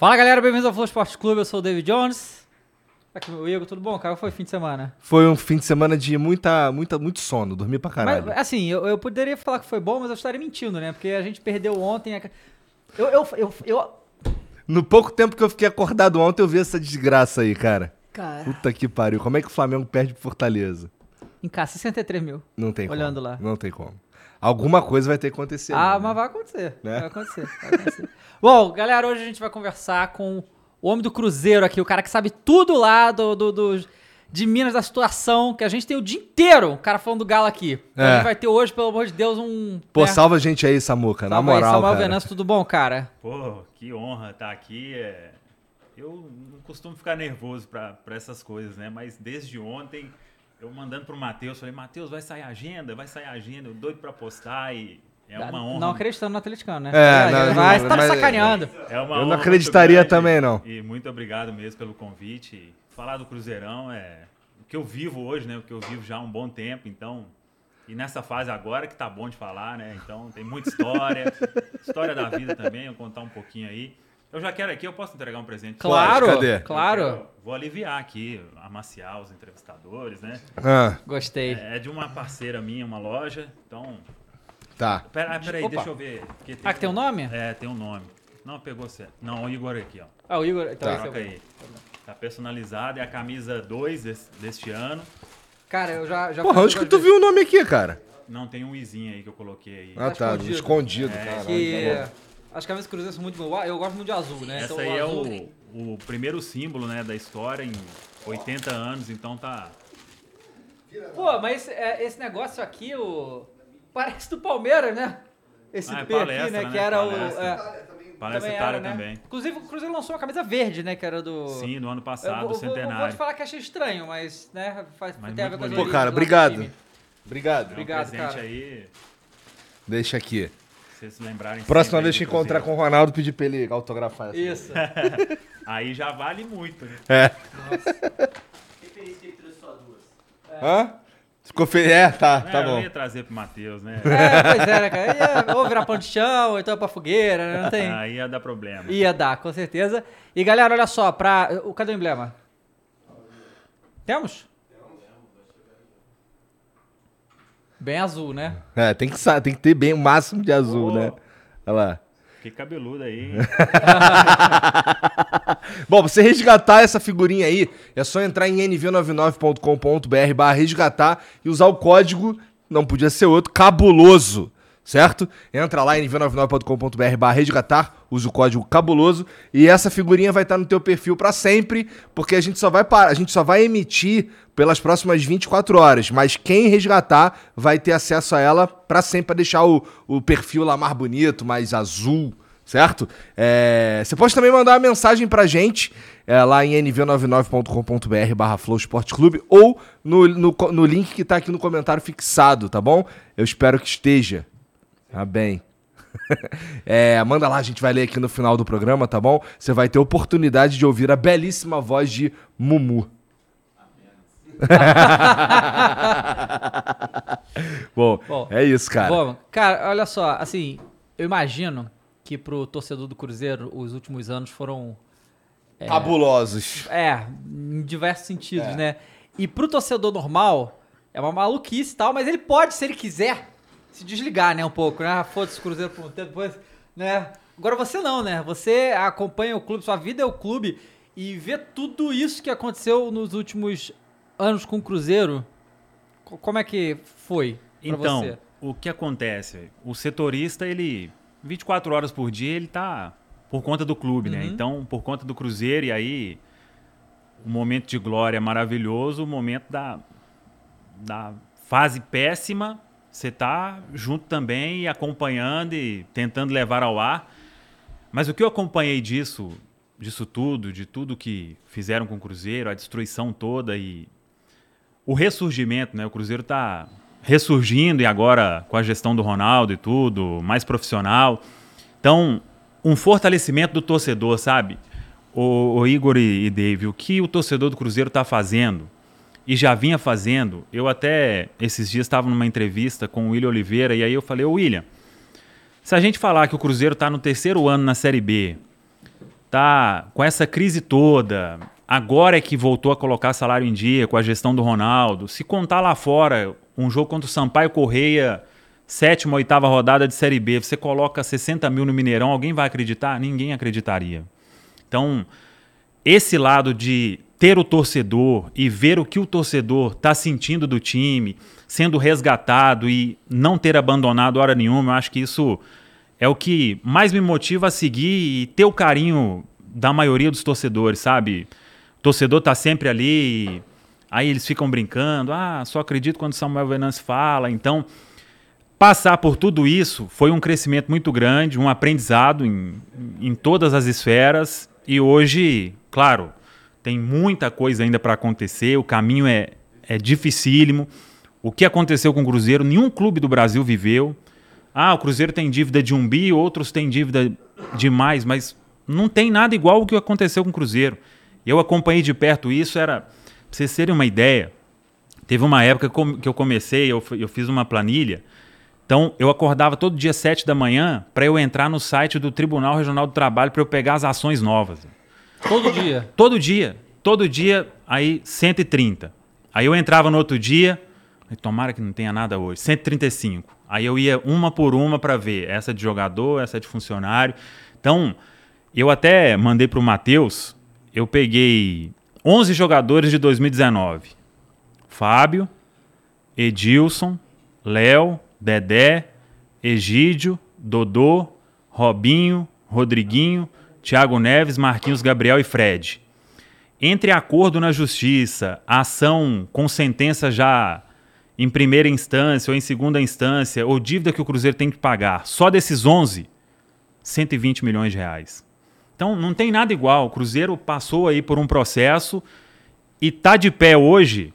Fala galera, bem-vindos ao Flow Esporte Clube, eu sou o David Jones. Aqui meu Igor, tudo bom, cara? Como foi o fim de semana? Foi um fim de semana de muita, muita, muito sono, dormi pra caralho. Mas, assim, eu, eu poderia falar que foi bom, mas eu estaria mentindo, né? Porque a gente perdeu ontem. a- Eu, eu, eu, eu- No pouco tempo que eu fiquei acordado ontem, eu vi essa desgraça aí, cara. Cara, Puta que pariu. Como é que o Flamengo perde pro Fortaleza? em casa, 63 mil. Não tem Olhando como. lá. Não tem como. Alguma coisa vai ter que acontecer. Ah, ali, mas né? vai acontecer. Né? Vai acontecer. Vai acontecer. bom, galera, hoje a gente vai conversar com o homem do Cruzeiro aqui, o cara que sabe tudo lá do, do- do- de Minas, da situação, que a gente tem o dia inteiro, o cara falando do Galo aqui. Então É. A gente vai ter hoje, pelo amor de Deus, um. Pô, né? salva a gente aí, Samuca, na Salve aí, moral, Samuel cara. Venâncio, tudo bom, cara? Pô, que honra estar aqui. é. Eu não costumo ficar nervoso pra pra essas coisas, né? Mas desde ontem, eu mandando pro Matheus, falei, Matheus, vai sair a agenda, vai sair a agenda, eu doido pra postar e é uma honra. Não acreditando no atleticano, né? É, não, vai, não, você tá me mas- sacaneando. É uma Eu não honra acreditaria também, não. E muito obrigado mesmo pelo convite. Falar do Cruzeirão é o que eu vivo hoje, né? O que eu vivo já há um bom tempo, então. E nessa fase agora que tá bom de falar, né? Então tem muita história, história da vida também, eu vou contar um pouquinho aí. Eu já quero aqui, eu posso entregar um presente. Claro, cadê? claro. Eu vou aliviar aqui, amaciar os entrevistadores, né? Ah, Gostei. É de uma parceira minha, uma loja. Então. Tá. Pera, ah, peraí, Opa. deixa eu ver. porque Ah, que tem um nome? É, tem um nome. Não, pegou certo. Não, o Igor aqui, ó. Ah, o Igor. Então Tá. esse é aí. Tá personalizado, é a camisa 2 desse, deste ano. Cara, eu já. já Porra, onde que tu viu o nome aqui, cara? Não, tem um izinho aí que eu coloquei aí. Ah, tá. escondido. Escondido, É, caralho. Que. tá. As camisas do Cruzeiro são muito boas. Eu gosto muito de azul, né? Essa Então, aí é azul- o, o primeiro símbolo né, da história em 80 anos, então tá. Pô, mas é, esse negócio aqui, o. Parece do Palmeiras, né? Esse Ah, é P aqui, palestra, né? né? Que era o. Palestra. é, Palestra também Itália era, né? também. Inclusive, o Cruzeiro lançou uma camisa verde, né? Que era do. Sim, no ano Eu passado, vou, o vou- vou centenário. te falar que achei estranho, mas, né? Faz, Mas tem a ver com bonito. Pô, cara, do obrigado. Obrigado. É um Obrigado, presente cara. aí, Deixa aqui. pra vocês se lembrarem. Próxima vez que do encontrar com o Ronaldo, pedir pra ele autografar essa. Isso. Aí já vale muito, né? É. Hã? Ficou feio? É, tá, tá É, bom. Eu ia trazer pro Matheus, né? É, pois é, né, cara? Ia, ou virar pão de chão, ou então pra fogueira, né? Não tem. Aí ia dar problema. Ia dar, com certeza. E galera, olha só, pra. o- Cadê o emblema? Temos? Bem azul, né? É, tem que, tem que ter bem o máximo de azul, Ô. né? Olha lá. Que cabeludo aí. hein? Bom, pra você resgatar essa figurinha aí, é só entrar em nv99.com.br barra resgatar e usar o código, não podia ser outro, cabuloso, certo? Entra lá em nv99.com.br barra resgatar, usa o código cabuloso e essa figurinha vai estar no teu perfil pra sempre, porque a gente só vai a gente só vai emitir pelas próximas 24 horas, mas quem resgatar vai ter acesso a ela pra sempre, pra deixar o, o perfil lá mais bonito, mais azul, certo? É, você pode também mandar uma mensagem pra gente é, lá em nv99.com.br barra Flow Esporte Clube ou no, no, no link que tá aqui no comentário fixado, tá bom? Eu espero que esteja. Tá bem. É, manda lá, a gente vai ler aqui no final do programa, tá bom? Você vai ter oportunidade de ouvir a belíssima voz de Mumu. bom, Bom, é isso, cara. Bom, cara, olha só, assim, eu imagino que pro torcedor do Cruzeiro os últimos anos foram. Cabulosos. É, em diversos sentidos, É. né? E pro torcedor normal, é uma maluquice e tal, mas ele pode, se ele quiser, se desligar, né, um pouco, né? Ah, Foda-se o Cruzeiro por um tempo, depois, né? Agora você não, né? Você acompanha o clube, sua vida é o clube e vê tudo isso que aconteceu nos últimos anos com o Cruzeiro. Co- Como é que foi pra Então, você? o que acontece? O setorista, ele 24 horas por dia, ele tá por conta do clube, né? Uhum. Então, por conta do Cruzeiro e aí o momento de glória é maravilhoso, o momento da da fase péssima, você tá junto também acompanhando e tentando levar ao ar. Mas o que eu acompanhei disso, disso tudo, de tudo que fizeram com o Cruzeiro, a destruição toda e o ressurgimento, né? O Cruzeiro tá ressurgindo e agora com a gestão do Ronaldo e tudo, mais profissional. Então, um fortalecimento do torcedor, sabe? O, o Igor e, e Dave, o que o torcedor do Cruzeiro tá fazendo e já vinha fazendo. Eu até esses dias estava numa entrevista com o William Oliveira e aí eu falei, ô William, se a gente falar que o Cruzeiro está no terceiro ano na Série B tá com essa crise toda. Agora é que voltou a colocar salário em dia com a gestão do Ronaldo. Se contar lá fora, um jogo contra o Sampaio Correia, sétima, oitava rodada de Série B, você coloca 60 mil no Mineirão, alguém vai acreditar? Ninguém acreditaria. Então, esse lado de ter o torcedor e ver o que o torcedor está sentindo do time, sendo resgatado e não ter abandonado hora nenhuma, eu acho que isso é o que mais me motiva a seguir e ter o carinho da maioria dos torcedores, sabe? O torcedor tá sempre ali, aí eles ficam brincando, ah, só acredito quando Samuel Venâncio fala. Então, passar por tudo isso foi um crescimento muito grande, um aprendizado em, em todas as esferas. E hoje, claro, tem muita coisa ainda para acontecer, o caminho é, é dificílimo. O que aconteceu com o Cruzeiro, nenhum clube do Brasil viveu. Ah, o Cruzeiro tem dívida de um bi, outros têm dívida de mais, mas não tem nada igual o que aconteceu com o Cruzeiro. Eu acompanhei de perto isso, era. Pra vocês terem uma ideia, teve uma época que eu comecei, eu, eu fiz uma planilha. Então, eu acordava todo dia sete da manhã para eu entrar no site do Tribunal Regional do Trabalho para eu pegar as ações novas. Todo dia? Todo dia. Todo dia, aí 130. Aí eu entrava no outro dia, tomara que não tenha nada hoje, 135. Aí eu ia uma por uma para ver essa de jogador, essa de funcionário. Então, eu até mandei para o Matheus eu peguei 11 jogadores de 2019. Fábio, Edilson, Léo, Dedé, Egídio, Dodô, Robinho, Rodriguinho, Thiago Neves, Marquinhos Gabriel e Fred. Entre acordo na justiça, ação com sentença já em primeira instância ou em segunda instância, ou dívida que o Cruzeiro tem que pagar, só desses 11, 120 milhões de reais. Então não tem nada igual. O Cruzeiro passou aí por um processo e tá de pé hoje,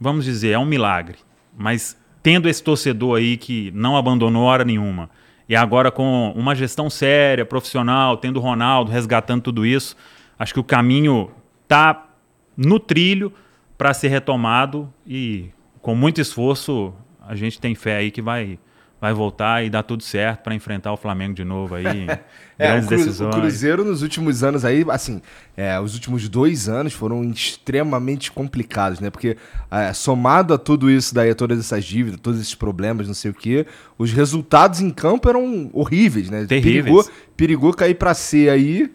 vamos dizer, é um milagre. Mas tendo esse torcedor aí que não abandonou hora nenhuma, e agora com uma gestão séria, profissional, tendo o Ronaldo resgatando tudo isso, acho que o caminho tá no trilho para ser retomado e com muito esforço a gente tem fé aí que vai vai voltar e dar tudo certo para enfrentar o Flamengo de novo aí. é, grandes o Cru, decisões. O Cruzeiro nos últimos anos aí, assim, é, os últimos dois anos foram extremamente complicados, né? Porque é, somado a tudo isso daí, a todas essas dívidas, todos esses problemas, não sei o quê, os resultados em campo eram horríveis, né? Terríveis. Perigou, perigou cair para C aí.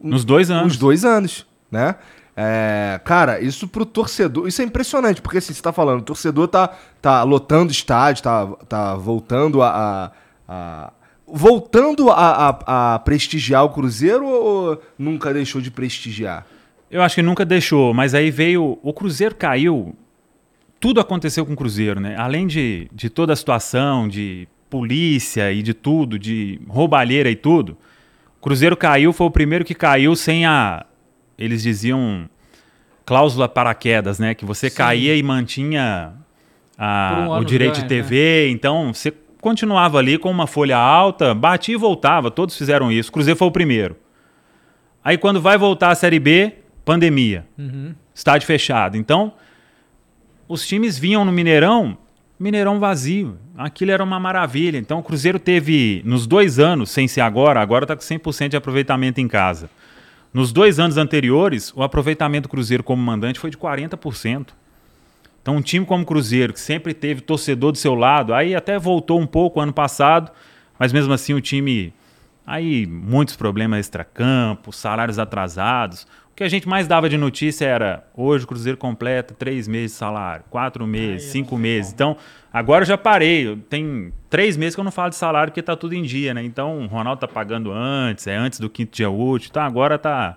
Nos dois anos. Nos dois anos, né? É, cara, isso pro torcedor. Isso é impressionante, porque assim, você tá falando, o torcedor tá, tá lotando estádio, tá, tá voltando a. a, a voltando a, a, a, prestigiar o Cruzeiro ou nunca deixou de prestigiar? Eu acho que nunca deixou, mas aí veio. O Cruzeiro caiu. Tudo aconteceu com o Cruzeiro, né? Além de, de toda a situação, de polícia e de tudo, de roubalheira e tudo. O Cruzeiro caiu, foi o primeiro que caiu sem a, eles diziam cláusula paraquedas, né? Que você Sim. caía e mantinha a, um o direito de TV, né? então você continuava ali com uma folha alta, batia e voltava, todos fizeram isso. Cruzeiro foi o primeiro. Aí quando vai voltar a Série B, pandemia, uhum. estádio fechado. Então, os times vinham no Mineirão, Mineirão vazio. Aquilo era uma maravilha. Então, o Cruzeiro teve, nos dois anos, sem ser agora, agora está com 100% de aproveitamento em casa. Nos dois anos anteriores, o aproveitamento do Cruzeiro como mandante foi de 40%. Então, um time como o Cruzeiro, que sempre teve torcedor do seu lado, aí até voltou um pouco ano passado, mas mesmo assim o time. Aí, muitos problemas extra-campo, salários atrasados. O que a gente mais dava de notícia era: hoje o Cruzeiro completa três meses de salário, quatro meses, cinco meses. Então, agora eu já parei. Tem três meses que eu não falo de salário porque tá tudo em dia, né? Então, o Ronaldo tá pagando antes, é antes do quinto dia útil. Então, agora tá,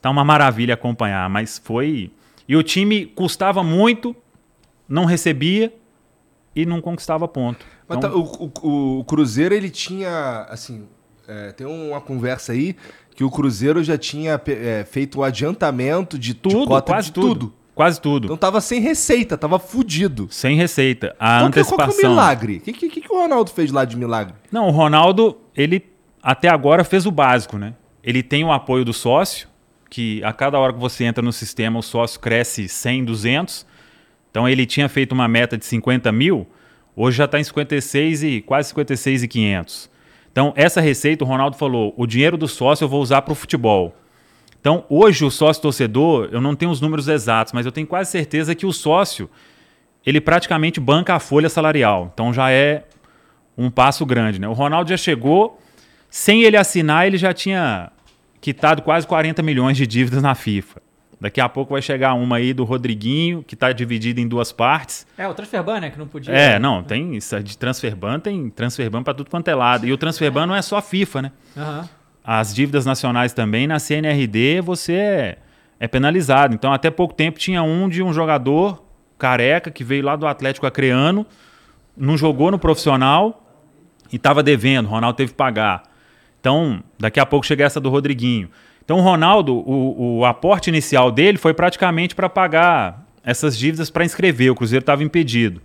tá uma maravilha acompanhar. Mas foi. E o time custava muito, não recebia e não conquistava ponto. Mas então... tá, o, o, o, Cruzeiro, ele tinha, assim, é, tem uma conversa aí que o Cruzeiro já tinha é, feito o adiantamento de tudo, de cota quase de tudo. tudo. Quase tudo. Então tava sem receita, tava fudido. Sem receita. A qual antecipação. Que, qual que é o milagre? O que, que, que o Ronaldo fez lá de milagre? Não, o Ronaldo, ele até agora fez o básico, né? Ele tem o apoio do sócio, que a cada hora que você entra no sistema, o sócio cresce 100, 200. Então ele tinha feito uma meta de 50 mil, hoje já está em 56 e quase 56 e 500. Então, essa receita, o Ronaldo falou: o dinheiro do sócio eu vou usar para o futebol. Então, hoje, o sócio torcedor, eu não tenho os números exatos, mas eu tenho quase certeza que o sócio, ele praticamente banca a folha salarial. Então, já é um passo grande. Né? O Ronaldo já chegou, sem ele assinar, ele já tinha quitado quase 40 milhões de dívidas na FIFA. Daqui a pouco vai chegar uma aí do Rodriguinho, que está dividida em duas partes. É, o Transferban, né? Que não podia. É, não, tem isso de Transferban, tem Transferban para tudo quanto é lado. E o Transferban não é só FIFA, né? Aham. As dívidas nacionais também, na CNRD, você é, é penalizado. Então, até pouco tempo tinha um de um jogador careca que veio lá do Atlético Acreano, não jogou no profissional e estava devendo. O Ronaldo teve que pagar. Então, daqui a pouco chega essa do Rodriguinho. Então, o Ronaldo, o, o aporte inicial dele foi praticamente para pagar essas dívidas para inscrever. O Cruzeiro estava impedido.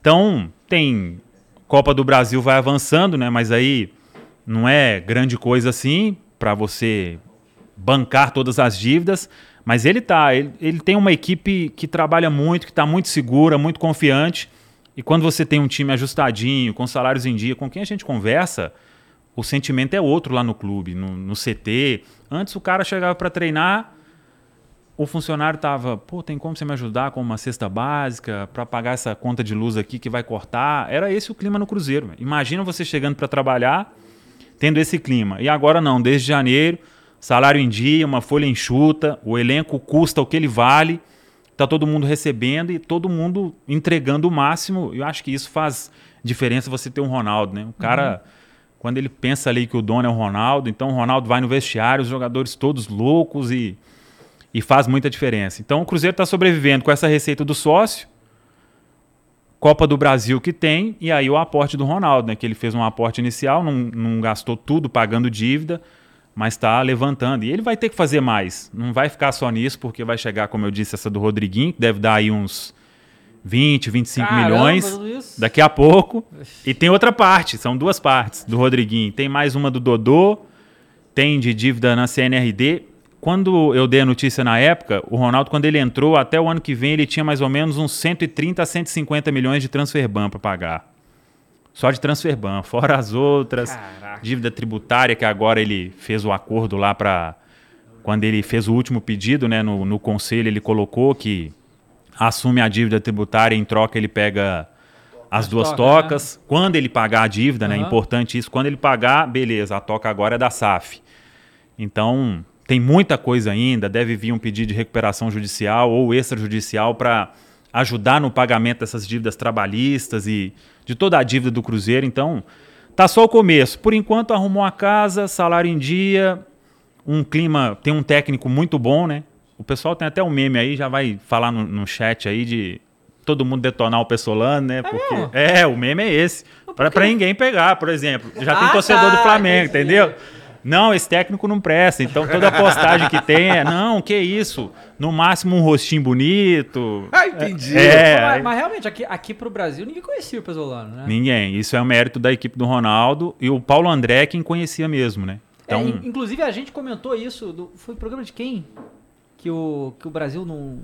Então, tem Copa do Brasil vai avançando, né? Mas aí não é grande coisa assim para você bancar todas as dívidas. Mas ele tá, ele, ele tem uma equipe que trabalha muito, que está muito segura, muito confiante. E quando você tem um time ajustadinho, com salários em dia, com quem a gente conversa, o sentimento é outro lá no clube, no, no CT. Antes o cara chegava para treinar, o funcionário tava, pô, tem como você me ajudar com uma cesta básica para pagar essa conta de luz aqui que vai cortar? Era esse o clima no Cruzeiro. Imagina você chegando para trabalhar tendo esse clima. E agora não, desde janeiro, salário em dia, uma folha enxuta, o elenco custa o que ele vale, tá todo mundo recebendo e todo mundo entregando o máximo. Eu acho que isso faz diferença você ter um Ronaldo, né? O cara quando ele pensa ali que o dono é o Ronaldo, então o Ronaldo vai no vestiário, os jogadores todos loucos e, e faz muita diferença. Então o Cruzeiro está sobrevivendo com essa receita do sócio, Copa do Brasil que tem, e aí o aporte do Ronaldo, né? Que ele fez um aporte inicial, não, não gastou tudo pagando dívida, mas está levantando. E ele vai ter que fazer mais. Não vai ficar só nisso, porque vai chegar, como eu disse, essa do Rodriguinho, que deve dar aí uns 20, 25 Caramba, milhões isso? daqui a pouco. E tem outra parte, são duas partes do Rodriguinho. Tem mais uma do Dodô, tem de dívida na CNRD. Quando eu dei a notícia na época, o Ronaldo, quando ele entrou, até o ano que vem, ele tinha mais ou menos uns 130 a 150 milhões de transferban para pagar. Só de transferban, fora as outras. Caraca. Dívida tributária, que agora ele fez o acordo lá para. Quando ele fez o último pedido, né, no, no conselho, ele colocou que assume a dívida tributária, em troca ele pega as As duas tocas, tocas. Quando ele pagar a dívida, né? Aham. Importante isso. Quando ele pagar, beleza, a toca agora é da SAF. Então, tem muita coisa ainda. Deve vir um pedido de recuperação judicial ou extrajudicial para ajudar no pagamento dessas dívidas trabalhistas e de toda a dívida do Cruzeiro. Então, tá só o começo. Por enquanto, arrumou a casa, salário em dia, um clima. Tem um técnico muito bom, né? O pessoal tem até um meme aí, já vai falar no, no chat aí de todo mundo detonar o Pessolano, né? Porque, mesmo? é, o meme é esse. Pra, pra ninguém pegar, por exemplo. Já tem Ah, torcedor tá, do Flamengo, entendi. entendeu? Não, esse técnico não presta. Então toda postagem que tem é, não, que isso? No máximo um rostinho bonito. Ah, entendi. É, mas, aí- mas realmente, aqui, aqui pro Brasil, ninguém conhecia o Pesolano, né? Ninguém. Isso é um mérito da equipe do Ronaldo e o Paulo André quem conhecia mesmo, né? É, Então, in- inclusive, a gente comentou isso. do- foi programa de quem? Que o, que o Brasil não.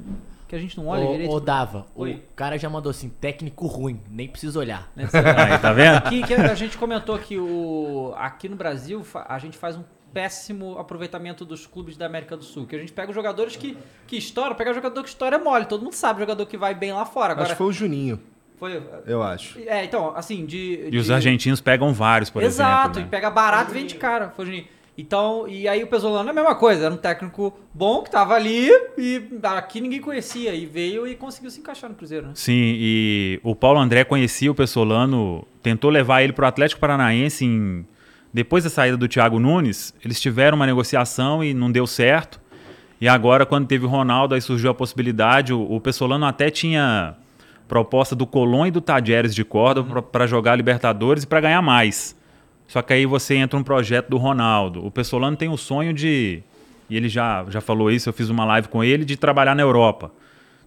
Que a gente não olha Ô, direito. ô, Dava, Oi. o cara já mandou assim, técnico ruim, nem precisa olhar. né? aí, tá vendo? que, que a gente comentou que o, aqui no Brasil a gente faz um péssimo aproveitamento dos clubes da América do Sul. Que a gente pega os jogadores que, que estouram, pega jogador que estoura é mole. Todo mundo sabe jogador que vai bem lá fora. Agora, Acho que foi o Juninho, foi- eu acho. É, então, assim, de. E os de- argentinos pegam vários, por Exato, exemplo. e né? pega barato e vende caro. Foi o Juninho. Então, e aí o Pesolano é a mesma coisa, era um técnico bom que tava ali e aqui ninguém conhecia e veio e conseguiu se encaixar no Cruzeiro, né? Sim, e o Paulo André conhecia o Pessolano, tentou levar ele para o Atlético Paranaense em- depois da saída do Thiago Nunes. Eles tiveram uma negociação e não deu certo. E agora, quando teve o Ronaldo, aí surgiu a possibilidade. O, o Pessolano até tinha proposta do Colón e do Tadieres de Córdoba para jogar Libertadores e para ganhar mais. Só que aí você entra um projeto do Ronaldo. O Pessolano tem o sonho de. E ele já, já falou isso, eu fiz uma live com ele, de trabalhar na Europa.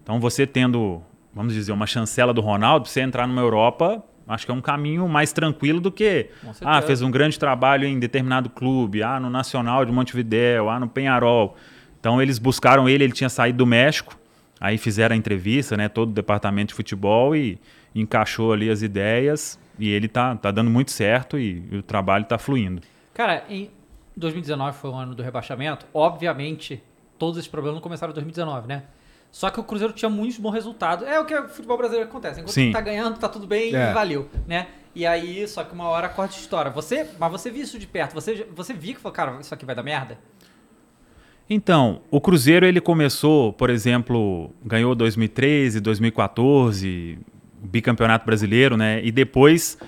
Então você tendo, vamos dizer, uma chancela do Ronaldo, você entrar numa Europa, acho que é um caminho mais tranquilo do que. Ah, fez um grande trabalho em determinado clube, ah, no Nacional de Montevidéu, ah, no Penharol. Então eles buscaram ele, ele tinha saído do México, aí fizeram a entrevista, né, todo o departamento de futebol e encaixou ali as ideias E ele tá, tá dando muito certo e, e o trabalho tá fluindo. Cara, em 2019 foi o ano do rebaixamento. Obviamente, todos esses problemas não começaram em 2019, né? Só que o Cruzeiro tinha muitos bons resultados. É o que o futebol brasileiro acontece. Enquanto Sim. tá ganhando, tá tudo bem É. e valeu, né? E aí, só que uma hora a corte estoura. Você, mas você viu isso de perto. Você, você viu que falou, cara, isso aqui vai dar merda? Então, o Cruzeiro ele começou, por exemplo, ganhou 2013, 2014, o bicampeonato brasileiro, né? E depois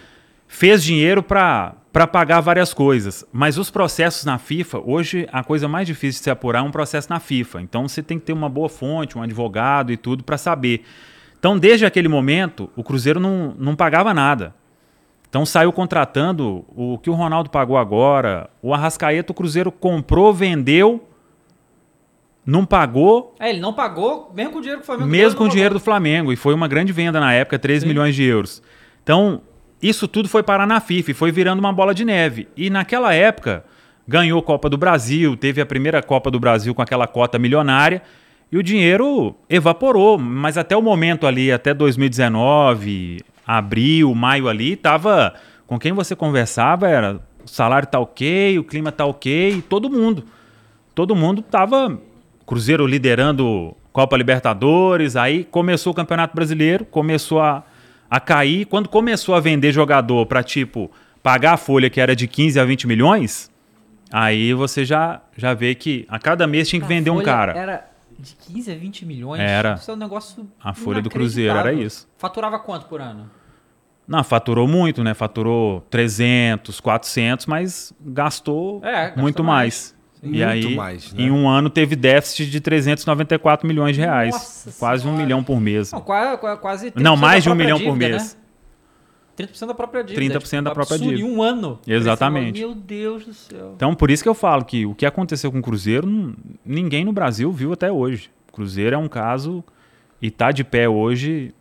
fez dinheiro para pagar várias coisas. Mas os processos na FIFA, hoje a coisa mais difícil de se apurar é um processo na FIFA. Então você tem que ter uma boa fonte, um advogado e tudo para saber. Então, desde aquele momento, o Cruzeiro não, não pagava nada. Então saiu contratando o que o Ronaldo pagou agora, o Arrascaeta, o Cruzeiro comprou, vendeu, não pagou, É, ele não pagou, mesmo com o dinheiro que o Flamengo mesmo com o dinheiro do. Flamengo. E foi uma grande venda na época, 3 Sim. milhões de euros. Então, isso tudo foi parar na FIFA e foi virando uma bola de neve. E naquela época, ganhou Copa do Brasil, teve a primeira Copa do Brasil com aquela cota milionária. E o dinheiro evaporou, mas até o momento ali, até 2019, abril, maio ali, tava com quem você conversava era o salário tá ok, o clima tá ok, todo mundo. Todo mundo tava Cruzeiro liderando Copa Libertadores, aí começou o Campeonato Brasileiro, começou a, a cair, quando começou a vender jogador para tipo pagar a folha que era de 15 a 20 milhões, aí você já já vê que a cada mês tinha que A vender um cara. Era de 15 a 20 milhões. Era. Isso é um negócio. A folha do Cruzeiro era isso. Faturava quanto por ano? Não, faturou muito, né? Faturou 300, 400, mas gastou É, gastou muito mais. mais. Sim. E Muito aí, mais, né? em um ano, teve déficit de 394 milhões de reais. Nossa quase um Senhora. milhão por mês. Não, quase, quase 30% Não, mais de da um própria milhão por dívida, mês. Né? 30% da própria dívida. 30% da Tipo, própria absurdo, dívida. Em um ano. Exatamente. Meu Deus do céu. Então, por isso que eu falo que o que aconteceu com o Cruzeiro, ninguém no Brasil viu até hoje. O Cruzeiro é um caso e tá de pé hoje,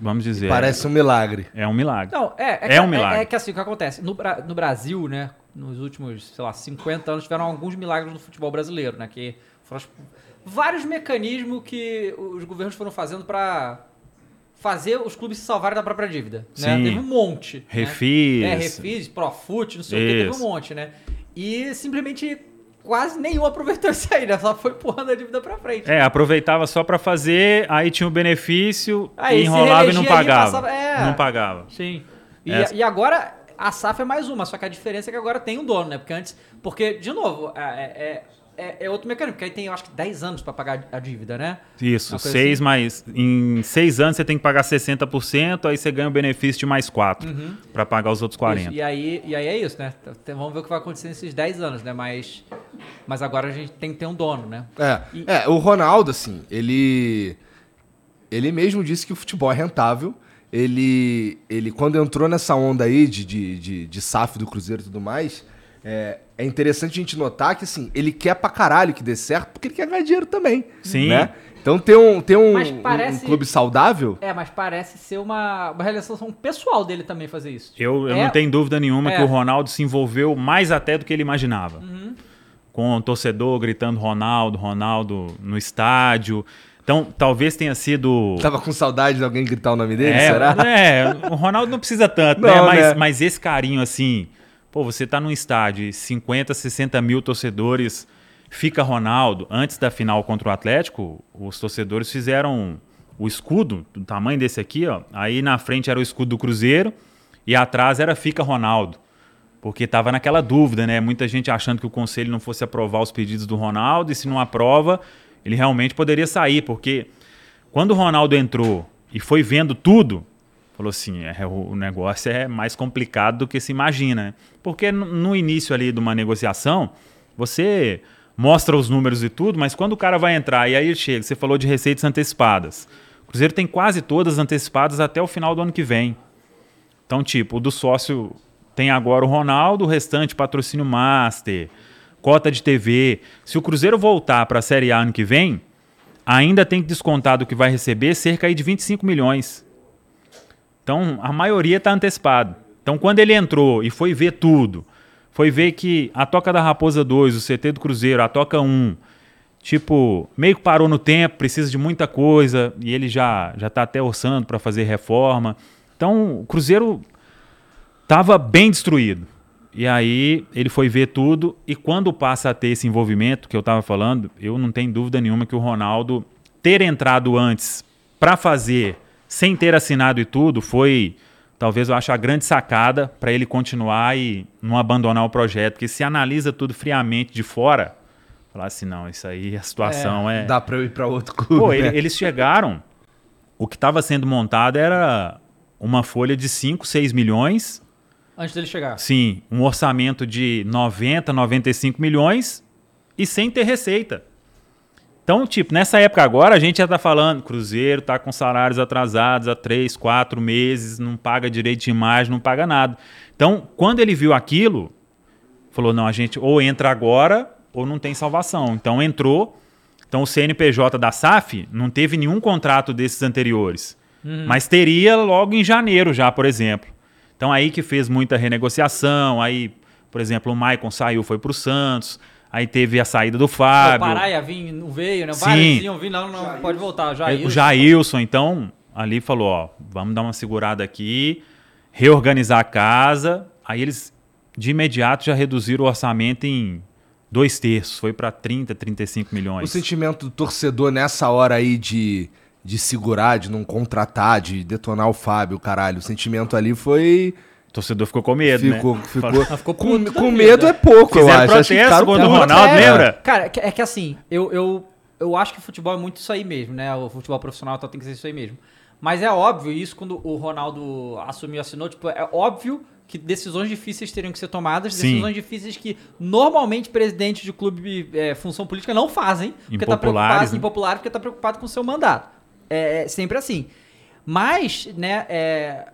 vamos dizer, Parece um milagre. é um milagre. Não, é, É que- um milagre. É, que assim, o que acontece? No, no Brasil, né, nos últimos, sei lá, 50 anos, tiveram alguns milagres no futebol brasileiro, né? Que foram os- vários mecanismos que os governos foram fazendo pra fazer os clubes se salvarem da própria dívida. Né? Teve um monte. né? Refis. É, refis, Profut, não sei o que, teve um monte, né? E simplesmente quase nenhum aproveitou isso aí, né? Só foi empurrando a dívida pra frente. É, aproveitava só pra fazer, aí tinha o benefício, Aí enrolava e não pagava. passava- é. Não pagava. Sim. E, Essa- e agora a SAF é mais uma, só que a diferença é que agora tem um dono, né? Porque antes. Porque, de novo, é, é, é- é outro mecanismo, porque aí tem, eu acho que 10 anos pra pagar a dívida, né? Isso, Uma coisa seis assim. mais. Em seis anos você tem que pagar 60%, aí você ganha o benefício de mais quatro pra pagar os outros 40. Isso, E aí, e aí é isso, né? Então, vamos ver o que vai acontecer nesses 10 anos, né? Mas, mas agora a gente tem que ter um dono, né? É, E- é, o Ronaldo, assim, ele. Ele mesmo disse que o futebol é rentável. Ele, ele quando entrou nessa onda aí de, de, de, de SAF do Cruzeiro e tudo mais, é, é interessante a gente notar que, assim, ele quer pra caralho que dê certo, porque ele quer ganhar dinheiro também. Sim. Né? Então ter um, um, Mas um- parece- um clube saudável. É, mas parece ser uma, uma realização pessoal dele também fazer isso. Eu, eu É- não tenho dúvida nenhuma é. que o Ronaldo se envolveu mais até do que ele imaginava. Uhum. Com o torcedor gritando Ronaldo, Ronaldo no estádio. Então, talvez tenha sido. Tava com saudade de alguém gritar o nome dele, é, será? é, o Ronaldo não precisa tanto, Não, né? Mas, né? mas esse carinho assim, pô, você tá num estádio, e 50, 60 mil torcedores, fica Ronaldo. Antes da final contra o Atlético, os torcedores fizeram o escudo, do tamanho desse aqui, ó. Aí na frente era o escudo do Cruzeiro e atrás era fica Ronaldo. Porque tava naquela dúvida, né? Muita gente achando que o conselho não fosse aprovar os pedidos do Ronaldo e se não aprova, ele realmente poderia sair, porque quando o Ronaldo entrou e foi vendo tudo, falou assim: é, o negócio é mais complicado do que se imagina. Porque no, no início ali de uma negociação, você mostra os números e tudo, mas quando o cara vai entrar e aí ele chega, você falou de receitas antecipadas. O Cruzeiro tem quase todas antecipadas até o final do ano que vem. Então, tipo, o do sócio tem agora o Ronaldo, o restante patrocínio Master, cota de TV. Se o Cruzeiro voltar para a Série A ano que vem, ainda tem que descontar do que vai receber cerca de 25 milhões. Então, a maioria está antecipado. Então, quando ele entrou e foi ver tudo, foi ver que a Toca da Raposa 2, o CT do Cruzeiro, a Toca 1, tipo, meio que parou no tempo, precisa de muita coisa, e ele já já tá até orçando para fazer reforma. Então, o Cruzeiro tava bem destruído. E aí ele foi ver tudo e quando passa a ter esse envolvimento que eu tava falando, eu não tenho dúvida nenhuma que o Ronaldo ter entrado antes para fazer sem ter assinado e tudo foi talvez eu acho a grande sacada para ele continuar e não abandonar o projeto, porque se analisa tudo friamente de fora, falar assim, não, isso aí a situação é, Dá pra eu ir pra outro clube. Pô, né? ele- eles chegaram. O que estava sendo montado era uma folha de 5, 6 milhões. Antes dele chegar. Sim, um orçamento de 90, 95 milhões e sem ter receita. Então, tipo, nessa época agora, a gente já tá falando, Cruzeiro tá com salários atrasados há 3, 4 meses, não paga direito de imagem, não paga nada. Então, quando ele viu aquilo, falou, não, a gente ou entra agora ou não tem salvação. Então, entrou. Então, o CNPJ da SAF não teve nenhum contrato desses anteriores. Mas teria logo em janeiro já, por exemplo. Então, aí que fez muita renegociação, aí, por exemplo, o Maicon saiu, foi pro Santos, aí teve a saída do O Fábio. Paraia vim, não veio, né? Sim. Vários iam vir, não, não, pode voltar. Já É, o Jailson, então, ali falou, ó, vamos dar uma segurada aqui, reorganizar a casa. Aí eles, de imediato, já reduziram o orçamento em dois terços. Foi para 30, 35 O milhões. sentimento do torcedor nessa hora aí de, de segurar, de não contratar, de detonar o Fábio, caralho. O sentimento ali foi. O torcedor ficou com medo, ficou, né? ficou, ficou com, da com vida. medo é pouco, eu Fizeram acho. Acho que protesto ficaram contra o. Ronaldo, É, lembra? Cara, é que- que assim, eu, eu, eu acho que o futebol é muito isso aí mesmo, né? O futebol profissional então tem que ser isso aí mesmo. Mas é óbvio, isso quando o Ronaldo assumiu, assinou, tipo, é óbvio que decisões difíceis teriam que ser tomadas, Sim. decisões difíceis que normalmente presidentes de clube é, função política não fazem, porque tá Impopulares, preocupado, né? impopular, porque tá preocupado com o seu mandato. É, é sempre assim. Mas, né, é,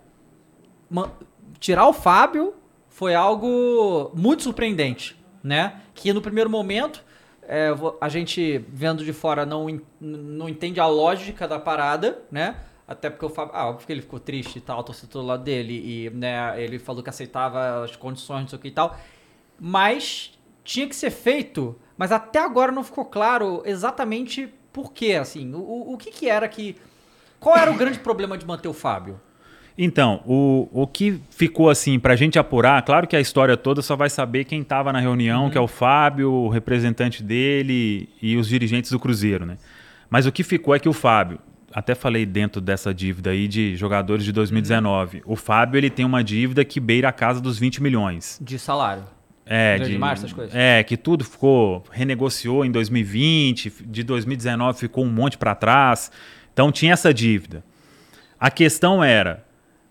tirar o Fábio foi algo muito surpreendente, né? Que no primeiro momento é, a gente vendo de fora não, não entende a lógica da parada, né? Até porque o Fábio, ah, óbvio que ele ficou triste e tal, torcedor do lado dele e, né, ele falou que aceitava as condições, não sei o que e tal. Mas tinha que ser feito, mas até agora não ficou claro exatamente por quê, assim. O, o, que que era que qual era o grande problema de manter o Fábio? Então, o, o que ficou assim pra gente apurar, claro que a história toda só vai saber quem estava na reunião, que é o Fábio, o representante dele e os dirigentes do Cruzeiro, né? Mas o que ficou é que o Fábio, até falei dentro dessa dívida aí de jogadores de 2019, o Fábio ele tem uma dívida que beira a casa dos 20 milhões. De salário. É, de, mar, essas coisas. é, que tudo ficou, renegociou em 2020, de 2019 ficou um monte para trás. Então tinha essa dívida. A questão era,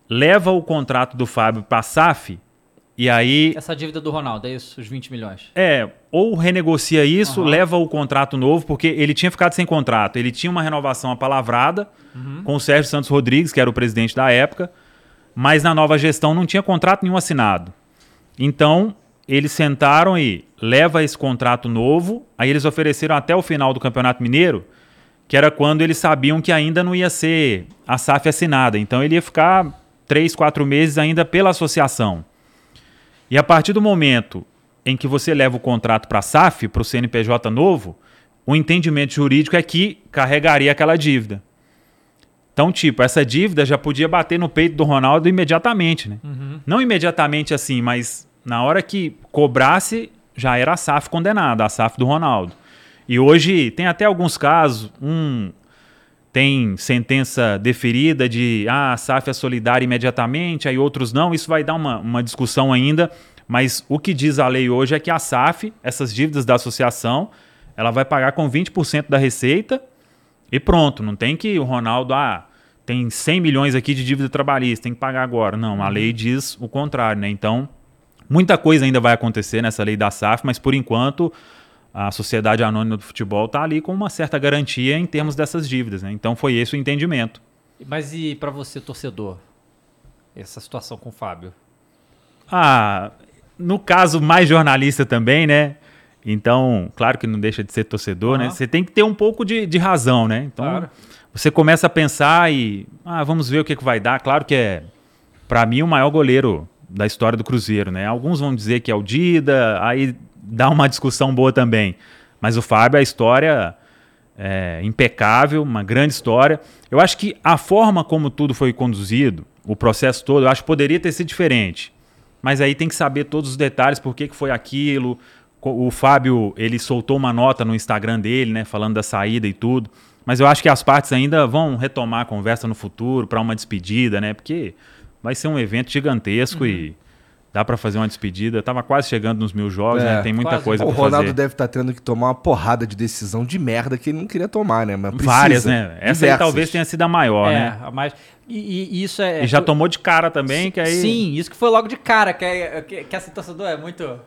leva o contrato do Fábio para a SAF e aí Essa dívida do Ronaldo, é isso? Os 20 milhões. é, ou renegocia isso, Aham. leva o contrato novo, porque ele tinha ficado sem contrato. Ele tinha uma renovação apalavrada Uhum. com o Sérgio Santos Rodrigues, que era o presidente da época, mas na nova gestão não tinha contrato nenhum assinado. Então, eles sentaram e leva esse contrato novo, aí eles ofereceram até o final do Campeonato Mineiro, que era quando eles sabiam que ainda não ia ser a SAF assinada. Então ele ia ficar três, quatro meses ainda pela associação. E a partir do momento em que você leva o contrato para a SAF, para o CNPJ novo, o entendimento jurídico é que carregaria aquela dívida. Então, tipo, essa dívida já podia bater no peito do Ronaldo imediatamente, né? Não imediatamente assim, mas na hora que cobrasse, já era a SAF condenada, a SAF do Ronaldo. E hoje tem até alguns casos, um tem sentença deferida de ah, a SAF é solidária imediatamente, aí outros não. Isso vai dar uma, uma discussão ainda, mas o que diz a lei hoje é que a SAF, essas dívidas da associação, ela vai pagar com 20% da receita e pronto. Não tem que o Ronaldo, ah, tem 100 milhões aqui de dívida trabalhista, tem que pagar agora. Não, a lei diz o contrário, né? Então, muita coisa ainda vai acontecer nessa lei da SAF, mas por enquanto a Sociedade Anônima do Futebol está ali com uma certa garantia em termos dessas dívidas, né? Então foi esse o entendimento. Mas e pra você, torcedor? Essa situação com o Fábio? Ah, no caso mais jornalista também, né? Então, claro que não deixa de ser torcedor, né? Aham. Você tem que ter um pouco de, de razão, né? Então, Claro. você começa a pensar e, ah, vamos ver o que, que vai dar. Claro que é, para mim, o maior goleiro da história do Cruzeiro, né? Alguns vão dizer que é o Dida, aí dá uma discussão boa também. Mas o Fábio, a história é impecável, uma grande história. Eu acho que a forma como tudo foi conduzido, o processo todo, eu acho que poderia ter sido diferente. Mas aí tem que saber todos os detalhes, por que, que foi aquilo. O Fábio, ele soltou uma nota no Instagram dele, né, falando da saída e tudo. Mas eu acho que as partes ainda vão retomar a conversa no futuro para uma despedida, né? Porque vai ser um evento gigantesco e dá para fazer uma despedida. Tava quase chegando nos mil jogos, É, né? Tem muita quase. coisa o para Ronaldo fazer. deve estar tendo que tomar uma porrada de decisão de merda que ele não queria tomar, né? Mas precisa. Várias, né? Essa aí talvez tenha sido a maior, é, né? a mais. E, e- isso é. E já tomou de cara também, que aí... Sim, isso que foi logo de cara, que, é, que, que esse torcedor é muito.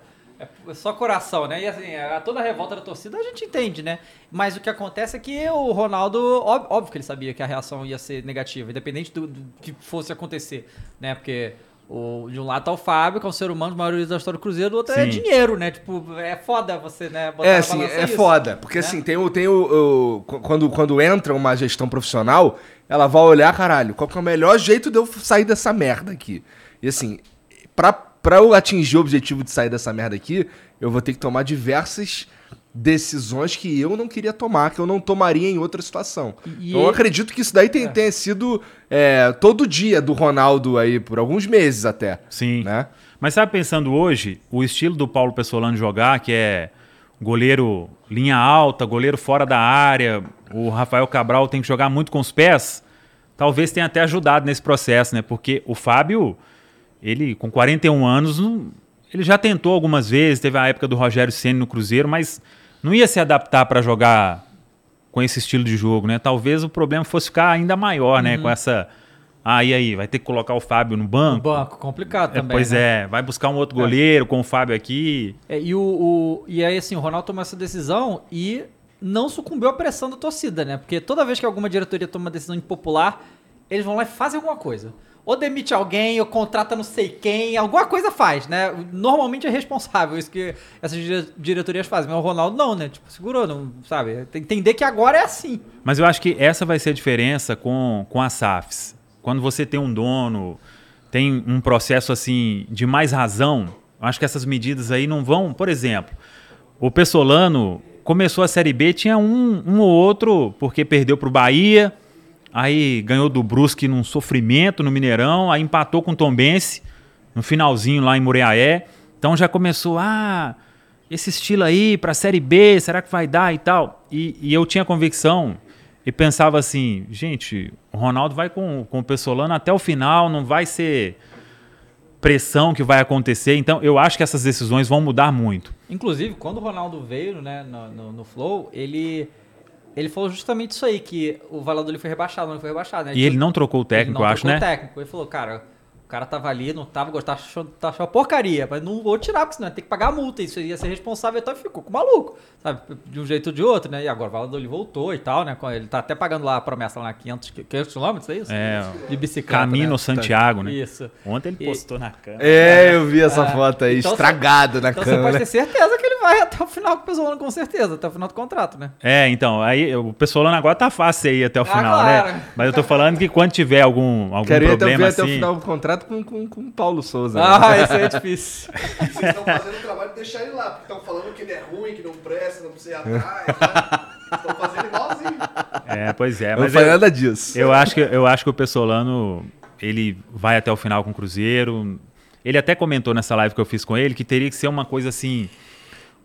É só coração, né? E assim, a, toda a revolta da torcida a gente entende, né? Mas o que acontece é que o Ronaldo, óbvio, que ele sabia que a reação ia ser negativa, independente do, do que fosse acontecer, né? Porque o, de um lado tá o Fábio, que é um ser humano, o maior da história do Cruzeiro, do outro é Sim. dinheiro, né? Tipo, é foda você, né? É, assim, é isso, foda. Porque né? assim, tem o. Tem o, o- qu- quando, quando entra uma gestão profissional, ela vai olhar, caralho, qual que é o melhor jeito de eu sair dessa merda aqui? E assim, pra, pra eu atingir o objetivo de sair dessa merda aqui, eu vou ter que tomar diversas decisões que eu não queria tomar, que eu não tomaria em outra situação. E- então eu acredito que isso daí tem- tenha sido é, todo dia do Ronaldo aí, por alguns meses até. Sim. Né? Mas sabe, pensando hoje, o estilo do Paulo Pessolano jogar, que é goleiro linha alta, goleiro fora da área, o Rafael Cabral tem que jogar muito com os pés, talvez tenha até ajudado nesse processo, né? Porque o Fábio, ele com 41 anos, não- ele já tentou algumas vezes, teve a época do Rogério Ceni no Cruzeiro, mas não ia se adaptar para jogar com esse estilo de jogo, né? Talvez o problema fosse ficar ainda maior, né? Com essa. Ah, e aí? Vai ter que colocar o Fábio no banco? banco, complicado É, também. pois né? é, vai buscar um outro goleiro com o Fábio aqui. É, e, o, o- e aí, assim, o Ronaldo tomou essa decisão e não sucumbiu à pressão da torcida, né? Porque toda vez que alguma diretoria toma uma decisão impopular, eles vão lá e fazem alguma coisa. Ou demite alguém, ou contrata não sei quem, alguma coisa faz, né? Normalmente é responsável isso que essas dire- diretorias fazem. Mas o Ronaldo não, né? Tipo, segurou, não, sabe? Tem que entender que agora é assim. Mas eu acho que essa vai ser a diferença com, com as SAFs. Quando você tem um dono, tem um processo assim de mais razão, eu acho que essas medidas aí não vão. Por exemplo, o Pessolano começou a Série B, tinha um, um ou outro, porque perdeu para o Bahia, aí ganhou do Brusque num sofrimento no Mineirão, aí empatou com o Tombense no finalzinho lá em Muriaé. Então já começou, ah, esse estilo aí para Série B, será que vai dar e tal? E, e eu tinha convicção e pensava assim, gente, o Ronaldo vai com, com o Pessolano até o final, não vai ser pressão que vai acontecer. Então eu acho que essas decisões vão mudar muito. Inclusive, quando o Ronaldo veio né, no, no, no Flow, ele, ele falou justamente isso aí, que o Valladolid foi rebaixado, não foi rebaixado. Né? E ele não trocou o técnico, Ele eu não acho, trocou né? o técnico. Ele falou, cara, cara tava ali, não tava gostando, tá achando, tá porcaria, mas não vou tirar, porque senão ia ter que pagar a multa, isso ia ser responsável, então ficou com o maluco, sabe? De um jeito ou de outro, né? E agora o Valladolid voltou e tal, né? Ele tá até pagando lá a promessa lá na 500, 500 quilômetros, é isso? É, De bicicleta, Camino né? Santiago, né? Isso. Ontem ele E- postou na câmera. É, eu vi essa Ah, foto aí, então estragado na Então você pode câmera. ter certeza que ele vai até o final com o Pesolano, com certeza, até o final do contrato, né? É, então, aí o Pessolano agora tá fácil aí até o Ah, final, claro. né? Mas eu tô falando que quando tiver algum, algum Quero ir até, problema ver assim... até o final do contrato com, com, com o Paulo Souza. né? Ah, isso aí é difícil. Vocês estão fazendo o trabalho de deixar ele lá, porque estão falando que ele é ruim, que não presta, não precisa ir atrás. né? Estão fazendo igualzinho. É, pois é, não mas falei eu, nada disso. eu acho que eu acho que o Pessolano ele vai até o final com o Cruzeiro. Ele até comentou nessa live que eu fiz com ele que teria que ser uma coisa assim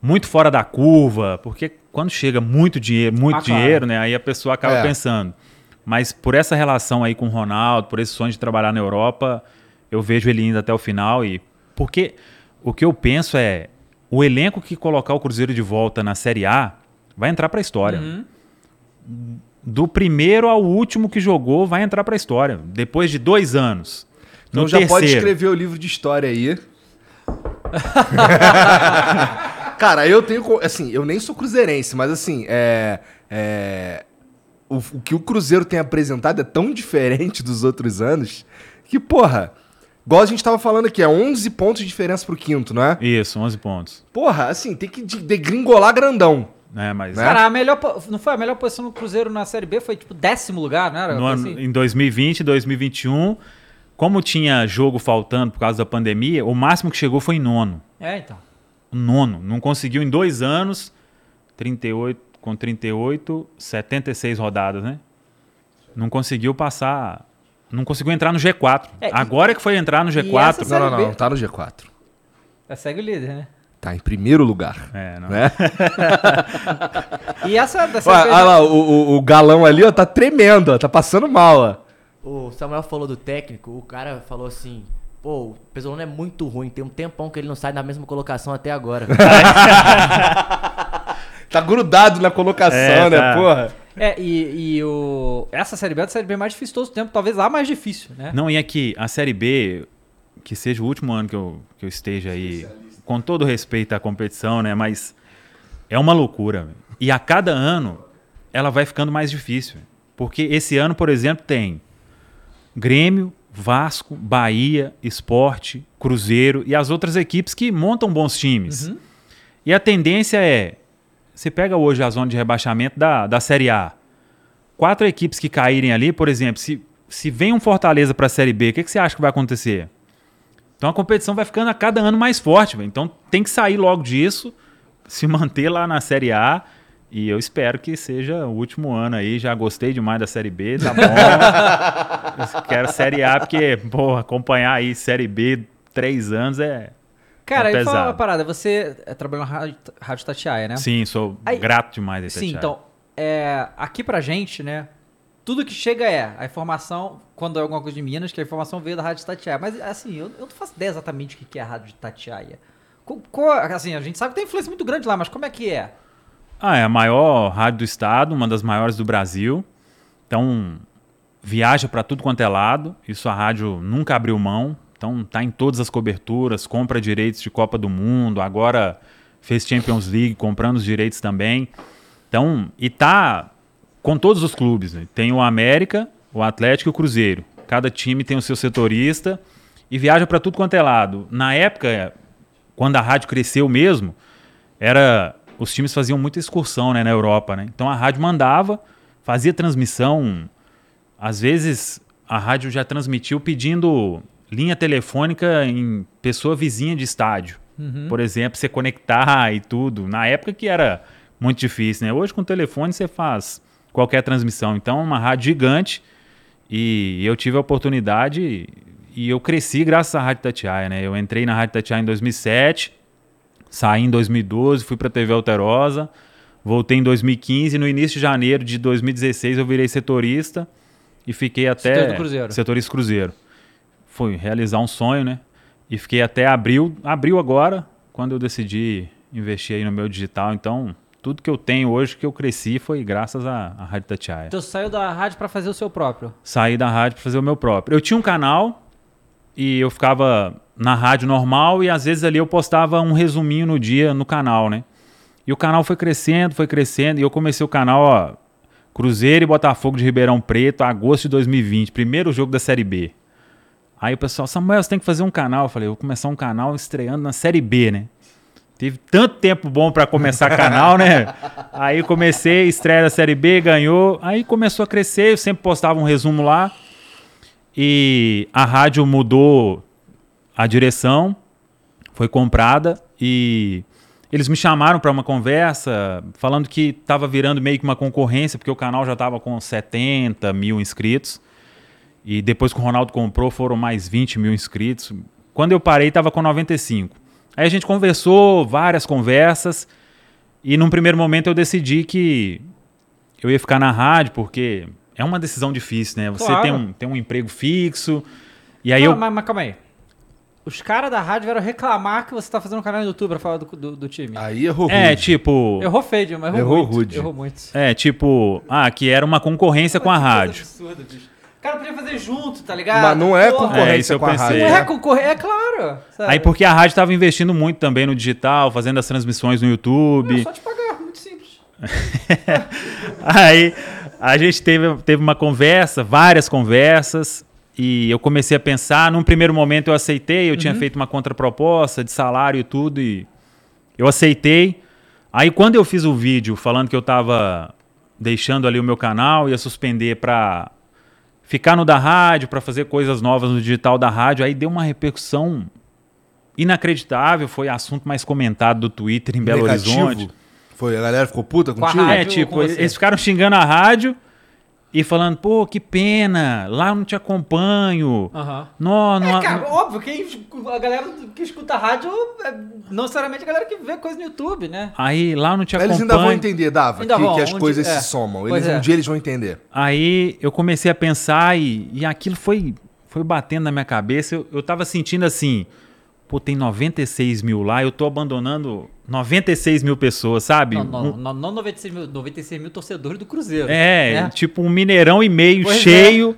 muito fora da curva, porque quando chega muito dinheiro, muito Ah, claro. dinheiro, né, aí a pessoa acaba É. pensando. Mas por essa relação aí com o Ronaldo, por esse sonho de trabalhar na Europa, eu vejo ele indo até o final e porque o que eu penso é o elenco que colocar o Cruzeiro de volta na Série A vai entrar para a história. Uhum. Do primeiro ao último que jogou vai entrar para a história. Depois de dois anos. Então No já pode terceiro. escrever o livro de história aí. Cara, eu tenho. Assim, eu nem sou cruzeirense, mas assim, é. é o, o que o Cruzeiro tem apresentado é tão diferente dos outros anos que, porra. Igual a gente tava falando aqui, é 11 pontos de diferença pro quinto, não é? Isso, 11 pontos. Porra, assim, tem que de- degringolar grandão. Né, mas Né? Cara, a melhor, não foi a melhor posição do Cruzeiro na Série B? Foi tipo décimo lugar, não era? no ano- Assim? em 2020 e 2021, como tinha jogo faltando por causa da pandemia, o máximo que chegou foi em nono. É, então. Nono. Não conseguiu em dois anos, 38, com 38, 76 rodadas, né? Não conseguiu passar não conseguiu entrar no G4. É, e- Agora que foi entrar no essa G4. Série Não, não, não, B. tá no G4. É, segue o líder, né? Tá em primeiro lugar. É, não. Né? E essa da Olha, lá, o, o- o galão ali, ó, tá tremendo, ó, tá passando mal, ó. O Samuel falou do técnico, o cara falou assim, pô, o Pesolano é muito ruim, tem um tempão que ele não sai na mesma colocação até agora. Tá grudado na colocação, É, né, tá. porra? É, e, e o... essa Série B é a Série B mais difícil todo o tempo, talvez a mais difícil, né? Não, e aqui, a Série B, que seja o último ano que eu, que eu esteja aí, com todo respeito à competição, né? Mas é uma loucura. E a cada ano, ela vai ficando mais difícil. Porque esse ano, por exemplo, tem Grêmio, Vasco, Bahia, Esporte, Cruzeiro e as outras equipes que montam bons times. E a tendência é, você pega hoje a zona de rebaixamento da, da Série A, quatro equipes que caírem ali, por exemplo, se, se vem um Fortaleza para a Série B, o que, que você acha que vai acontecer? Então a competição vai ficando a cada ano mais forte, velho. então tem que sair logo disso, se manter lá na Série A. E eu espero que seja o último ano aí. Já gostei demais da Série B, tá bom. Quero Série A, porque, pô, acompanhar aí Série B três anos é. Cara, é aí fala uma pesado. parada, você é, trabalhou na Rádio, Rádio Tatiaia, né? Sim, sou Aí- grato demais a Sim, então, é, aqui pra gente, né, tudo que chega é a informação, quando é alguma coisa de Minas, que a informação veio da Rádio Tatiaia. Mas, assim, eu, eu não faço ideia exatamente o que é a Rádio Tatiaia. Co- assim, a gente sabe que tem influência muito grande lá, mas como é que é? Ah, é a maior rádio do estado, uma das maiores do Brasil. Então, viaja para tudo quanto é lado. Isso a rádio nunca abriu mão. Então, tá em todas as coberturas, compra direitos de Copa do Mundo, agora fez Champions League, comprando os direitos também. Então, e tá com todos os clubes. né? Tem o América, o Atlético e o Cruzeiro. Cada time tem o seu setorista e viaja para tudo quanto é lado. Na época, quando a rádio cresceu mesmo, era os times faziam muita excursão né, na Europa, né? Então a rádio mandava, fazia transmissão. Às vezes a rádio já transmitiu pedindo linha telefônica em pessoa vizinha de estádio. Por exemplo, você conectar e tudo. Na época que era muito difícil, né? Hoje com o telefone você faz qualquer transmissão. Então é uma rádio gigante e eu tive a oportunidade e eu cresci graças à Rádio Tatiaia, né? Eu entrei na Rádio Tatiaia em 2007, saí em 2012, fui para a TV Alterosa, voltei em 2015 no início de janeiro de 2016 eu virei setorista e fiquei até Setorista Cruzeiro. setorista Cruzeiro. Foi realizar um sonho, né? E fiquei até abril, abril agora, quando eu decidi investir aí no meu digital. Então, tudo que eu tenho hoje que eu cresci foi graças à, à Rádio Tatiaia. Então você saiu da rádio pra fazer o seu próprio. Saí da rádio para fazer o meu próprio. Eu tinha um canal e eu ficava na rádio normal e às vezes ali eu postava um resuminho no dia no canal, né? E o canal foi crescendo, foi crescendo e eu comecei o canal, ó, Cruzeiro e Botafogo de Ribeirão Preto, agosto de 2020, primeiro jogo da Série B. Aí o pessoal, Samuel, você tem que fazer um canal. Eu falei, eu vou começar um canal estreando na Série B, né? Teve tanto tempo bom para começar canal, né? Aí comecei, estreia da Série B, ganhou. Aí começou a crescer, eu sempre postava um resumo lá. E a rádio mudou a direção, foi comprada e eles me chamaram para uma conversa falando que estava virando meio que uma concorrência, porque o canal já estava com 70 mil inscritos. E depois que o Ronaldo comprou, foram mais 20 mil inscritos. Quando eu parei, estava com 95. Aí a gente conversou, várias conversas. E num primeiro momento eu decidi que eu ia ficar na rádio, porque é uma decisão difícil, né? Você Claro. tem, um, tem um emprego fixo. E aí eu. mas, mas calma aí. Os caras da rádio vieram reclamar que você tá fazendo um canal no YouTube pra falar do, do, do time. Aí errou É, rude. tipo. Errou feio, mas errou, Errou muito. rude. Errou muito. É, tipo. Ah, que era uma concorrência com a rádio. absurda, bicho. O cara podia fazer junto, tá ligado? Mas não é Porra. É, concorrência isso eu com a pensei. rádio. Não é concorrer, é claro. sabe? Aí porque a rádio estava investindo muito também no digital, fazendo as transmissões no Não, YouTube. é só te pagar, muito simples. Aí a gente teve, teve uma conversa, várias conversas, e eu comecei a pensar. Num primeiro momento eu aceitei, eu tinha feito uma contraproposta de salário e tudo, e eu aceitei. Aí quando eu fiz o vídeo falando que eu estava deixando ali o meu canal, ia suspender para ficar no da rádio, para fazer coisas novas no digital da rádio, aí deu uma repercussão inacreditável, foi assunto mais comentado do Twitter em Belo Negativo. Horizonte. Foi, a galera ficou puta Com a contigo? rádio. É, tipo, com eles ficaram xingando a rádio e falando, pô, que pena, lá eu não te acompanho. Aham. Não, não, É, cara, óbvio, quem, a galera que escuta rádio é não necessariamente a galera que vê coisa no YouTube, né? Aí lá eu não te Eles acompanho. ainda vão entender, Dava, Ainda que, vão, que as um coisas dia- é. se somam. Pois Eles, é. Um dia eles vão entender. Aí eu comecei a pensar e, e aquilo foi, foi batendo na minha cabeça. Eu, eu tava sentindo assim, pô, tem 96 mil lá, eu tô abandonando 96 mil pessoas, sabe? Não, não, não, não 96, mil, 96 mil torcedores do Cruzeiro. É, né? tipo um mineirão e meio Pois é. cheio.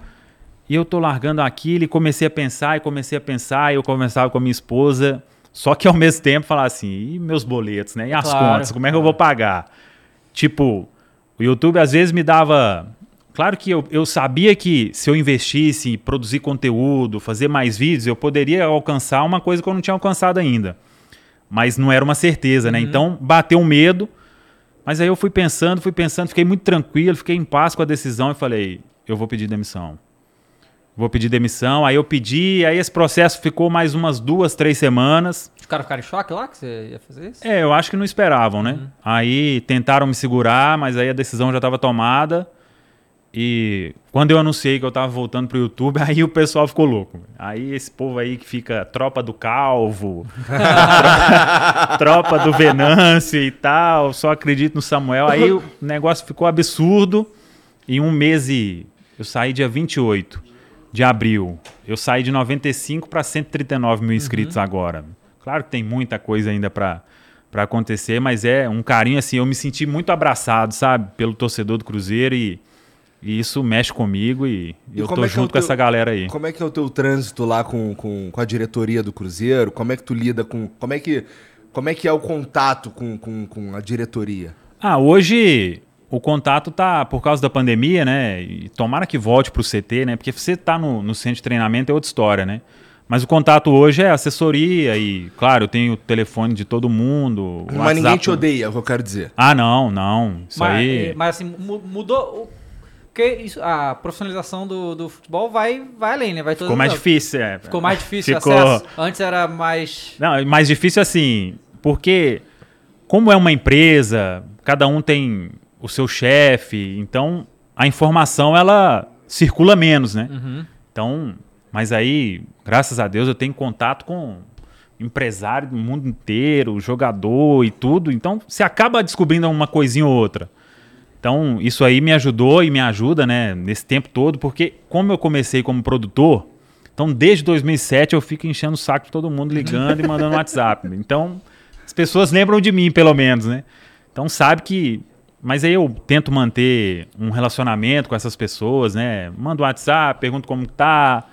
E eu tô largando aquilo e comecei a pensar, e comecei a pensar, e eu conversava com a minha esposa. Só que ao mesmo tempo falar assim, e meus boletos, né? E as Claro. contas, como é que eu vou pagar? Tipo, o YouTube às vezes me dava. Claro que eu, eu sabia que se eu investisse em produzir conteúdo, fazer mais vídeos, eu poderia alcançar uma coisa que eu não tinha alcançado ainda. Mas não era uma certeza, né? Então bateu um medo. Mas aí eu fui pensando, fui pensando, fiquei muito tranquilo, fiquei em paz com a decisão e falei: eu vou pedir demissão. Vou pedir demissão. Aí eu pedi, aí esse processo ficou mais umas duas, três semanas. Os caras ficaram em choque lá que você ia fazer isso? É, eu acho que não esperavam, né? Aí tentaram me segurar, mas aí a decisão já estava tomada. E quando eu anunciei que eu tava voltando pro YouTube, aí o pessoal ficou louco. Aí esse povo aí que fica tropa do Calvo, tropa do Venâncio e tal, só acredito no Samuel. Aí o negócio ficou absurdo. Em um mês e eu saí dia 28 de abril. Eu saí de 95 para 139 mil inscritos agora. Claro que tem muita coisa ainda para para acontecer, mas é um carinho assim, eu me senti muito abraçado, sabe, pelo torcedor do Cruzeiro e, e isso mexe comigo e, E eu tô é é junto com teu- essa galera aí. Como é que é o teu trânsito lá com, com, com a diretoria do Cruzeiro? Como é que tu lida com. Como é que, como é, que é o contato com, com, com a diretoria? Ah, hoje o contato tá por causa da pandemia, né? E tomara que volte pro CT, né? Porque você tá no, no centro de treinamento é outra história, né? Mas o contato hoje é assessoria e, claro, eu tenho o telefone de todo mundo. Mas WhatsApp- ninguém te odeia, é o que eu quero dizer. Ah, não, não. Isso mas, aí. é, mas assim, mu- mudou. Porque isso, a profissionalização do, do futebol vai, vai além, né? Vai todo Ficou mais difícil, é. Ficou mais difícil o Ficou- acesso. Antes era mais. Não, é mais difícil assim, porque como é uma empresa, cada um tem o seu chefe, então a informação ela circula menos, né? Uhum. Então, mas aí, graças a Deus, eu tenho contato com empresário do mundo inteiro, jogador e tudo, então você acaba descobrindo uma coisinha ou outra. Então, isso aí me ajudou e me ajuda, né, nesse tempo todo, porque como eu comecei como produtor, então desde 2007 eu fico enchendo o saco de todo mundo ligando e mandando WhatsApp. Então, as pessoas lembram de mim, pelo menos, né? Então, sabe que mas aí eu tento manter um relacionamento com essas pessoas, né? Mando WhatsApp, pergunto como tá.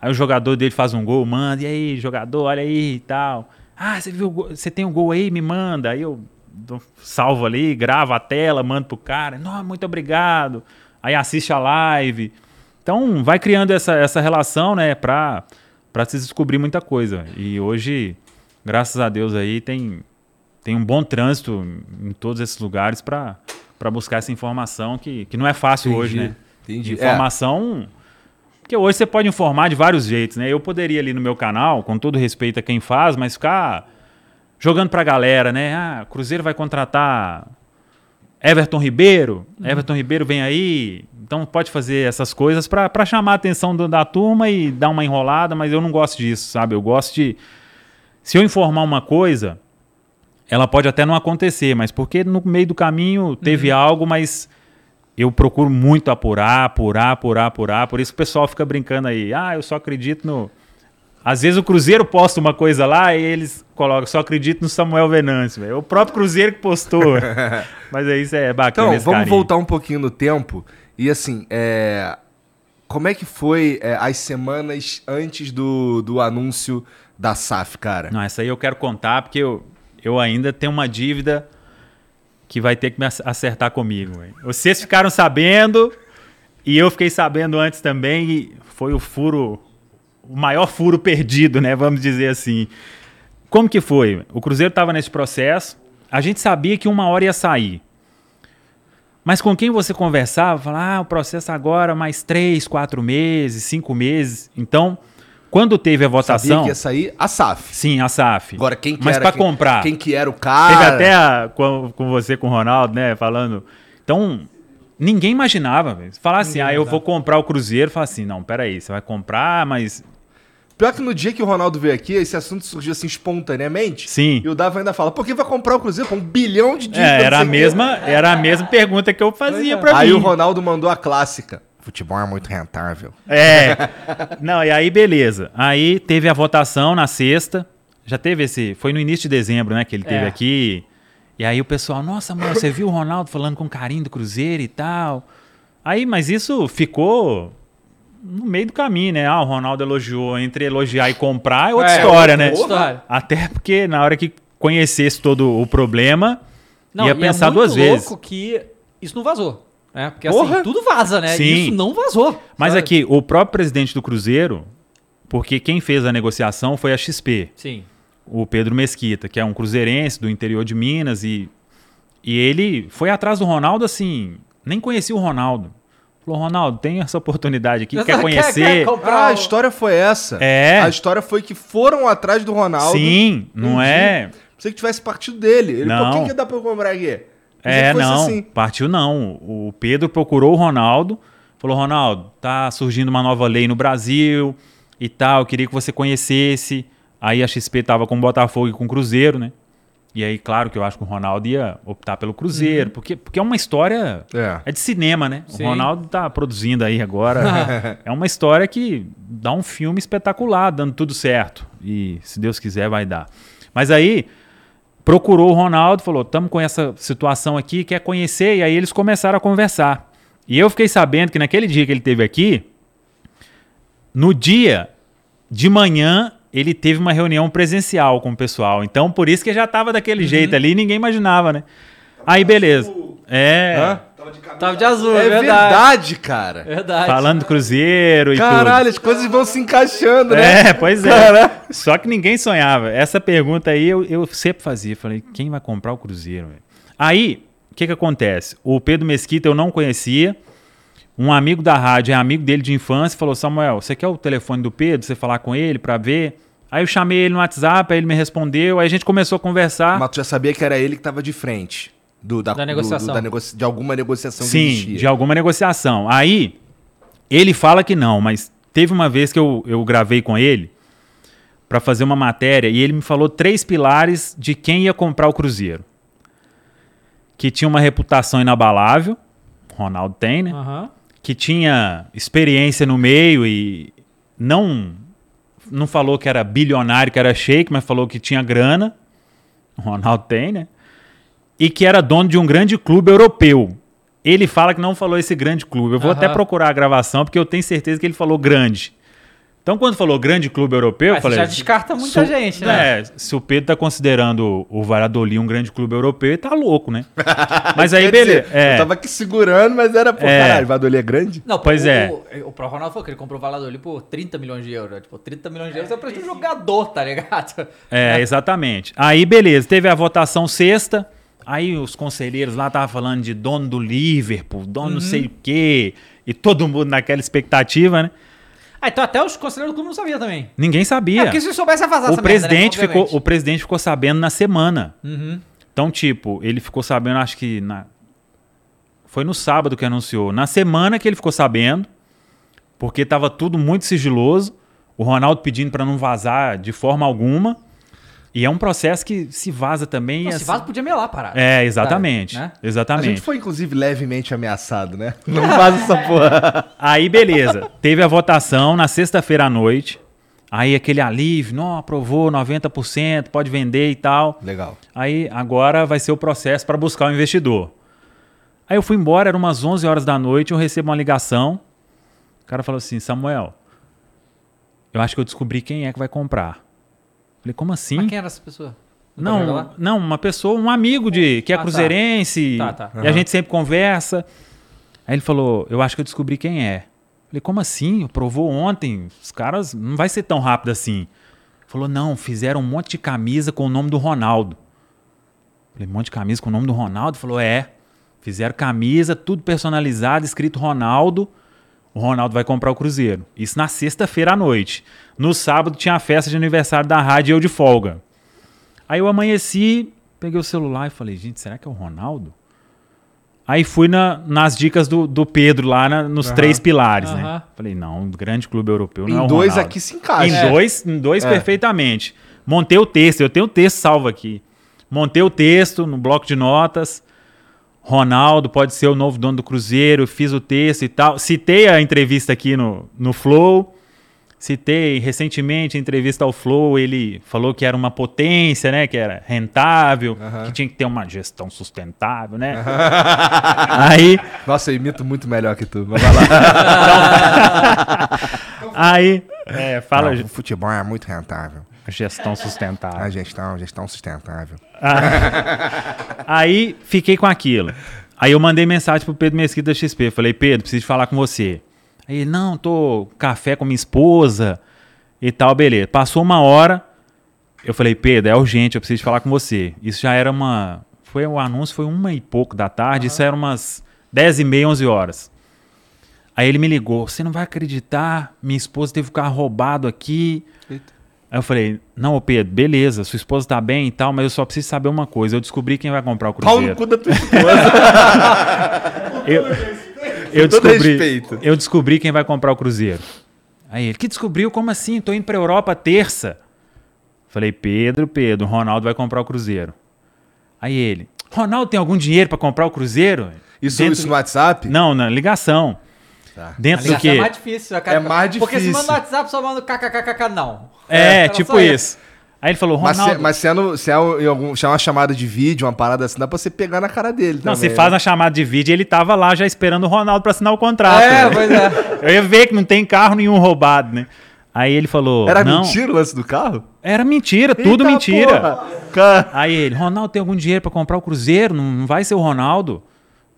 Aí o jogador dele faz um gol, manda, e aí, jogador, olha aí e tal. Ah, você viu, você tem um gol aí, me manda. Aí eu salvo ali, gravo a tela, mando pro cara. Não, muito obrigado. Aí assiste a live. Então, vai criando essa, essa relação, né, pra, pra se descobrir muita coisa. E hoje, graças a Deus aí, tem, tem um bom trânsito em todos esses lugares pra pra buscar essa informação que, que não é fácil hoje, né? Entendi. Informação. Porque hoje você pode informar de vários jeitos, né? Eu poderia ali no meu canal, com todo respeito a quem faz, mas ficar jogando pra galera, né? Ah, Cruzeiro vai contratar Everton Ribeiro. Everton Ribeiro vem aí. Então pode fazer essas coisas pra pra chamar a atenção do- da turma e dar uma enrolada, mas eu não gosto disso, sabe? Eu gosto de. Se eu informar uma coisa, ela pode até não acontecer, mas porque no meio do caminho teve algo, mas eu procuro muito apurar, apurar, apurar, apurar. Por isso que o pessoal fica brincando aí. Ah, eu só acredito no. Às vezes o Cruzeiro posta uma coisa lá e eles colocam, só acredito no Samuel Venâncio. velho. É o próprio Cruzeiro que postou. Mas aí isso é bacana. Então, vamos carinho. voltar um pouquinho no tempo. E assim, é... como é que foi é, as semanas antes do, do anúncio da SAF, cara? Não, essa aí eu quero contar porque eu, eu ainda tenho uma dívida que vai ter que me ac- acertar comigo. velho. Vocês ficaram sabendo e eu fiquei sabendo antes também e foi o furo, o maior furo perdido, né? Vamos dizer assim. Como que foi? O Cruzeiro estava nesse processo, a gente sabia que uma hora ia sair. Mas com quem você conversava, falava, ah, o processo agora mais três, quatro meses, cinco meses. Então, quando teve a Sabia votação... que ia sair a SAF. Sim, a SAF. Agora, quem que Mas era para comprar. Quem que era o Teve cara? até a- com, com você, com o Ronaldo, né? Falando. Então, ninguém imaginava. Falar assim, Ninguém ah, eu vou comprar o Cruzeiro. Falar assim, não, peraí, você vai comprar, mas. Pior que no dia que o Ronaldo veio aqui, esse assunto surgiu assim espontaneamente. Sim. E o Dava ainda fala, por que vai comprar o Cruzeiro? Pô, um bilhão de dívidas. É, era a mesma, era a mesma pergunta que eu fazia pra Aí mim. o Ronaldo mandou a clássica. Futebol é muito rentável. É. Não, e aí beleza. Aí teve a votação na sexta. Já teve esse. Foi no início de dezembro, né? Que ele teve É. aqui. E aí o pessoal, nossa, mano, você viu o Ronaldo falando com carinho do Cruzeiro e tal. Aí, mas isso ficou no meio do caminho, né? Ah, o Ronaldo elogiou. Entre elogiar e comprar é outra É, história, outra né? história. Até porque na hora que conhecesse todo o problema, Não, ia e pensar é duas vezes. louco que isso não vazou. Né? Porque Porra. assim, tudo vaza, né? Sim. Isso não vazou. Mas sabe? aqui, o próprio presidente do Cruzeiro, porque quem fez a negociação foi a XP. Sim. o Pedro Mesquita, que é um cruzeirense do interior de Minas e, e ele foi atrás do Ronaldo assim, nem conhecia o Ronaldo. Falou, Ronaldo, tem essa oportunidade aqui, quer conhecer? comprar Ah, a história foi essa. É. A história foi que foram atrás do Ronaldo. Sim, não é? Pensei que tivesse partido dele. Ele, Não. Pô, quem que dá pra eu comprar aqui? Pensei É, não, assim. partiu não. O Pedro procurou o Ronaldo, falou, Ronaldo, tá surgindo uma nova lei no Brasil e tal, eu queria que você conhecesse. Aí a XP tava com o Botafogo e com o Cruzeiro, né? E aí, claro que eu acho que o Ronaldo ia optar pelo Cruzeiro, porque, porque é uma história É. É de cinema, né? Sim. O Ronaldo tá produzindo aí agora. é uma história que dá um filme espetacular, dando tudo certo. E se Deus quiser, vai dar. Mas aí procurou o Ronaldo, falou: estamos com essa situação aqui, quer conhecer? E aí eles começaram a conversar. E eu fiquei sabendo que naquele dia que ele teve aqui, no dia de manhã, ele teve uma reunião presencial com o pessoal. Então, por isso que já tava daquele jeito ali, ninguém imaginava, né? Aí, beleza. É. Hã? Tava de. Tava azul, É é verdade, verdade. cara. Verdade. Falando do Cruzeiro e Caralho, as coisas vão se encaixando, né? tudo. É, pois é. Caralho. Só que ninguém sonhava. Essa pergunta aí eu, eu sempre fazia. Falei, quem vai comprar o Cruzeiro? velho? Aí, o que que acontece? O Pedro Mesquita eu não conhecia. Um amigo da rádio, é amigo dele de infância, falou: Samuel, você quer o telefone do Pedro? Você falar com ele pra ver? Aí eu chamei ele no WhatsApp, aí ele me respondeu, aí a gente começou a conversar. Mas tu já sabia que era ele que tava de frente. Do, da, Da negociação. do- da de alguma negociação que Sim, existia. de alguma negociação. Aí, ele fala que não, mas teve uma vez que eu, eu gravei com ele para fazer uma matéria e ele me falou três pilares de quem ia comprar o Cruzeiro. Que tinha uma reputação inabalável, Ronaldo tem, né? Aham. Que tinha experiência no meio e não não falou que era bilionário, que era shake, mas falou que tinha grana. O Ronaldo tem, né? E que era dono de um grande clube europeu. Ele fala que não falou esse grande clube. Eu vou Aham. até procurar a gravação, porque eu tenho certeza que ele falou grande. Então, quando falou grande clube europeu, Mas eu falei. já descarta muita se o- gente, né? É, se o Pedro tá considerando o Valladolid um grande clube europeu, ele tá louco, né? Mas aí, beleza. dizer, é. Eu tava aqui segurando, mas era, pô, É. caralho, Vadoli é grande? Não, Pois o, é. O, o Pro Ronaldo falou que ele comprou o Valladolid por 30 milhões de euros. Tipo, 30 milhões de euros é pra um jogador, tá ligado? É, exatamente. Aí, beleza, teve a votação sexta. Aí os conselheiros lá estavam falando de dono do Liverpool, dono não sei o quê. E todo mundo naquela expectativa, né? Ah, então até os conselheiros do clube não sabiam também. Ninguém sabia. É, porque se soubesse, vazar o essa presidente merda, né? ficou, o presidente ficou sabendo na semana. Uhum. Então, tipo, ele ficou sabendo, acho que na foi no sábado que anunciou. Na semana que ele ficou sabendo, porque tava tudo muito sigiloso, o Ronaldo pedindo para não vazar de forma alguma. E é um processo que se vaza também. Não, se assim- vaza, podia melar a parada. É, exatamente. Né? A Exatamente. gente foi, inclusive, levemente ameaçado, né? Não faz essa porra. Aí, beleza. Teve a votação na sexta-feira à noite. Aí aquele alívio, não, aprovou 90%, pode vender e tal. Legal. Aí agora vai ser o processo para buscar o investidor. Aí eu fui embora, eram umas 11 horas da noite, eu recebo uma ligação. O cara falou assim: Samuel, eu acho que eu descobri quem é que vai comprar. Falei, como assim? Mas quem era essa pessoa? Não tá Não, não, uma pessoa, um amigo de que é Ah, tá. cruzeirense. Tá, tá. E a gente sempre conversa. Aí ele falou: Eu acho que eu descobri quem é. Falei, como assim? Provou ontem. Os caras não vai ser tão rápido assim. Falou, não, fizeram um monte de camisa com o nome do Ronaldo. Falei, um monte de camisa com o nome do Ronaldo? Falou, é. Fizeram camisa, tudo personalizado, escrito Ronaldo. O Ronaldo vai comprar o Cruzeiro. Isso na sexta-feira à noite. No sábado tinha a festa de aniversário da rádio e eu de folga. Aí eu amanheci, peguei o celular e falei, gente, será que é o Ronaldo? Aí fui na- nas dicas do, do Pedro lá na- nos três pilares, né? Aham. Falei, não, um grande clube europeu não é Em o dois Ronaldo. aqui se encaixa. Em dois, em dois É. perfeitamente. Montei o texto, eu tenho o texto salvo aqui. Montei o texto no bloco de notas. Ronaldo pode ser o novo dono do Cruzeiro, fiz o texto e tal. Citei a entrevista aqui no, no Flow. Citei recentemente a entrevista ao Flow, ele falou que era uma potência, né? Que era rentável, que tinha que ter uma gestão sustentável, né? Aí, Nossa, eu imito muito melhor que tu. Mas vai lá. aí, é, fala Não, o futebol é muito rentável. Gestão sustentável. A gestão, gestão sustentável. Aí fiquei com aquilo. Aí eu mandei mensagem pro Pedro Mesquita da XP. Falei, Pedro, preciso falar com você. Aí ele, não, tô café com minha esposa e tal, beleza. Passou uma hora. Eu falei, Pedro, é urgente, eu preciso falar com você. Isso já era uma. Foi o anúncio, foi uma e pouco da tarde, isso era umas 10 e meia, 11 horas. Aí ele me ligou, você não vai acreditar, minha esposa teve o carro roubado aqui. Aí eu falei, não, ô Pedro, beleza, sua esposa tá bem e tal, mas eu só preciso saber uma coisa. Eu descobri quem vai comprar o Pau no Cruzeiro. cu da tua esposa. Eu, eu, descobri, eu descobri quem vai comprar o Cruzeiro. Aí ele, que descobriu? Como assim? Tô indo pra Europa terça. Falei, Pedro, Pedro, Ronaldo vai comprar o Cruzeiro. Aí ele, Ronaldo tem algum dinheiro pra comprar o Cruzeiro? Isso, Dentro- isso no WhatsApp? Não, na ligação. Tá. Dentro do quê? é mais difícil. cara. É mais Porque se difícil. manda no WhatsApp, só manda kkkk, não. É, tipo só isso. Aí ele falou, Mas, Ronaldo... se, mas se, é no, se, é um- em algum, se é uma chamada de vídeo, uma parada assim, dá pra você pegar na cara dele. Não, também, se faz né? na chamada de vídeo, ele tava lá já esperando o Ronaldo pra assinar o contrato. É, né? pois é. Eu ia ver que não tem carro nenhum roubado, né? Aí ele falou. Era não, mentira o lance do carro? Era mentira, tudo Eita mentira. porra. Cara, Aí ele, Ronaldo tem algum dinheiro pra comprar o Cruzeiro? Não, não vai ser o Ronaldo.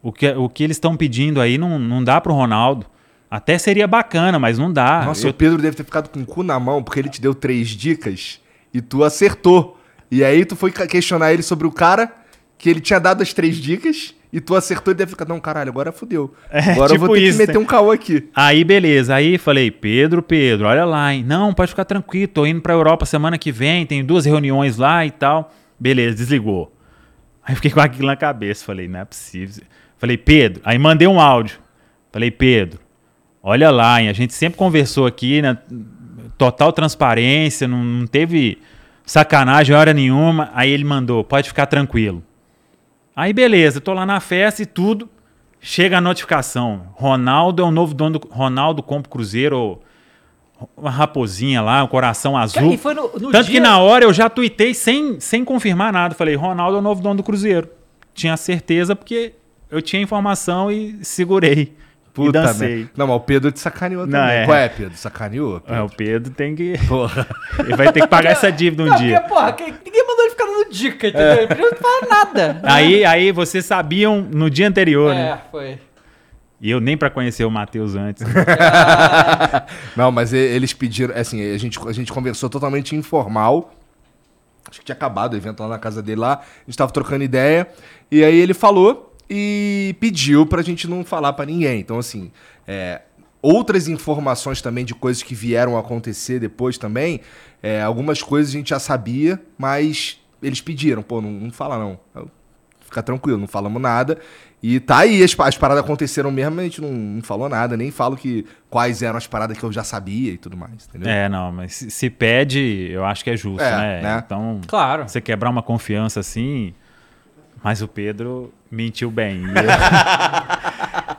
O que, o que eles estão pedindo aí não, não dá pro Ronaldo. Até seria bacana, mas não dá. Nossa, Eu- o Pedro deve ter ficado com o cu na mão, porque ele te deu três dicas e tu acertou. E aí tu foi questionar ele sobre o cara que ele tinha dado as três dicas e tu acertou e deve ficar, não, caralho, agora fudeu. É, agora eu tipo vou ter isso, que meter né? um caô aqui. Aí, beleza. Aí falei, Pedro, Pedro, olha lá, hein? Não, pode ficar tranquilo, tô indo pra Europa semana que vem, tem duas reuniões lá e tal. Beleza, desligou. Aí fiquei com aquilo na cabeça, falei, não é possível. Falei, Pedro, aí mandei um áudio. Falei, Pedro, olha lá, hein? A gente sempre conversou aqui, né? Total transparência, não, não teve sacanagem hora nenhuma. Aí ele mandou, pode ficar tranquilo. Aí beleza, tô lá na festa e tudo. Chega a notificação. Ronaldo é o novo dono do. Ronaldo compra o Cruzeiro. ou Uma raposinha lá, um coração azul. Foi no, no Tanto dia... que na hora eu já tuitei sem, sem confirmar nada. Falei, Ronaldo é o novo dono do Cruzeiro. Tinha certeza porque eu tinha informação e segurei. e dancei. merda. Não, mas o Pedro te sacaneou Não, também. é. Qual é, Pedro? Sacaneou? É, o Pedro tem que. Porra. Ele vai ter que pagar essa dívida um Não, dia. porque, porra, ninguém mandou ele ficar dando dica, entendeu? Ele não falar nada. Aí, aí vocês sabiam no dia anterior, né? É, foi. E eu nem pra conhecer o Matheus antes. né? Não, mas eles pediram, assim, a gente, a gente conversou totalmente informal. Acho que tinha acabado o evento lá na casa dele lá. A gente tava trocando ideia. E aí ele falou e pediu pra gente não falar pra ninguém. Então, assim, é, outras informações também de coisas que vieram a acontecer depois também. é, algumas coisas a gente já sabia, mas eles pediram, pô, não, não fala não. Eu, Fica tranquilo, não falamos nada. E tá aí, as, as paradas aconteceram mesmo, a gente não, não falou nada, nem falo que quais eram as paradas que eu já sabia e tudo mais, entendeu? É, não, mas se, se pede, eu acho que é justo, É, né? né? Então, Claro. você quebrar uma confiança assim. Mas o Pedro mentiu bem.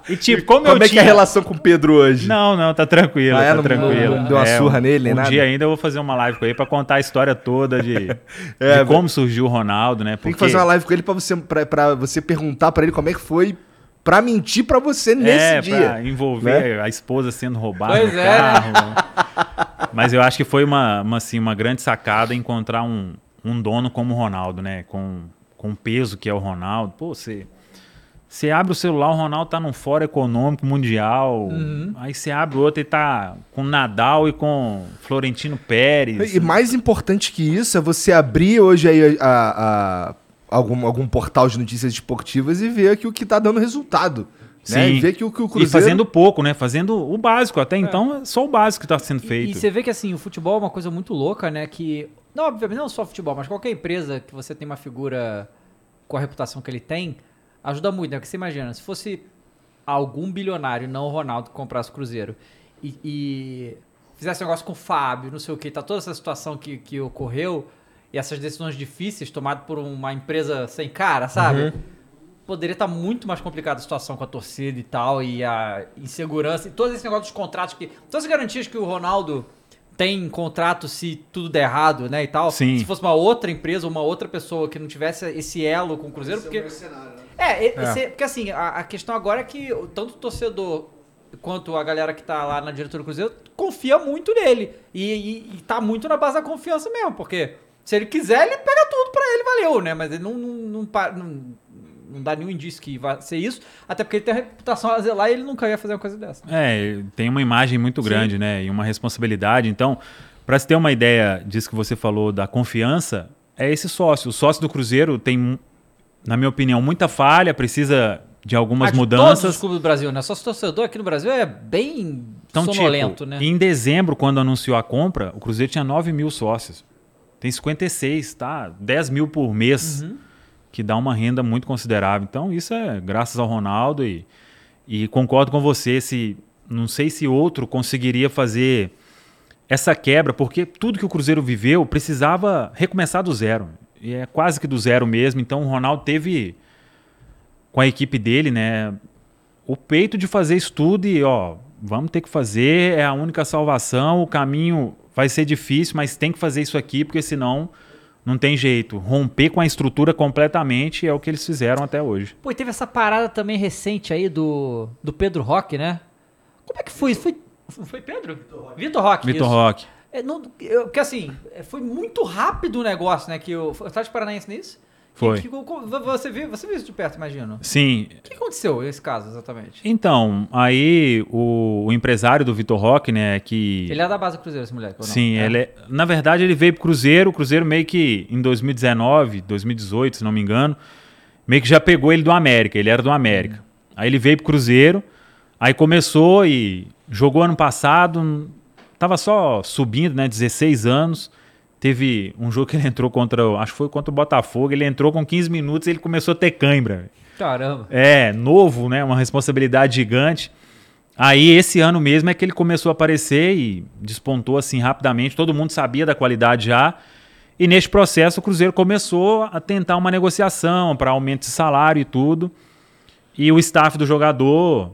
E, tipo, como, Como eu é que tinha... é a relação com o Pedro hoje? Não, não, tá tranquilo, Ah, é? tá Não- tranquilo. não deu uma surra nele, nem um nada? dia ainda eu vou fazer uma live com ele pra contar a história toda de, É, de como surgiu o Ronaldo, né? Tem Porque que fazer uma live com ele pra você, pra, pra você perguntar pra ele como é que foi pra mentir pra você nesse é, dia. pra envolver né? a esposa sendo roubada Pois no é, carro. Mas eu acho que foi uma, uma, assim, uma grande sacada encontrar um, um dono como o Ronaldo, né? Com, com o peso que é o Ronaldo. Pô, você... Você abre o celular, o Ronaldo tá num fórum econômico mundial. Aí você abre o outro e tá com Nadal e com Florentino Pérez. E mais importante que isso é você abrir hoje aí a, a- algum, algum portal de notícias esportivas e ver que o que tá dando resultado. Né? E ver que o, que o E Cruzeiro... fazendo pouco, né? Fazendo o básico. Até então, é só o básico que tá sendo E, feito. e você vê que assim, o futebol é uma coisa muito louca, né? Que. Não, obviamente, não só futebol, mas qualquer empresa que você tem uma figura com a reputação que ele tem, ajuda muito, né? Porque você imagina, se fosse algum bilionário, não o Ronaldo, que comprasse o Cruzeiro e, e fizesse um negócio com o Fábio, não sei o que, tá toda essa situação que, que ocorreu e essas decisões difíceis tomadas por uma empresa sem cara, sabe? Poderia estar muito mais complicada a situação com a torcida e tal, e a insegurança, e todos esses negócios dos contratos, que todas as garantias que o Ronaldo tem em contrato se tudo der errado, né, e tal. Sim. Se fosse uma outra empresa, uma outra pessoa que não tivesse esse elo com o Cruzeiro, Esse é um porque... mercenário, né? É, esse- porque assim, a, a questão agora é que tanto o torcedor quanto a galera que tá lá na diretoria do Cruzeiro confia muito nele. E, e, e tá muito na base da confiança mesmo, porque se ele quiser, ele pega tudo pra ele, valeu, né? Mas ele não, não, não, não, não dá nenhum indício que vai ser isso, até porque ele tem a reputação a zelar e ele nunca ia fazer uma coisa dessa. É, tem uma imagem muito grande, né? E uma responsabilidade. Então, para se ter uma ideia disso que você falou da confiança, é esse sócio. O sócio do Cruzeiro tem, na minha opinião, muita falha, precisa de algumas Ah, de Todos os mudanças. clubes do Brasil, né? Só o torcedor aqui no Brasil é bem Então, sonolento, tipo, né? em dezembro, quando anunciou a compra, o Cruzeiro tinha 9 mil sócios. Tem 56, tá? 10 mil por mês, Uhum. Que dá uma renda muito considerável. Então, isso é graças ao Ronaldo e, e concordo com você. Se, não sei se outro conseguiria fazer essa quebra, porque tudo que o Cruzeiro viveu precisava recomeçar do zero. E é quase que do zero mesmo. Então, o Ronaldo teve, com a equipe dele, né, o peito de fazer isso tudo e, ó, vamos ter que fazer, é a única salvação, o caminho vai ser difícil, mas tem que fazer isso aqui, porque senão não tem jeito. Romper com a estrutura completamente é o que eles fizeram até hoje. Pô, e teve essa parada também recente aí do, do Pedro Roque, né? Como é que foi? Foi, foi Pedro? Vitor Roque. Vitor. Roque. É, não, eu- porque assim, é, foi muito rápido o negócio, né? Que o Atlético Paranaense nisso? Foi. Que, que- você, viu, você viu isso de perto, imagino. Sim. O que aconteceu nesse caso, exatamente? Então, aí o, o empresário do Vitor Roque, né, que... Ele é da base do Cruzeiro, esse moleque, ou não? Sim, ele é- na verdade ele veio pro Cruzeiro, o Cruzeiro meio que em 2019, 2018, se não me engano, meio que já pegou ele do América, ele era do América. Aí ele veio pro Cruzeiro, aí começou e jogou ano passado, tava só subindo, né, 16 anos. Teve um jogo que ele entrou contra, acho que foi contra o Botafogo, ele entrou com 15 minutos e ele começou a ter cãibra. Caramba. É, novo, né? Uma responsabilidade gigante. Aí, esse ano mesmo é que ele começou a aparecer e despontou assim rapidamente. Todo mundo sabia da qualidade já. E neste processo, o Cruzeiro começou a tentar uma negociação para aumento de salário e tudo. E o staff do jogador,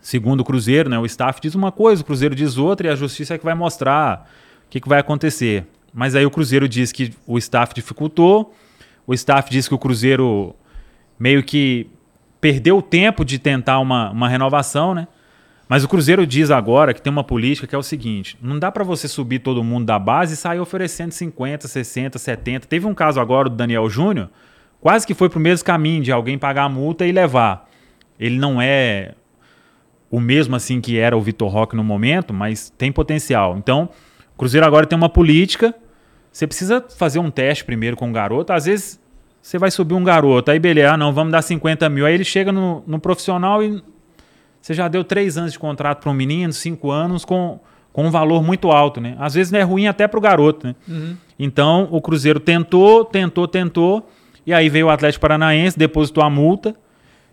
segundo o Cruzeiro, né? O staff diz uma coisa, o Cruzeiro diz outra e a justiça é que vai mostrar o que, que vai acontecer. Mas aí o Cruzeiro diz que o staff dificultou, o staff diz que o Cruzeiro meio que perdeu o tempo de tentar uma, uma renovação, né? Mas o Cruzeiro diz agora que tem uma política que é o seguinte: não dá para você subir todo mundo da base e sair oferecendo 50, 60, 70. Teve um caso agora do Daniel Júnior, quase que foi pro mesmo caminho de alguém pagar a multa e levar. Ele não é o mesmo assim que era o Vitor Roque no momento, mas tem potencial. Então, Cruzeiro agora tem uma política. Você precisa fazer um teste primeiro com o garoto. Às vezes você vai subir um garoto, aí beleza, ah, não, vamos dar 50 mil. Aí ele chega no, no profissional e você já deu três anos de contrato para um menino, cinco anos, com, com um valor muito alto, né? Às vezes não é ruim até para o garoto, né? Então o Cruzeiro tentou, tentou, tentou, e aí veio o Atlético Paranaense, depositou a multa.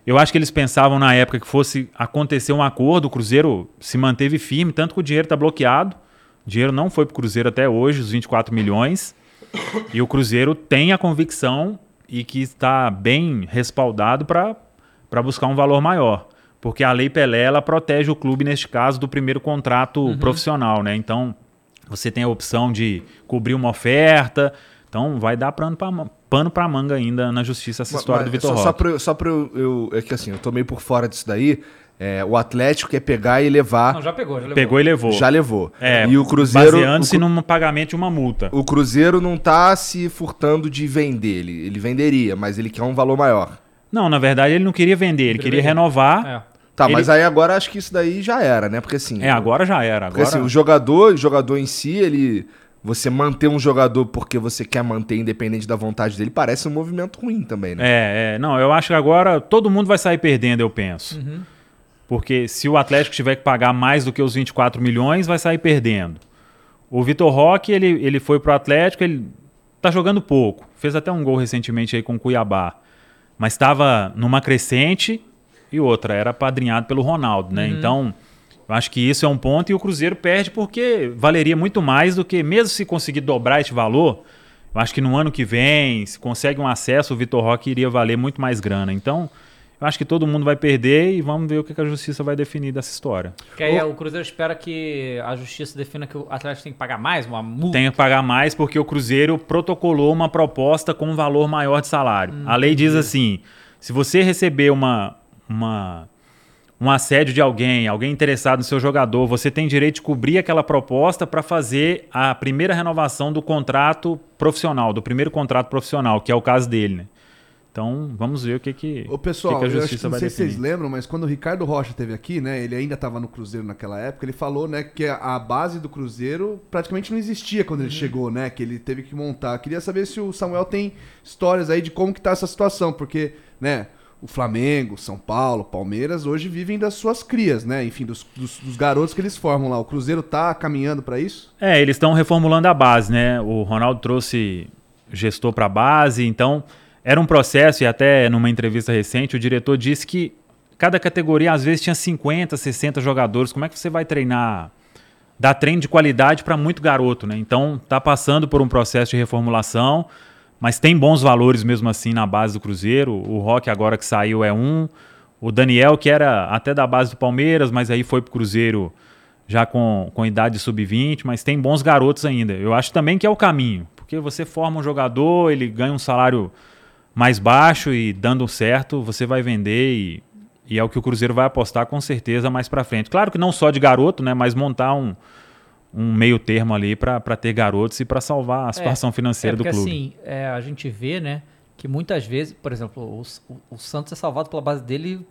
Eu acho que eles pensavam na época que fosse acontecer um acordo, o Cruzeiro se manteve firme, tanto que o dinheiro está bloqueado. O dinheiro não foi para o Cruzeiro até hoje, os 24 milhões. E o Cruzeiro tem a convicção e que está bem respaldado para buscar um valor maior. Porque a Lei Pelé ela protege o clube, neste caso, do primeiro contrato profissional. Né? Então, você tem a opção de cobrir uma oferta. Então, vai dar pano para pano pra manga ainda na justiça essa história do Mas Vitor só, Roque. só pra, eu- só pra eu, eu- É que assim, eu tô meio por fora disso daí. É, o Atlético quer pegar e levar. Não, já pegou, já levou. Pegou e levou. Já levou. É, e o Cruzeiro. Baseando-se o, num pagamento de uma multa. o Cruzeiro não tá se furtando de vender. Ele, ele venderia, mas ele quer um valor maior. Não, na verdade, ele não queria vender, ele queria renovar. É. Tá, Ele- mas aí agora acho que isso daí já era, né? Porque assim. É, agora já era. Porque Agora... assim, o jogador, o jogador em si, ele. Você manter um jogador porque você quer manter independente da vontade dele, parece um movimento ruim também, né? É, é, não, eu acho que agora todo mundo vai sair perdendo, eu penso. Porque se o Atlético tiver que pagar mais do que os 24 milhões, vai sair perdendo. O Vitor Roque, ele, ele foi pro Atlético, ele tá jogando pouco. Fez até um gol recentemente aí com o Cuiabá. mas estava numa crescente e outra era padrinhado pelo Ronaldo, né? Então, eu acho que isso é um ponto e o Cruzeiro perde porque valeria muito mais do que, mesmo se conseguir dobrar este valor, eu acho que no ano que vem, se consegue um acesso, o Vitor Roque iria valer muito mais grana. Então, eu acho que todo mundo vai perder e vamos ver o que a justiça vai definir dessa história. Que aí o Cruzeiro espera que a justiça defina que o Atlético tem que pagar mais, uma multa. Tem que pagar mais porque o Cruzeiro protocolou uma proposta com um valor maior de salário. Hum, a lei diz assim: se você receber uma, uma, um assédio de alguém, alguém interessado no seu jogador, você tem direito de cobrir aquela proposta para fazer a primeira renovação do contrato profissional, do primeiro contrato profissional, que é o caso dele. Né? Então, vamos ver o que, que, Ô, pessoal, o que, que a eu acho justiça que não sei se vocês lembram, mas quando o Ricardo Rocha esteve aqui, né, ele ainda estava no Cruzeiro naquela época, ele falou, né, que a base do Cruzeiro praticamente não existia quando Uhum. ele chegou, né, que ele teve que montar. Queria saber se o Samuel tem histórias aí de como que tá essa situação, porque, né, o Flamengo, São Paulo, Palmeiras hoje vivem das suas crias, né, enfim, dos, dos- dos garotos que eles formam lá. O Cruzeiro tá caminhando para isso? É, eles estão reformulando a base, né? O Ronaldo trouxe gestor para a base, então era um processo, e até numa entrevista recente, o diretor disse que cada categoria às vezes tinha 50, 60 jogadores. Como é que você vai treinar? Dar treino de qualidade para muito garoto, né? Então tá passando por um processo de reformulação, mas tem bons valores mesmo assim na base do Cruzeiro. O Rock agora que saiu é um. O Daniel, que era até da base do Palmeiras, mas aí foi pro Cruzeiro já com, com idade sub-20, mas tem bons garotos ainda. Eu acho também que é o caminho, porque você forma um jogador, ele ganha um salário mais baixo e dando certo, você vai vender e, e é o que o Cruzeiro vai apostar com certeza mais pra frente. Claro que não só de garoto, né, mas montar um, um meio termo ali pra pra ter garotos e pra salvar a situação financeira é, do porque, clube. assim, é, a gente vê, né, que muitas vezes, por exemplo, o, o- o Santos é salvado pela base dele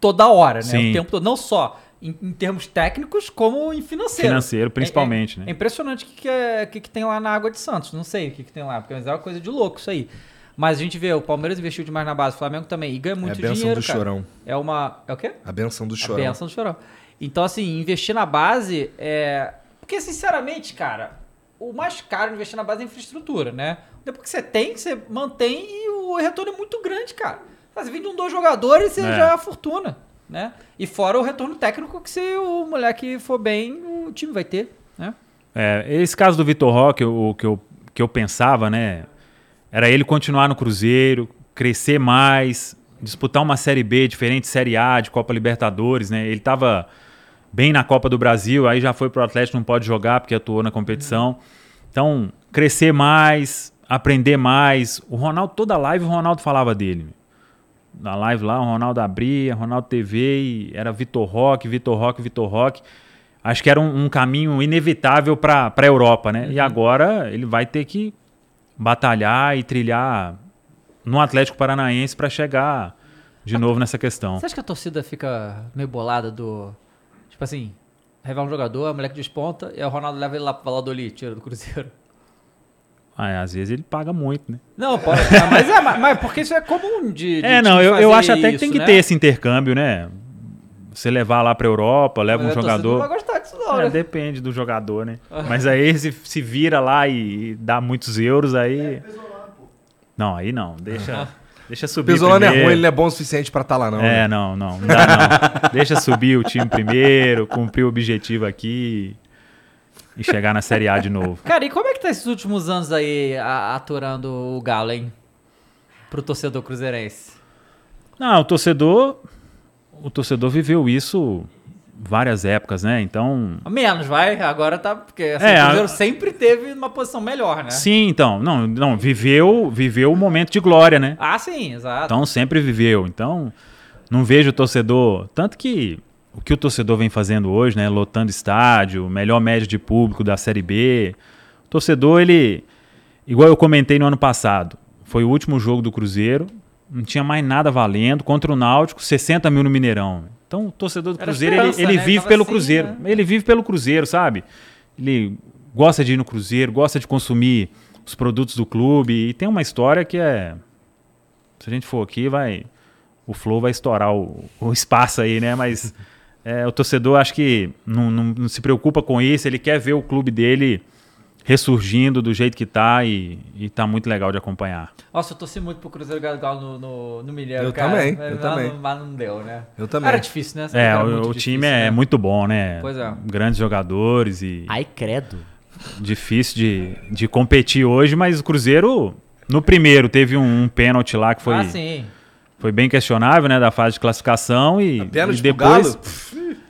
toda hora, né? Sim. O tempo todo. Não só em, em termos técnicos, como em financeiro. Financeiro, principalmente, É, é, né? é impressionante o que, que, é- que que tem lá na Água de Santos. Não sei o que, que tem lá, porque é uma coisa de louco isso aí. Mas a gente vê, o Palmeiras investiu demais na base, o Flamengo também, e ganha É a muito benção dinheiro, do cara. chorão. É uma... É o quê? A benção do A chorão. benção do chorão. Então, assim, investir na base é. Porque, sinceramente, cara, o mais caro investir na base é infraestrutura, né? Depois que você tem, você mantém e o retorno é muito grande, cara. Você vende um, dois jogadores, você É. já é uma fortuna, né? E fora o retorno técnico que se o moleque for bem, o time vai ter, né? É, esse caso do Vitor Roque, o que eu, que eu pensava, né? Era ele continuar no Cruzeiro, crescer mais, disputar uma Série B diferente, Série A, de Copa Libertadores, né? Ele estava bem na Copa do Brasil, aí já foi pro Atlético, não pode jogar porque atuou na competição. Então, crescer mais, aprender mais. O Ronaldo, toda live, o Ronaldo falava dele. Na live lá, o Ronaldo abria, Ronaldo TV, e era Vitor Roque, Vitor Roque, Vitor Roque. Acho que era um, um caminho inevitável para a Europa, né? E agora ele vai ter que batalhar e trilhar no Atlético Paranaense para chegar de novo nessa questão. Você acha que a torcida fica meio bolada do. Tipo assim, revela um jogador, o moleque desponta, e aí o Ronaldo leva ele lá pro Valladolid, tira do Cruzeiro. Ah, é, às vezes ele paga muito, né? Não, pode. mas é, mas, mas porque isso é comum de. de É, não, eu, eu acho até que isso, tem que né? ter esse intercâmbio, né? Você levar lá para Europa, leva Mas um jogador. Não vai gostar disso, não, É, né? depende do jogador, né? Mas aí se, se vira lá e, e dá muitos euros, aí. Não, aí não. Deixa, deixa O subir. Pesolano é primeiro. ruim, ele não é bom o suficiente pra estar lá, não. É, né? não, não. Não dá, não. Deixa subir o time primeiro, cumprir o objetivo aqui e chegar na Série A de novo. Cara, e como é que tá esses últimos anos aí a- aturando o Galo, hein? Pro torcedor cruzeirense. Não, o torcedor. O torcedor viveu isso várias épocas, né? Então. Menos, vai. Agora tá. Porque assim, É, o Cruzeiro a- sempre teve uma posição melhor, né? Sim, então. Não, não, viveu, viveu o momento de glória, né? Ah, sim, exato. Então sempre viveu. Então, não vejo o torcedor. Tanto que o que o torcedor vem fazendo hoje, né? Lotando estádio, melhor média de público da Série B. O torcedor, ele. Igual eu comentei no ano passado. Foi o último jogo do Cruzeiro. Não tinha mais nada valendo. Contra o Náutico, 60 mil no Mineirão. Então, o torcedor do Era Cruzeiro, ele, ele né? vive pelo assim, Cruzeiro. né? Ele vive pelo Cruzeiro, sabe? Ele gosta de ir no Cruzeiro, gosta de consumir os produtos do clube. E tem uma história que é. Se a gente for aqui, vai. O Flow vai estourar o, o espaço aí, né? Mas é, o torcedor acho que não, não- não se preocupa com isso, ele quer ver o clube dele ressurgindo do jeito que tá e, e tá muito legal de acompanhar. Nossa, eu torci muito pro Cruzeiro Galo no, no, no Mineiro, Eu cara. também, Mas eu lá também. Não, mas não deu, né? Eu também. Era difícil, né? Essa É, o, o difícil, time é né? muito bom, né? Pois é. Grandes jogadores e Ai, credo. difícil de, de competir hoje, mas o Cruzeiro, no primeiro, teve um, um pênalti lá que foi, Ah, sim. foi bem questionável, né? Da fase de classificação e, Pênalti e pro depois. Galo?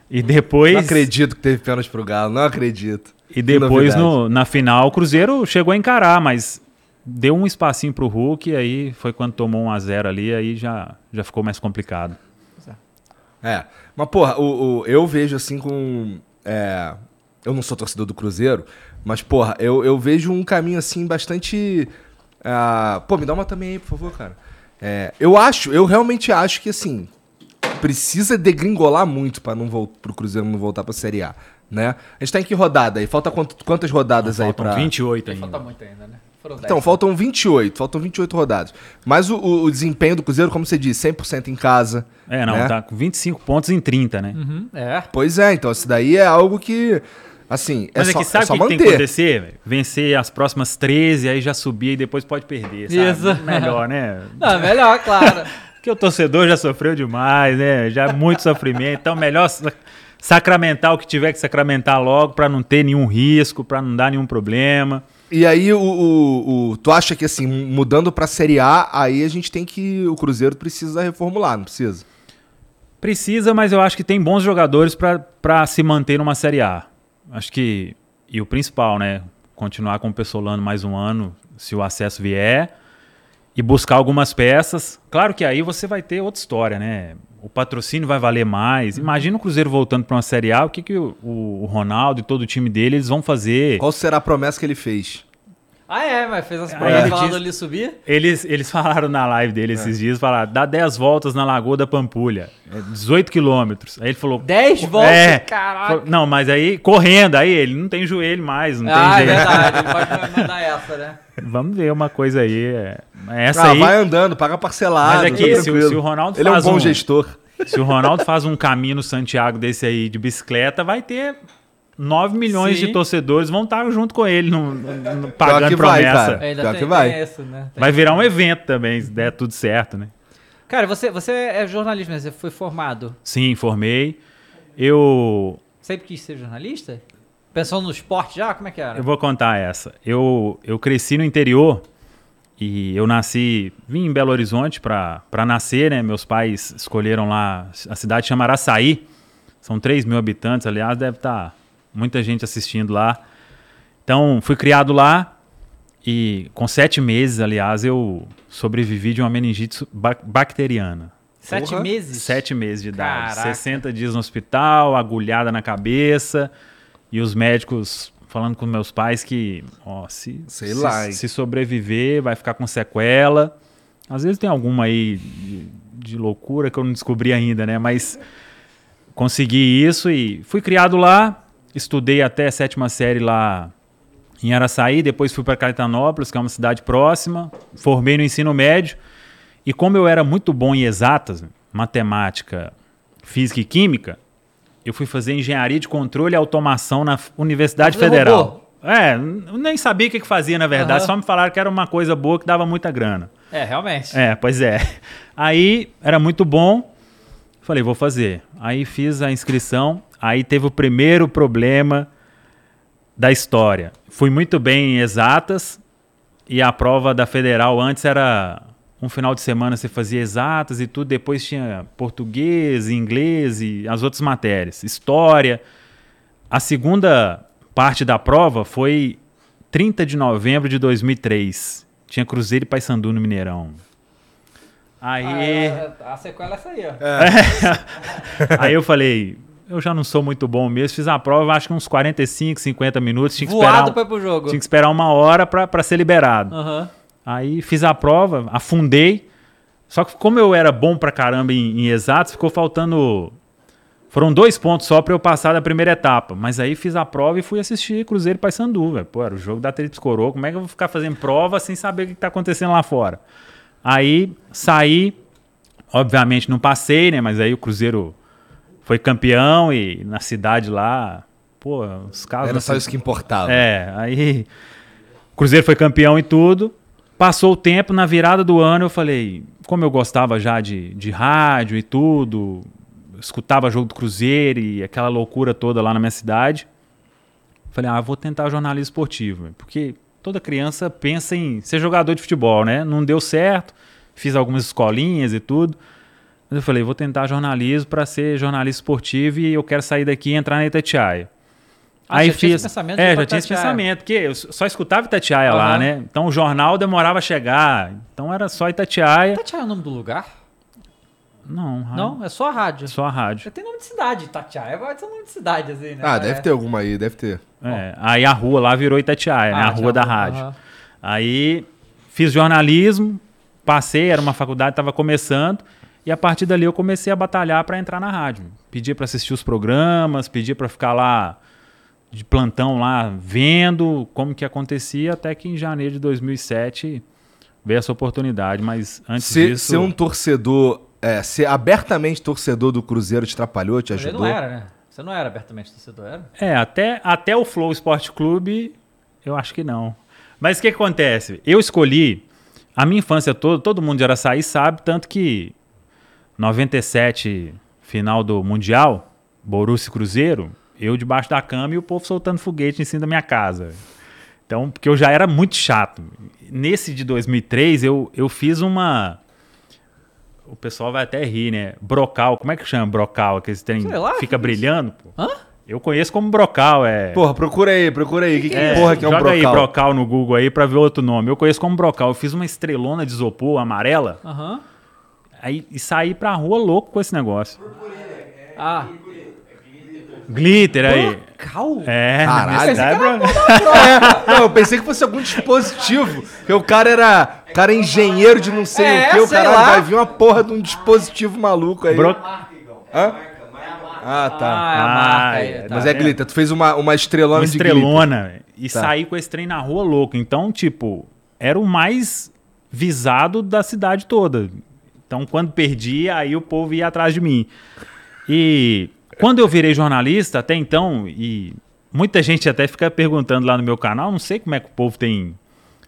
E depois. Não acredito que teve pênalti pro Galo, não acredito. E depois, no, na final, o Cruzeiro chegou a encarar, mas deu um espacinho pro Hulk, e aí foi quando tomou 1 a 0 ali, aí já, já ficou mais complicado. É, mas porra, o, o- eu vejo assim com. é, eu não sou torcedor do Cruzeiro, mas porra, eu, eu vejo um caminho assim bastante. ah, pô, me dá uma também aí, por favor, cara. É, eu acho, eu realmente acho que assim. Precisa degringolar muito pra não vol pro Cruzeiro não voltar pra Série A, né? A gente tá em que rodada aí? Falta quant- quantas rodadas aí Faltam pra. 28 ainda. Falta muito ainda, né? Foram 10. Então, faltam 28, faltam 28 rodadas. Mas o, o- o desempenho do Cruzeiro, como você disse, 100% em casa. É, não, né? tá com 25 pontos em 30, né? Uhum, é. Pois é, então isso daí é algo que, assim, é Mas é só, que sabe é o que, que tem que acontecer? velho? Vencer as próximas 13, aí já subir e depois pode perder, sabe? Isso. Melhor, né? Não, é melhor, claro. Porque o torcedor já sofreu demais, né? Já muito sofrimento. Então, melhor sacramentar o que tiver que sacramentar logo pra não ter nenhum risco, pra não dar nenhum problema. E aí, o, o- o- tu acha que, assim, mudando pra Série A, aí a gente tem que, o Cruzeiro precisa reformular, não precisa? Precisa, mas eu acho que tem bons jogadores pra- pra se manter numa Série A. Acho que. E o principal, né? Continuar com o Pessolano mais um ano, se o acesso vier. E buscar algumas peças. Claro que aí você vai ter outra história, né? O patrocínio vai valer mais. Imagina o Cruzeiro voltando pra uma Série A, o que, que o, o Ronaldo e todo o time dele eles vão fazer. Qual será a promessa que ele fez? Ah, é, mas fez as provas ele falando ali subir. Eles, eles falaram na live dele esses dias, falaram, dá 10 voltas na Lagoa da Pampulha, é 18 quilômetros. Aí ele falou... 10 voltas, É. caraca. Não, mas aí, correndo, aí ele não tem joelho mais, não ah, é tem jeito. verdade. Ele pode mandar essa, né? Vamos ver uma coisa aí. é- Essa ah, aí, vai andando, paga parcelado. Mas aqui, tá se se o Ronaldo Ele é um faz bom um- gestor. se o Ronaldo faz um caminho no Santiago desse aí de bicicleta, vai ter 9 milhões Sim. de torcedores vão estar junto com ele, no, no- no- pagando que vai, promessa. cara. Ainda tem, que vai. tem isso, né? Tem- Vai virar um evento também, se der tudo certo, né? Cara, você, você é jornalista, né? Você foi formado. Sim, formei. Eu Sempre quis ser jornalista? Pensou no esporte já? Como é que era? Eu vou contar essa. Eu, eu cresci no interior e eu nasci, vim em Belo Horizonte para nascer, né? Meus pais escolheram lá, a cidade chama Araçaí. São 3 mil habitantes, aliás, deve estar muita gente assistindo lá. Então, fui criado lá e com sete meses, aliás, eu sobrevivi de uma meningite bacteriana. Sete Porra. meses? Sete meses de idade. Caraca. 60 dias no hospital, agulhada na cabeça. E os médicos falando com meus pais que, ó, se, Sei se, lá, hein. se sobreviver, vai ficar com sequela. Às vezes tem alguma aí de, de loucura que eu não descobri ainda, né? Mas consegui isso e fui criado lá. Estudei até a sétima série lá em Araçaí, depois fui para Caetanópolis, que é uma cidade próxima. Formei no ensino médio. E como eu era muito bom em exatas, matemática, física e química, eu fui fazer engenharia de controle e automação na Universidade Fazer Federal. robô? É, nem sabia o que, que fazia, na verdade, Aham. só me falaram que era uma coisa boa que dava muita grana. É, realmente. É, pois é. Aí era muito bom. Falei, vou fazer. Aí fiz a inscrição. Aí teve o primeiro problema da história. Fui muito bem em exatas e a prova da federal antes era um final de semana você fazia exatas e tudo, depois tinha português, inglês e as outras matérias, história. A segunda parte da prova foi 30 de novembro de 2003. Tinha Cruzeiro e Paysandu no Mineirão. Aí, Ah, é, a sequela é essa aí, ó. aí eu falei, eu já não sou muito bom mesmo, fiz a prova, acho que uns 45, 50 minutos, tinha que Voado esperar, pro jogo. tinha que esperar uma hora pra pra ser liberado. Aham. Aí fiz a prova, afundei. Só que como eu era bom pra caramba em, em exatos, ficou faltando. Foram dois pontos só pra eu passar da primeira etapa. Mas aí fiz a prova e fui assistir Cruzeiro e Paysandu, velho. Pô, era o jogo da Tríplice Coroa. Como é que eu vou ficar fazendo prova sem saber o que tá acontecendo lá fora? Aí saí. Obviamente não passei, né? Mas aí o Cruzeiro foi campeão e na cidade lá pô, os caras. Era só isso que importava. É, aí. O Cruzeiro foi campeão e tudo. Passou o tempo, na virada do ano, eu falei, como eu gostava já de, de rádio e tudo, escutava jogo do Cruzeiro e aquela loucura toda lá na minha cidade. Falei, ah, vou tentar jornalismo esportivo, porque toda criança pensa em ser jogador de futebol, né? Não deu certo, fiz algumas escolinhas e tudo. Mas eu falei, vou tentar jornalismo para ser jornalista esportivo e eu quero sair daqui e entrar na Itatiaia. Ah, Aí já tinha fiz. esse pensamento é, já tinha esse pensamento, porque eu só escutava Itatiaia lá, Aham. né? Então o jornal demorava a chegar. Então era só Itatiaia. Itatiaia é o nome do lugar? Não, rádio. Não, é só a rádio. Só a rádio. Já tem nome de cidade, Itatiaia. Vai ser nome de cidade, assim, né? Ah, É. deve ter alguma aí, deve ter. É, aí a rua lá virou Itatiaia, né? Ah, A rua da rádio. aham. Aí fiz jornalismo, passei, era uma faculdade, estava começando. E a partir dali eu comecei a batalhar para entrar na rádio. Pedia para assistir os programas, pedia para ficar lá de plantão lá vendo como que acontecia, até que em janeiro de 2007 veio essa oportunidade. Mas antes Ser, disso, ser um torcedor, é, ser abertamente torcedor do Cruzeiro te atrapalhou, te ajudou? não era, né? Você não era abertamente torcedor, era? É, até, até o Flow Esporte Clube, eu acho que não. Mas o que, que acontece? Eu escolhi, a minha infância toda, todo mundo de Araçaí sabe, tanto que 97, final do Mundial, Borussia e Cruzeiro, eu debaixo da cama e o povo soltando foguete em cima da minha casa. Então, porque eu já era muito chato. Nesse de 2003, eu, eu fiz uma... O pessoal vai até rir, né? Brocal, como é que chama brocal? Aqueles trem Sei lá, fica que brilhando, pô. Hã? Eu conheço como brocal, é. Porra, procura aí, procura aí. Que, que É, porra que é um joga brocal? aí brocal no Google aí pra ver outro nome. Eu conheço como brocal. Eu fiz uma estrelona de isopor amarela Aham. Aí, e saí pra rua louco com esse negócio. Ah, Glitter aí. cal? É, Caralho. na cidade, É, não, eu pensei que fosse algum dispositivo. Que o cara era. O cara é engenheiro de não sei É, o que. O cara lá. vai vir uma porra de um dispositivo maluco aí. bro- Hã? Ah, tá. Ah, é a marca aí. Ah, tá. Mas é glitter, tu fez uma, uma estrelona uma de glitter. estrelona. velho. E Tá. saí com esse trem na rua louco. Então, tipo, era o mais visado da cidade toda. Então, quando perdia, aí o povo ia atrás de mim. E quando eu virei jornalista, até então, e muita gente até fica perguntando lá no meu canal, não sei como é que o povo tem,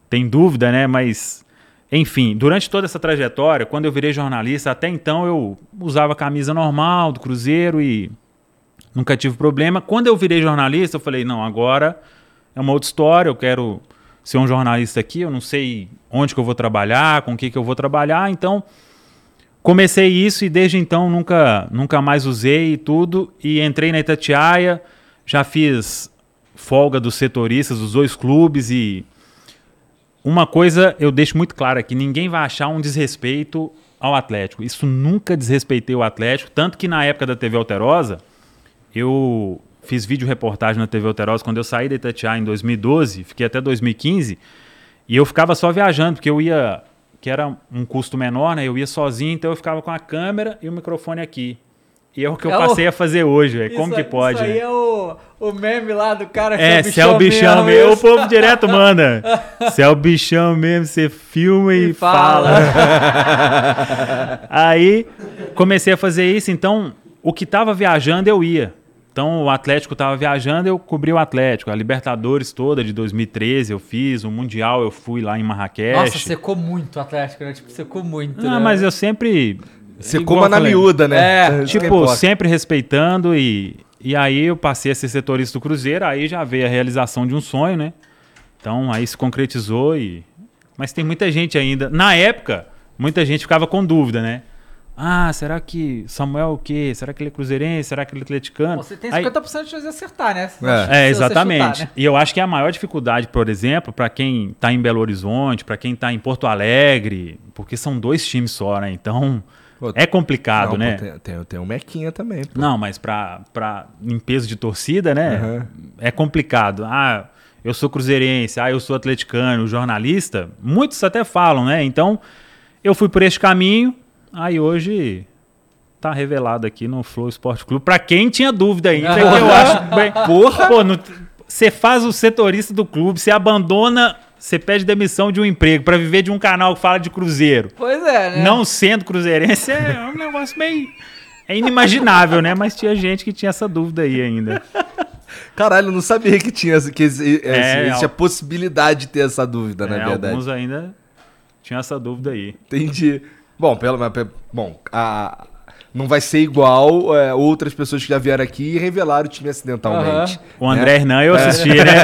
tem dúvida, né? Mas, enfim, durante toda essa trajetória, quando eu virei jornalista, até então eu usava camisa normal do Cruzeiro e nunca tive problema. Quando eu virei jornalista, eu falei, não, agora é uma outra história, eu quero ser um jornalista aqui, eu não sei onde que eu vou trabalhar, com o que que eu vou trabalhar, então comecei isso e desde então nunca, nunca mais usei e tudo, e entrei na Itatiaia, já fiz folga dos setoristas dos dois clubes e uma coisa eu deixo muito claro aqui, ninguém vai achar um desrespeito ao Atlético. Isso nunca desrespeitei o Atlético, tanto que na época da TV Alterosa, eu fiz vídeo reportagem na TV Alterosa quando eu saí da Itatiaia em 2012, fiquei até 2015, e eu ficava só viajando, porque eu ia, que era um custo menor, né? Eu ia sozinho, então eu ficava com a câmera e o microfone aqui. E é o que eu É o- passei a fazer hoje, velho. Como que pode? Isso aí né? é o, o meme lá do cara que É, se é o bichão mesmo, o povo direto manda. Se é o bichão mesmo, você filma e, E fala. fala. Aí comecei a fazer isso, então o que tava viajando eu ia. Então o Atlético tava viajando, eu cobri o Atlético. A Libertadores toda de 2013 eu fiz, o Mundial eu fui lá em Marrakech. Nossa, secou muito o Atlético, né? Tipo, secou muito. Ah, né? mas eu sempre. Coma eu na miúda, né? É, Tipo, sempre respeitando e, e aí eu passei a ser setorista do Cruzeiro, aí já veio a realização de um sonho, né? Então aí se concretizou e... Mas tem muita gente ainda... Na época, muita gente ficava com dúvida, né? Ah, será que Samuel é o quê? Será que ele é cruzeirense? Será que ele é atleticano? Você tem Aí- 50% de chance de acertar, né? É. é, exatamente. chutar, né? E eu acho que a maior dificuldade, por exemplo, para quem tá em Belo Horizonte, para quem tá em Porto Alegre, porque são dois times só, né? Então Pô, é complicado, Não, né? pô, tem, tem, tem um Mequinha também. pô. Não, mas pra, pra, em peso de torcida, né? Aham. É complicado. Ah, eu sou cruzeirense, ah, eu sou atleticano, jornalista. Muitos até falam, né? Então, eu fui por este caminho, aí hoje tá revelado aqui no Flow Esporte Clube. Pra quem tinha dúvida ainda, que eu acho bem... Porra! Pô, você faz o setorista do clube, você abandona, você pede demissão de um emprego pra viver de um canal que fala de cruzeiro Pois é, né? não sendo cruzeirense é um negócio meio. É inimaginável, né? Mas tinha gente que tinha essa dúvida aí ainda. Caralho, eu não sabia que tinha essa- que exi- É, a possibilidade de ter essa dúvida, na É, verdade. alguns ainda tinham essa dúvida aí. Entendi. Bom, pelo bom, a, não vai ser igual é, outras pessoas que já vieram aqui e revelaram o time acidentalmente. O André Hernan eu assisti, né?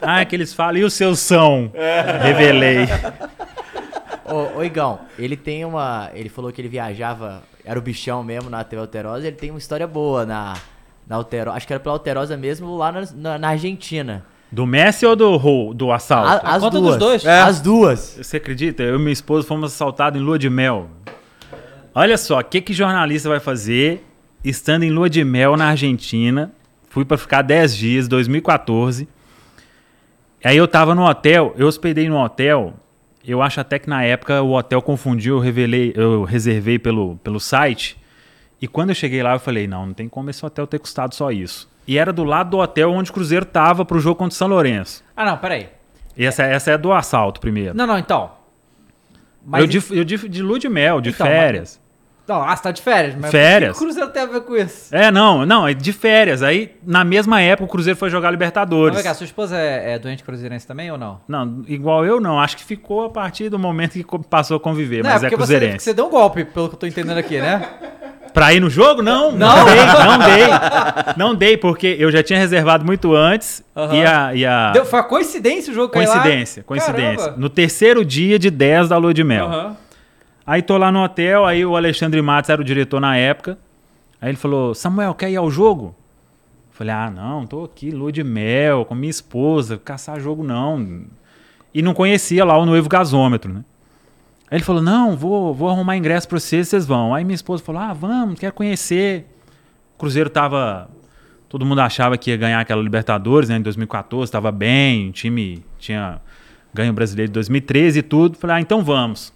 Ah, que eles falam, e o seu são? Revelei. Ô, ô, Igão, ele tem uma. Ele falou que ele viajava, era o bichão mesmo na TV Alterosa. Ele tem uma história boa na, na Alterosa. Acho que era pela Alterosa mesmo, lá na, na, na Argentina. Do Messi ou do, do assalto? A- as conta duas. dos dois. É. As duas. Você acredita? Eu e minha esposa fomos assaltados em lua de mel. Olha só, o que, que jornalista vai fazer estando em lua de mel na Argentina? Fui pra ficar 10 dias, 2014. Aí eu tava no hotel, eu hospedei no hotel. Eu acho até que na época o hotel confundiu, eu revelei, eu reservei pelo, pelo site. E quando eu cheguei lá, eu falei: não, não tem como esse hotel ter custado só isso. E era do lado do hotel onde o Cruzeiro tava pro jogo contra o São Lourenço. Ah, não, peraí. Essa, essa é do assalto primeiro. Não, não, então. eu de, eu de, de lua de mel, de Então, férias. Não, ah, você tá de férias. Mas Férias. O Cruzeiro tem a ver com isso? É, não, não, é de férias. Aí, na mesma época, o Cruzeiro foi jogar Mas Libertadores. vem cá, sua esposa é, é doente cruzeirense também ou não? Não, igual eu não. Acho que ficou a partir do momento que passou a conviver, não, mas é você, porque cruzeirense. você deu um golpe, pelo que eu tô entendendo aqui, né? Pra ir no jogo? Não, não, dei, não dei. Não dei, porque eu já tinha reservado muito antes. Aham. E a. E a Deu, foi a coincidência o jogo coincidência, coincidência. Caramba. No terceiro dia de 10 da lua de mel. Aham. Aí tô lá no hotel, aí o Alexandre Matos era o diretor na época. Aí ele falou: Samuel, quer ir ao jogo? Falei: Ah, não, tô aqui, lua de mel, com minha esposa, caçar jogo não. E não conhecia lá o noivo gasômetro, né? Aí ele falou: Não, vou, vou arrumar ingresso pra vocês, vocês vão. Aí minha esposa falou: Ah, vamos, quero conhecer. O Cruzeiro tava. Todo mundo achava que ia ganhar aquela Libertadores, né? Em 2014, tava bem, o time tinha ganho o brasileiro de 2013 e tudo. Falei: Ah, então vamos.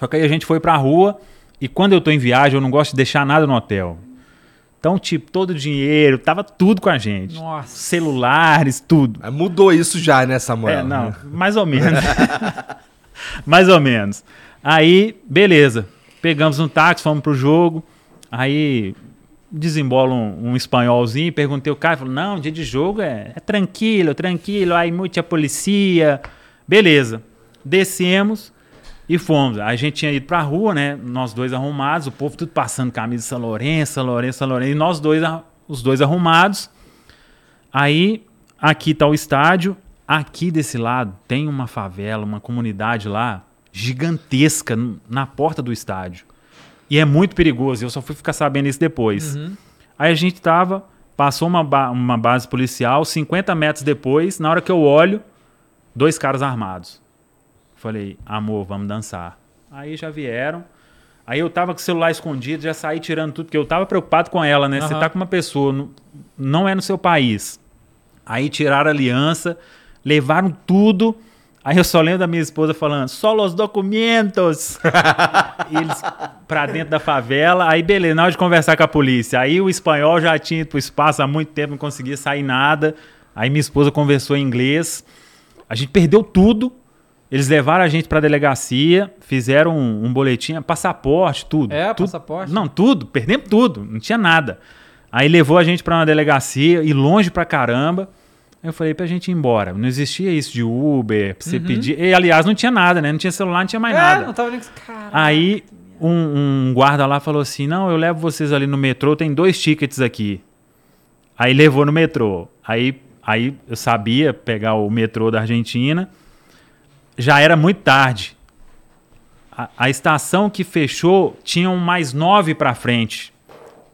Só que aí a gente foi pra rua e quando eu tô em viagem eu não gosto de deixar nada no hotel. Então, tipo, todo o dinheiro, tava tudo com a gente. Nossa. Celulares, tudo. Mudou isso já, né, Samuel? É, não, mais ou menos. mais ou menos. Aí, beleza. Pegamos um táxi, fomos pro jogo. Aí desembola um, um espanholzinho, perguntei o cara, falou: "Não, dia de jogo é, é tranquilo, tranquilo, aí muita polícia". Beleza. Descemos e fomos. A gente tinha ido pra rua, né? Nós dois arrumados, o povo tudo passando camisa São Lourenço, São Lourenço, São Lourenço, e nós dois, os dois arrumados. Aí, aqui tá o estádio. Aqui desse lado tem uma favela, uma comunidade lá gigantesca na porta do estádio. E é muito perigoso. Eu só fui ficar sabendo isso depois. Aí a gente tava, passou uma, ba- uma base policial, 50 metros depois, na hora que eu olho, dois caras armados. Falei, amor, vamos dançar. Aí já vieram. Aí eu tava com o celular escondido, já saí tirando tudo, porque eu tava preocupado com ela, né? Você Aham. tá com uma pessoa, no- não é no seu país. Aí tiraram a aliança, levaram tudo. Aí eu só lembro da minha esposa falando, só os documentos. e eles pra dentro da favela. Aí beleza, na hora de conversar com a polícia. Aí o espanhol já tinha ido pro espaço há muito tempo, não conseguia sair nada. Aí minha esposa conversou em inglês. A gente perdeu tudo. Eles levaram a gente pra delegacia, fizeram um, um boletim, passaporte, tudo. É, tudo. passaporte. Não, tudo, perdemos tudo, não tinha nada. Aí levou a gente pra uma delegacia e longe pra caramba. Aí eu falei pra gente ir embora. Não existia isso de Uber, pra você pedir. E, aliás, não tinha nada, né? Não tinha celular, não tinha mais Uhum. É, nada. não tava nem com esse cara. Aí um, um guarda lá falou assim: Não, eu levo vocês ali no metrô, tem dois tickets aqui. Aí levou no metrô. Aí, aí eu sabia pegar o metrô da Argentina. Já era muito tarde. A, a estação que fechou tinham mais nove pra frente.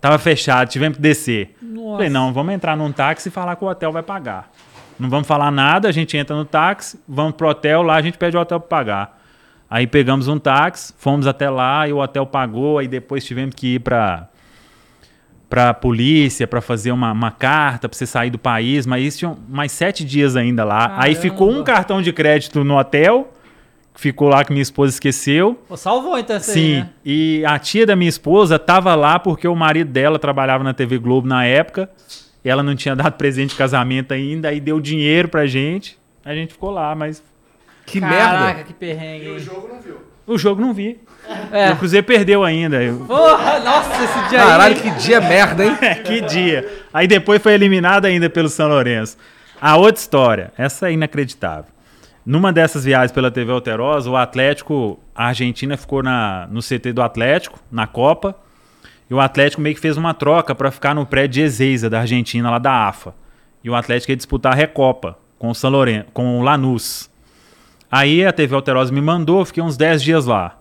Tava fechado, tivemos que descer. Nossa. Falei, não, vamos entrar num táxi e falar que o hotel vai pagar. Não vamos falar nada, a gente entra no táxi, vamos pro hotel, lá a gente pede o hotel pra pagar. Aí pegamos um táxi, fomos até lá e o hotel pagou, aí depois tivemos que ir pra, pra polícia pra fazer uma, uma carta pra você sair do país, mas isso tinha mais sete dias ainda lá. Aí Caramba. ficou um cartão de crédito no hotel, ficou lá que minha esposa esqueceu. Pô, salvou então essa Sim, aí, né? e a tia da minha esposa tava lá porque o marido dela trabalhava na TV Globo na época. E ela não tinha dado presente de casamento ainda, aí deu dinheiro pra gente. A gente ficou lá, mas Que Caraca, merda. que perrengue. E o jogo não viu. O jogo não vi. É. O Cruzeiro perdeu ainda. Porra, nossa, esse dia Caralho, aí. que dia merda, hein? que dia. Aí depois foi eliminado ainda pelo São Lourenço. A outra história, essa é inacreditável. Numa dessas viagens pela TV Alterosa, o Atlético, a Argentina ficou na, no CT do Atlético, na Copa, e o Atlético meio que fez uma troca para ficar no prédio de Ezeiza, da Argentina, lá da AFA. E o Atlético ia disputar a Recopa com o São Lourenço, com o Lanús. Aí a TV Alterosa me mandou, fiquei uns 10 dias lá.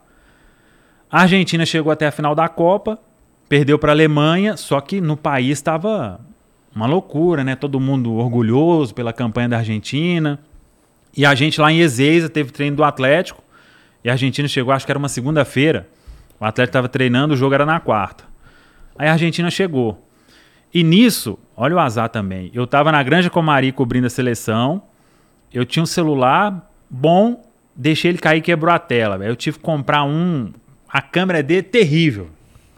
A Argentina chegou até a final da Copa, perdeu para a Alemanha, só que no país estava uma loucura, né? Todo mundo orgulhoso pela campanha da Argentina. E a gente lá em Ezeiza teve treino do Atlético. E a Argentina chegou, acho que era uma segunda-feira. O Atlético estava treinando, o jogo era na quarta. Aí a Argentina chegou. E nisso, olha o azar também. Eu estava na Granja Comari cobrindo a seleção. Eu tinha um celular bom, deixei ele cair e quebrou a tela. Eu tive que comprar um. A câmera dele é terrível.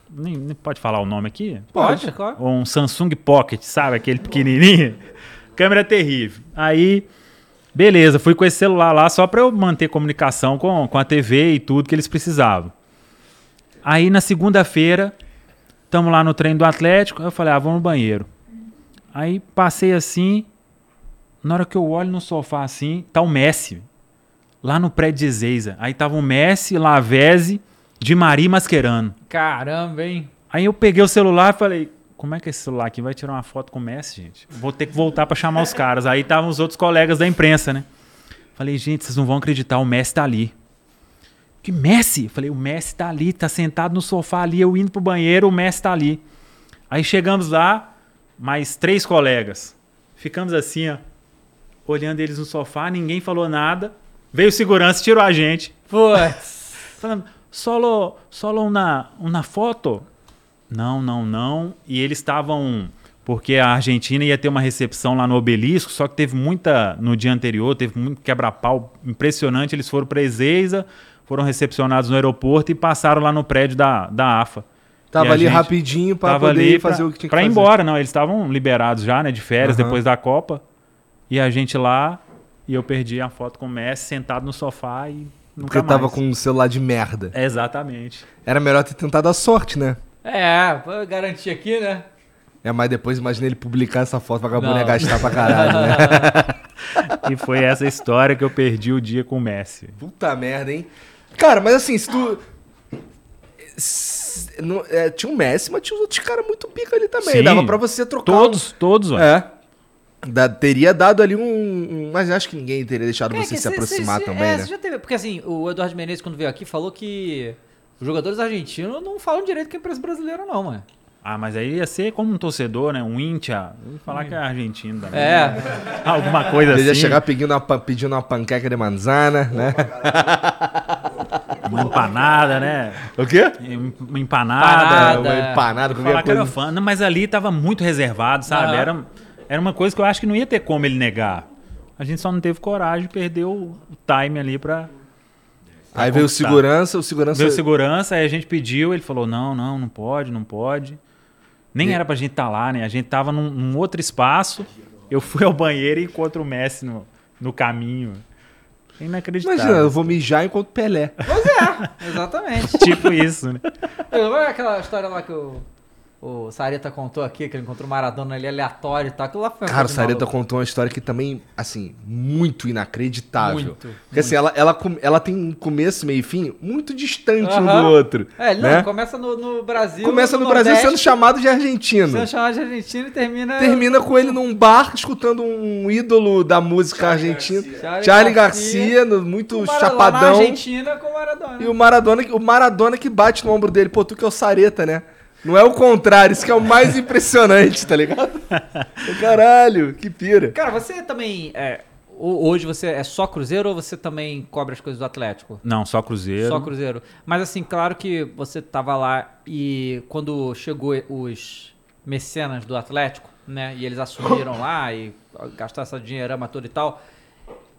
Nem, nem pode falar o nome aqui? Pode, claro. Um Samsung Pocket, sabe? Aquele pequenininho. Câmera terrível. Aí, beleza, fui com esse celular lá só para eu manter comunicação com, com a TV e tudo que eles precisavam. Aí, na segunda-feira, estamos lá no treino do Atlético. Eu falei, ah, vou no banheiro. Aí, passei assim. Na hora que eu olho no sofá assim, tá o Messi. Lá no prédio de Ezeiza. Aí tava o Messi, Lavezzi, Di Maria e Mascherano. Caramba, hein? Aí eu peguei o celular e falei, como é que esse celular aqui vai tirar uma foto com o Messi, gente? Vou ter que voltar pra chamar os caras. Aí estavam os outros colegas da imprensa, né? Falei, gente, vocês não vão acreditar, o Messi tá ali. Que Messi? Falei, o Messi tá ali, tá sentado no sofá ali, eu indo pro banheiro, o Messi tá ali. Aí chegamos lá, mais três colegas. Ficamos assim, ó, olhando eles no sofá, ninguém falou nada. Veio o segurança, tirou a gente. Putz. Falando, solo, solo uma, uma foto? Não, não, não. E eles estavam. Porque a Argentina ia ter uma recepção lá no Obelisco, só que teve muita. No dia anterior, teve muito quebra-pau impressionante. Eles foram para Ezeiza, foram recepcionados no aeroporto e passaram lá no prédio da, da AFA. Tava ali rapidinho pra Tava poder ali fazer pra, o que tinha que pra ir fazer. embora, não. Eles estavam liberados já, né? De férias, Aham. depois da Copa. E a gente lá, e eu perdi a foto com o Messi sentado no sofá e nunca Porque tava mais. com um celular de merda. Exatamente. Era melhor ter tentado a sorte, né? É, vou garantir aqui, né? É, mas depois imagina ele publicar essa foto, vagabundo ia gastar pra caralho, né? E foi essa história que eu perdi o dia com o Messi. Puta merda, hein? Cara, mas assim, se tu. se- não- é, tinha um Messi, mas tinha os outros caras muito pica ali também. Sim. Dava pra você trocar. Todos, todos, um- ó. É. Da- teria dado ali um, um- Mas acho que ninguém teria deixado É você que se cê- aproximar cê- cê- também, é, né? já teve, porque assim, o Eduardo Menezes, quando veio aqui, falou que os jogadores argentinos não falam direito com a imprensa brasileira, não, mano. Ah, mas aí ia ser como um torcedor, né? Um íntia. Falar que é argentino também. É. Alguma coisa Ele assim. ia chegar pedindo uma, pedindo uma panqueca de manzana, né? Uma empanada, né? O quê? Uma empanada. Empanada. Uma empanada, Falar que era fã. Não, mas ali tava muito reservado, sabe? Era, era uma coisa que eu acho que não ia ter como ele negar. A gente só não teve coragem, perdeu o time ali pra. pra Aí veio o segurança, o segurança. Veio segurança, aí a gente pediu, ele falou: não, não, não pode, não pode. Nem era pra gente estar lá, né? A gente tava num, num outro espaço. Eu fui ao banheiro e encontro o Messi no, no caminho. É Inacreditável. Imagina, eu vou mijar enquanto Pelé. Exatamente. Tipo isso, né? Olha aquela história lá que o, o Sareta contou aqui, que ele encontrou o Maradona ali aleatório e tal. Aquilo lá foi Cara, o Sareta maluco. contou uma história que também, assim, muito inacreditável. Muito, Porque assim, ela, ela, ela tem um começo, meio e fim muito distante um Aham. do outro. É, não, né? começa no, no Brasil. Começa no, Brasil Nordeste, sendo chamado de argentino. Sendo chamado de argentino e termina. Termina com ele num bar escutando um ídolo da música argentina. Charlie Charlie Garcia, Garcia, no- muito Maradona Na chapadão. Argentina com o Maradona. E o Maradona, o Maradona que bate no ombro dele. Pô, tu que é o Sareta, né? Não é o contrário, isso que é o mais impressionante, tá ligado? Caralho, que pira. Cara, você também. É, ho- hoje você é só Cruzeiro ou você também cobre as coisas do Atlético? Não, só Cruzeiro. Só Cruzeiro. Mas assim, claro que você tava lá e quando chegou os mecenas do Atlético, né? E eles assumiram lá e gastaram essa dinheirama toda e tal.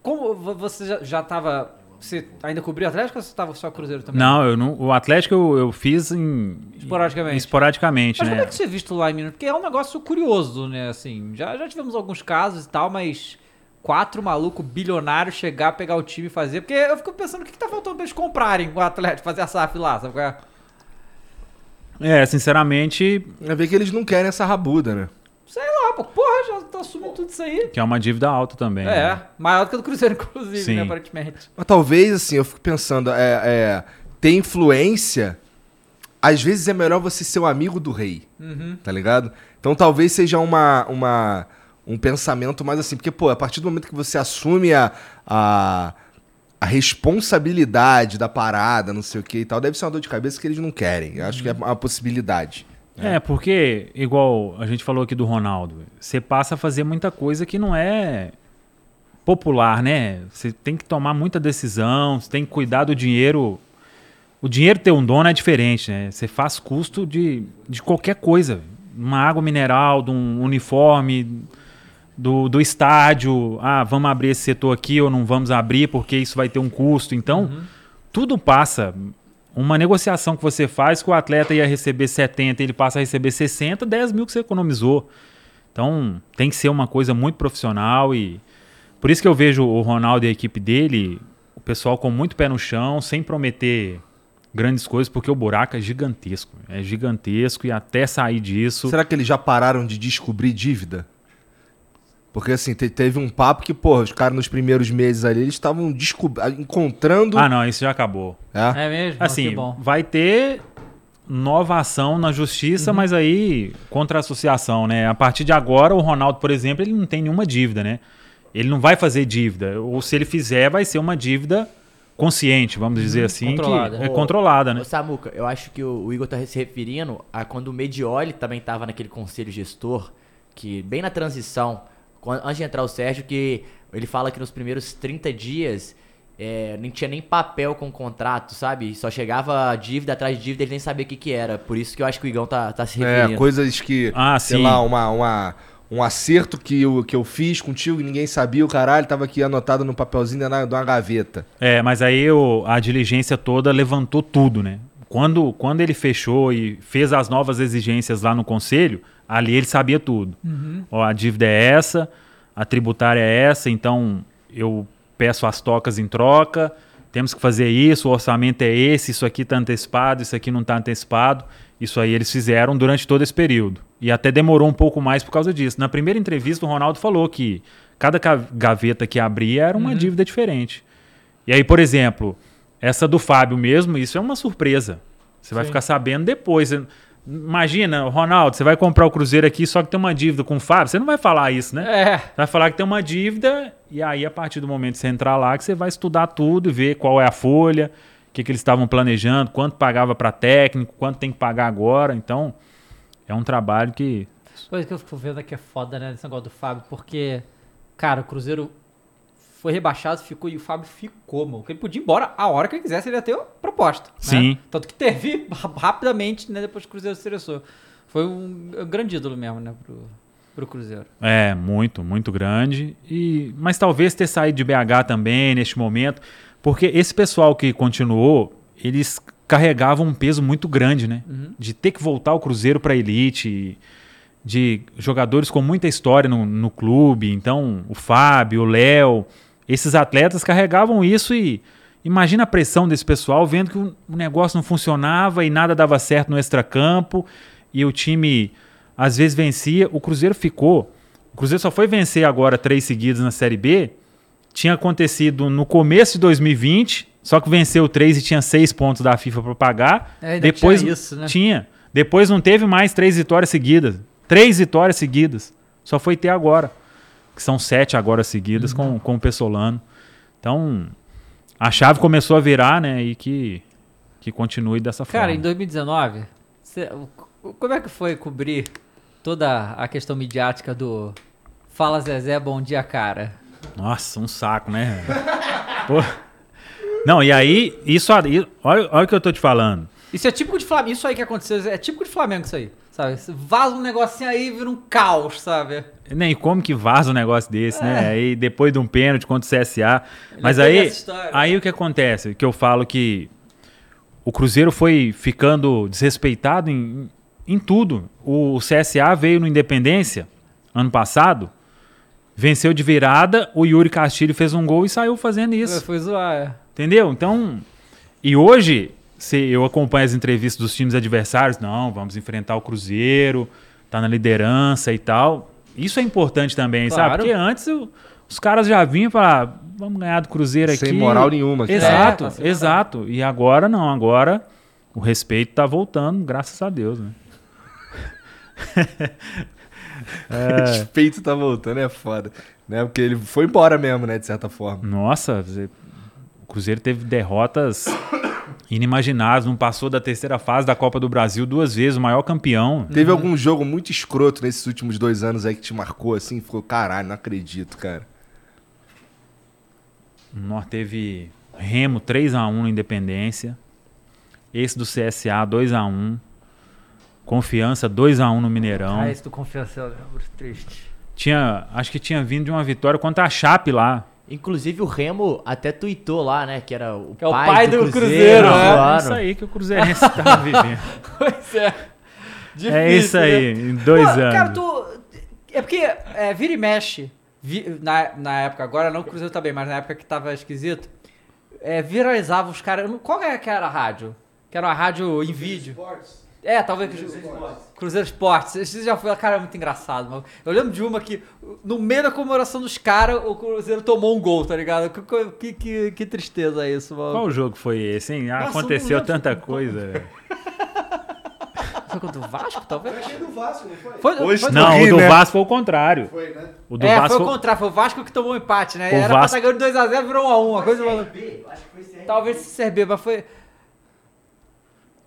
Como vo- você já, já tava. Você ainda cobriu o Atlético ou você tava só Cruzeiro também? Não, eu não, o Atlético eu, eu fiz em, Esporadicamente. esporadicamente, Mas né? como é que você é visto lá em Minas? Porque é um negócio curioso, né? Assim, já, já tivemos alguns casos e tal, mas quatro malucos bilionários chegar, pegar o time e fazer. Porque eu fico pensando o que, que tá faltando pra eles comprarem o Atlético, fazer a SAF lá, sabe qual é? É, sinceramente, É ver que eles não querem essa rabuda, né? Lá, pô, porra, já tá assumindo tudo isso aí. que é uma dívida alta também. É, né? maior do que a do Cruzeiro, inclusive, Sim. né, aparentemente. Mas talvez, assim, eu fico pensando, é, é, ter influência, às vezes é melhor você ser o amigo do rei, tá ligado? Então talvez seja uma, uma, um pensamento mais assim, porque, pô, a partir do momento que você assume a, a, a responsabilidade da parada, não sei o que e tal, deve ser uma dor de cabeça que eles não querem. Eu acho que é uma possibilidade. É, porque, igual a gente falou aqui do Ronaldo, você passa a fazer muita coisa que não é popular, né? Você tem que tomar muita decisão, você tem que cuidar do dinheiro. O dinheiro ter um dono é diferente, né? Você faz custo de, de qualquer coisa. Uma água mineral, de um uniforme, do, do estádio. Ah, vamos abrir esse setor aqui ou não vamos abrir porque isso vai ter um custo. Então, tudo passa. Uma negociação que você faz que o atleta ia receber 70 ele passa a receber 60, 10 mil que você economizou. Então tem que ser uma coisa muito profissional e por isso que eu vejo o Ronaldo e a equipe dele, o pessoal com muito pé no chão, sem prometer grandes coisas, porque o buraco é gigantesco. É gigantesco e até sair disso. Será que eles já pararam de descobrir dívida? Porque assim, te- teve um papo que, pô, os caras nos primeiros meses ali, eles estavam encontrando. Ah, não, isso já acabou. É? É mesmo? Assim, vai ter nova ação na justiça, mas aí contra a associação, né? A partir de agora, o Ronaldo, por exemplo, ele não tem nenhuma dívida, né? Ele não vai fazer dívida. Ou se ele fizer, vai ser uma dívida consciente, vamos dizer assim, controlada. que é Ô, controlada, né? Ô, Samuca, eu acho que o, o Igor tá se referindo a quando o Medioli também tava naquele conselho gestor, que bem na transição, antes de entrar o Sérgio, que ele fala que nos primeiros 30 dias é, não tinha nem papel com o contrato, sabe? Só chegava dívida atrás de dívida, ele nem sabia o que que era. Por isso que eu acho que o Igão tá, tá se referindo. É, coisas que, Ah, sei sim. lá, uma, uma, um acerto que eu, que eu fiz contigo e ninguém sabia, o caralho, tava aqui anotado no papelzinho na, de uma gaveta. É, mas aí o- a diligência toda levantou tudo, né? Quando, quando ele fechou e fez as novas exigências lá no conselho, ali ele sabia tudo. Ó, a dívida é essa, a tributária é essa, então eu peço as tocas em troca, temos que fazer isso, o orçamento é esse, isso aqui está antecipado, isso aqui não está antecipado. Isso aí eles fizeram durante todo esse período. E até demorou um pouco mais por causa disso. Na primeira entrevista, o Ronaldo falou que cada ca- gaveta que abria era uma dívida diferente. E aí, por exemplo, essa do Fábio mesmo, isso é uma surpresa. Você vai ficar sabendo depois. Imagina, Ronaldo, você vai comprar o Cruzeiro aqui só que tem uma dívida com o Fábio. Você não vai falar isso, né? É. Você vai falar que tem uma dívida e aí, a partir do momento que você entrar lá, que você vai estudar tudo e ver qual é a folha, o que, que eles estavam planejando, quanto pagava para técnico, quanto tem que pagar agora. Então, é um trabalho que Coisa que eu fico vendo aqui é foda, né, nesse negócio do Fábio, porque, cara, o Cruzeiro foi rebaixado, ficou, e o Fábio ficou, mano. Porque ele podia ir embora a hora que ele quisesse, ele ia ter proposta. né? Sim. Tanto que teve rapidamente, né, depois que o Cruzeiro se interessou. Foi um, um grande ídolo mesmo, né, pro, pro Cruzeiro. É, muito, muito grande. E, mas talvez ter saído de BH também neste momento, porque esse pessoal que continuou, eles carregavam um peso muito grande, né? De ter que voltar o Cruzeiro para elite, de jogadores com muita história no, no clube. Então, o Fábio, o Léo, esses atletas carregavam isso e imagina a pressão desse pessoal vendo que o negócio não funcionava e nada dava certo no extracampo e o time às vezes vencia. O Cruzeiro ficou. O Cruzeiro só foi vencer agora três seguidas na Série B. Tinha acontecido no começo de 2020, só que venceu três e tinha seis pontos da FIFA para pagar. É, Depois tinha isso, né? tinha. Depois não teve mais três vitórias seguidas. Três vitórias seguidas. Só foi ter agora. Que são sete agora seguidas Uhum. com, com o Pessolano. Então, a chave começou a virar, né? E que, que continue dessa Cara, forma. em 2019, cê- como é que foi cobrir toda a questão midiática do Fala Zezé, bom dia, cara? Nossa, um saco, né? Pô. Não, e aí, isso aí, olha, olha o que eu tô te falando. Isso é típico de Flamengo. Isso aí que aconteceu é típico de Flamengo, isso aí. Sabe? Vaza um negocinho aí e vira um caos, sabe? Nem como que vaza um negócio desse, né? Aí depois de um pênalti contra o CSA. Mas teve aí, aí o que acontece? Que eu falo que o Cruzeiro foi ficando desrespeitado em, em tudo. O CSA veio no Independência ano passado, venceu de virada, o Yuri Castilho fez um gol e saiu fazendo isso. Foi zoar, é. Entendeu? Então, e hoje, se eu acompanho as entrevistas dos times adversários, não, vamos enfrentar o Cruzeiro, tá na liderança e tal. Isso é importante também, sabe? Claro. Porque antes o- os caras já vinham falar, vamos ganhar do Cruzeiro aqui. Sem moral nenhuma. aqui. Exato, É, tá sem exato. E agora não, agora o respeito tá voltando, graças a Deus, né? O respeito tá voltando, é foda. Né? Porque ele foi embora mesmo, né? De certa forma. Nossa, o Cruzeiro teve derrotas inimagináveis, não passou da terceira fase da Copa do Brasil duas vezes, o maior campeão. Teve algum jogo muito escroto nesses últimos dois anos aí que te marcou assim? Ficou, caralho, não acredito, cara. Nós teve Remo 3x1 no Independência. Esse do CSA 2x1. Confiança 2x1 no Mineirão. Ah, esse do confiança, eu lembro. Triste. Tinha, acho que tinha vindo de uma vitória contra a Chape lá. Inclusive o Remo até tweetou lá, né? Que era o, Que é o pai do Cruzeiro, Não, né? é zoando. isso aí que o Cruzeirense tava vivendo. Pois é. é isso aí, em dois Pô, anos. Cara, tu. É porque é, vira e mexe. vi- na, na época, agora não, o Cruzeiro tá bem, mas na época que tava esquisito. É, viralizava os caras. Qual é que era a rádio? Que era uma rádio em vídeo. Esportes. É, talvez. Cruzeiro Esportes. Esse já foi, cara, é muito engraçado. Mano. Eu lembro de uma que, no meio da comemoração dos caras, o Cruzeiro tomou um gol, tá ligado? Que, que, que, que tristeza isso, mano. Qual jogo foi esse, hein? Nossa, eu Aconteceu tanta coisa. Foi contra o Vasco, Foi talvez? aquele do Vasco, não foi? Foi, Hoje foi, não. Não, ri, o do né? Vasco foi o contrário. Foi, né? O do é, Vasco foi o contrário, foi o Vasco que tomou um empate, né? O Era Vasco- pra estar ganhando 2x0, virou 1x1, uma coisa maluca. Talvez se CRB, mas foi.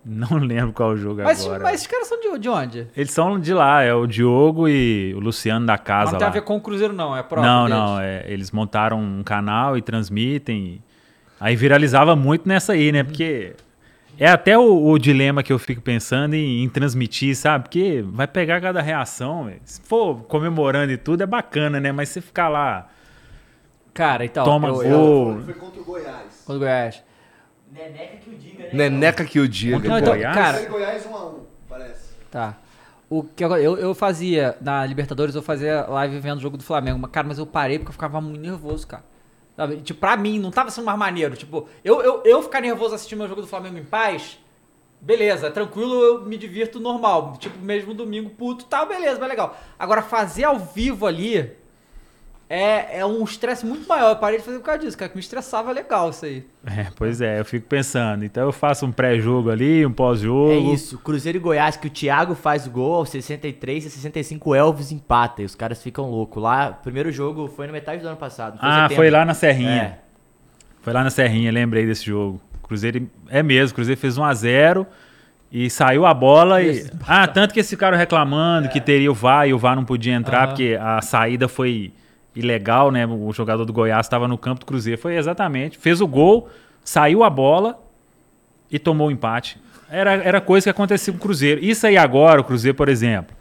Não lembro qual jogo Mas, agora. mas esses caras são de, de onde? Eles são de lá, é o Diogo e o Luciano da casa não tem lá. a ver com o Cruzeiro, não, é próprio. não, deles. não, é, eles montaram um canal e transmitem. Aí viralizava muito nessa aí, né? Porque é até o, o dilema que eu fico pensando em, em transmitir, sabe? Porque vai pegar cada reação. Se for comemorando e tudo, é bacana, né? Mas você ficar lá, Cara, então. toma eu, gol. eu- Foi contra o Goiás. Contra o Goiás. Neneca que o diga, né? Neneca que o diga. Contra o então, Goiás? cara, Goiás 1x1, parece. Tá. O que eu, eu fazia, na Libertadores, eu fazia live vendo o jogo do Flamengo. Mas, cara, mas eu parei porque eu ficava muito nervoso, cara. Sabe? Tipo, pra mim, não tava sendo mais maneiro. Tipo, eu, eu, eu ficar nervoso assistindo meu jogo do Flamengo em paz, beleza, tranquilo, eu me divirto normal. Tipo, mesmo domingo, puto, tá, beleza, mas legal. Agora, fazer ao vivo ali é, é um estresse muito maior. Eu parei de fazer por causa disso, cara, que me estressava legal isso aí. É, pois é, eu fico pensando. Então eu faço um pré-jogo ali, um pós-jogo. É isso, Cruzeiro e Goiás, que o Thiago faz o gol aos 63 e 65 o Elvis empata e os caras ficam loucos. Lá, o primeiro jogo foi na metade do ano passado. não Ah, setembro. foi lá na Serrinha. É. Foi lá na Serrinha, lembrei desse jogo. Cruzeiro é mesmo, Cruzeiro fez 1 a 0 e saiu a bola e ah, tanto que eles ficaram reclamando que teria o VAR e o VAR não podia entrar Aham. porque a saída foi ilegal, né? O jogador do Goiás estava no campo do Cruzeiro. Foi exatamente, fez o gol, saiu a bola e tomou o empate. Era, era coisa que acontecia com o Cruzeiro. Isso aí agora, o Cruzeiro, por exemplo,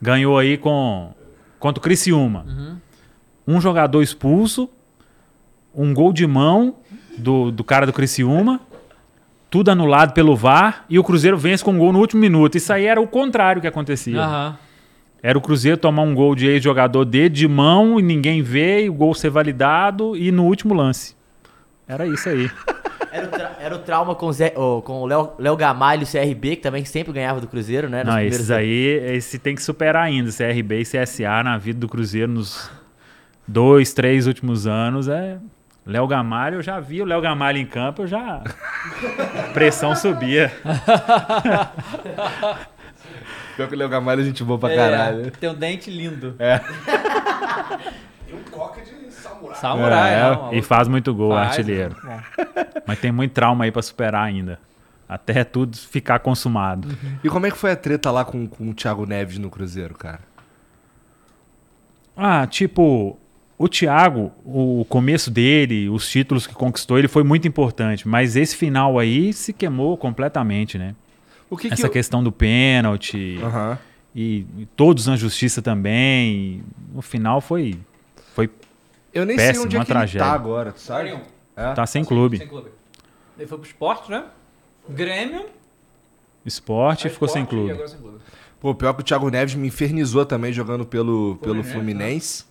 ganhou aí com contra o Criciúma. Um jogador expulso, um gol de mão do, do cara do Criciúma, tudo anulado pelo VAR, e o Cruzeiro vence com um gol no último minuto. Isso aí era o contrário que acontecia. Aham. Era o Cruzeiro tomar um gol de ex-jogador dele de mão e ninguém vê, e o gol ser validado e no último lance. Era isso aí. Era o, tra- era o trauma com, o Zé- oh, com o Léo Léo Gamalho e o CRB, que também sempre ganhava do Cruzeiro, né? Não, esses aí, esse tem que superar ainda. CRB e CSA na vida do Cruzeiro nos dois, três últimos anos é. Léo Gamalho, eu já vi o Léo Gamalho em campo, eu já. A pressão subia. Pior que o Léo Gamalho é gente boa pra É, caralho. tem um dente lindo. E um coque de samurai. Samurai, É, não, e faz muito gol, Faz, artilheiro. né? Mas tem muito trauma aí pra superar ainda. Até tudo ficar consumado. E como é que foi a treta lá com, com o Thiago Neves no Cruzeiro, cara? Ah, tipo, o Thiago, o começo dele, os títulos que conquistou, ele foi muito importante. Mas esse final aí se queimou completamente, né? O que Essa que questão do pênalti Aham. e, e todos na justiça também. e no final foi. foi Eu nem sei Péssimo, onde é uma que ele tragédia. tá agora, tu sabe? É? tá sem clube. Sem clube. Ele foi pro esporte, né? Grêmio. Esporte e ficou sem Sport, E clube. agora sem clube. Pô, pior que o Thiago Neves me infernizou também jogando pelo, pelo Fluminense, Fluminense.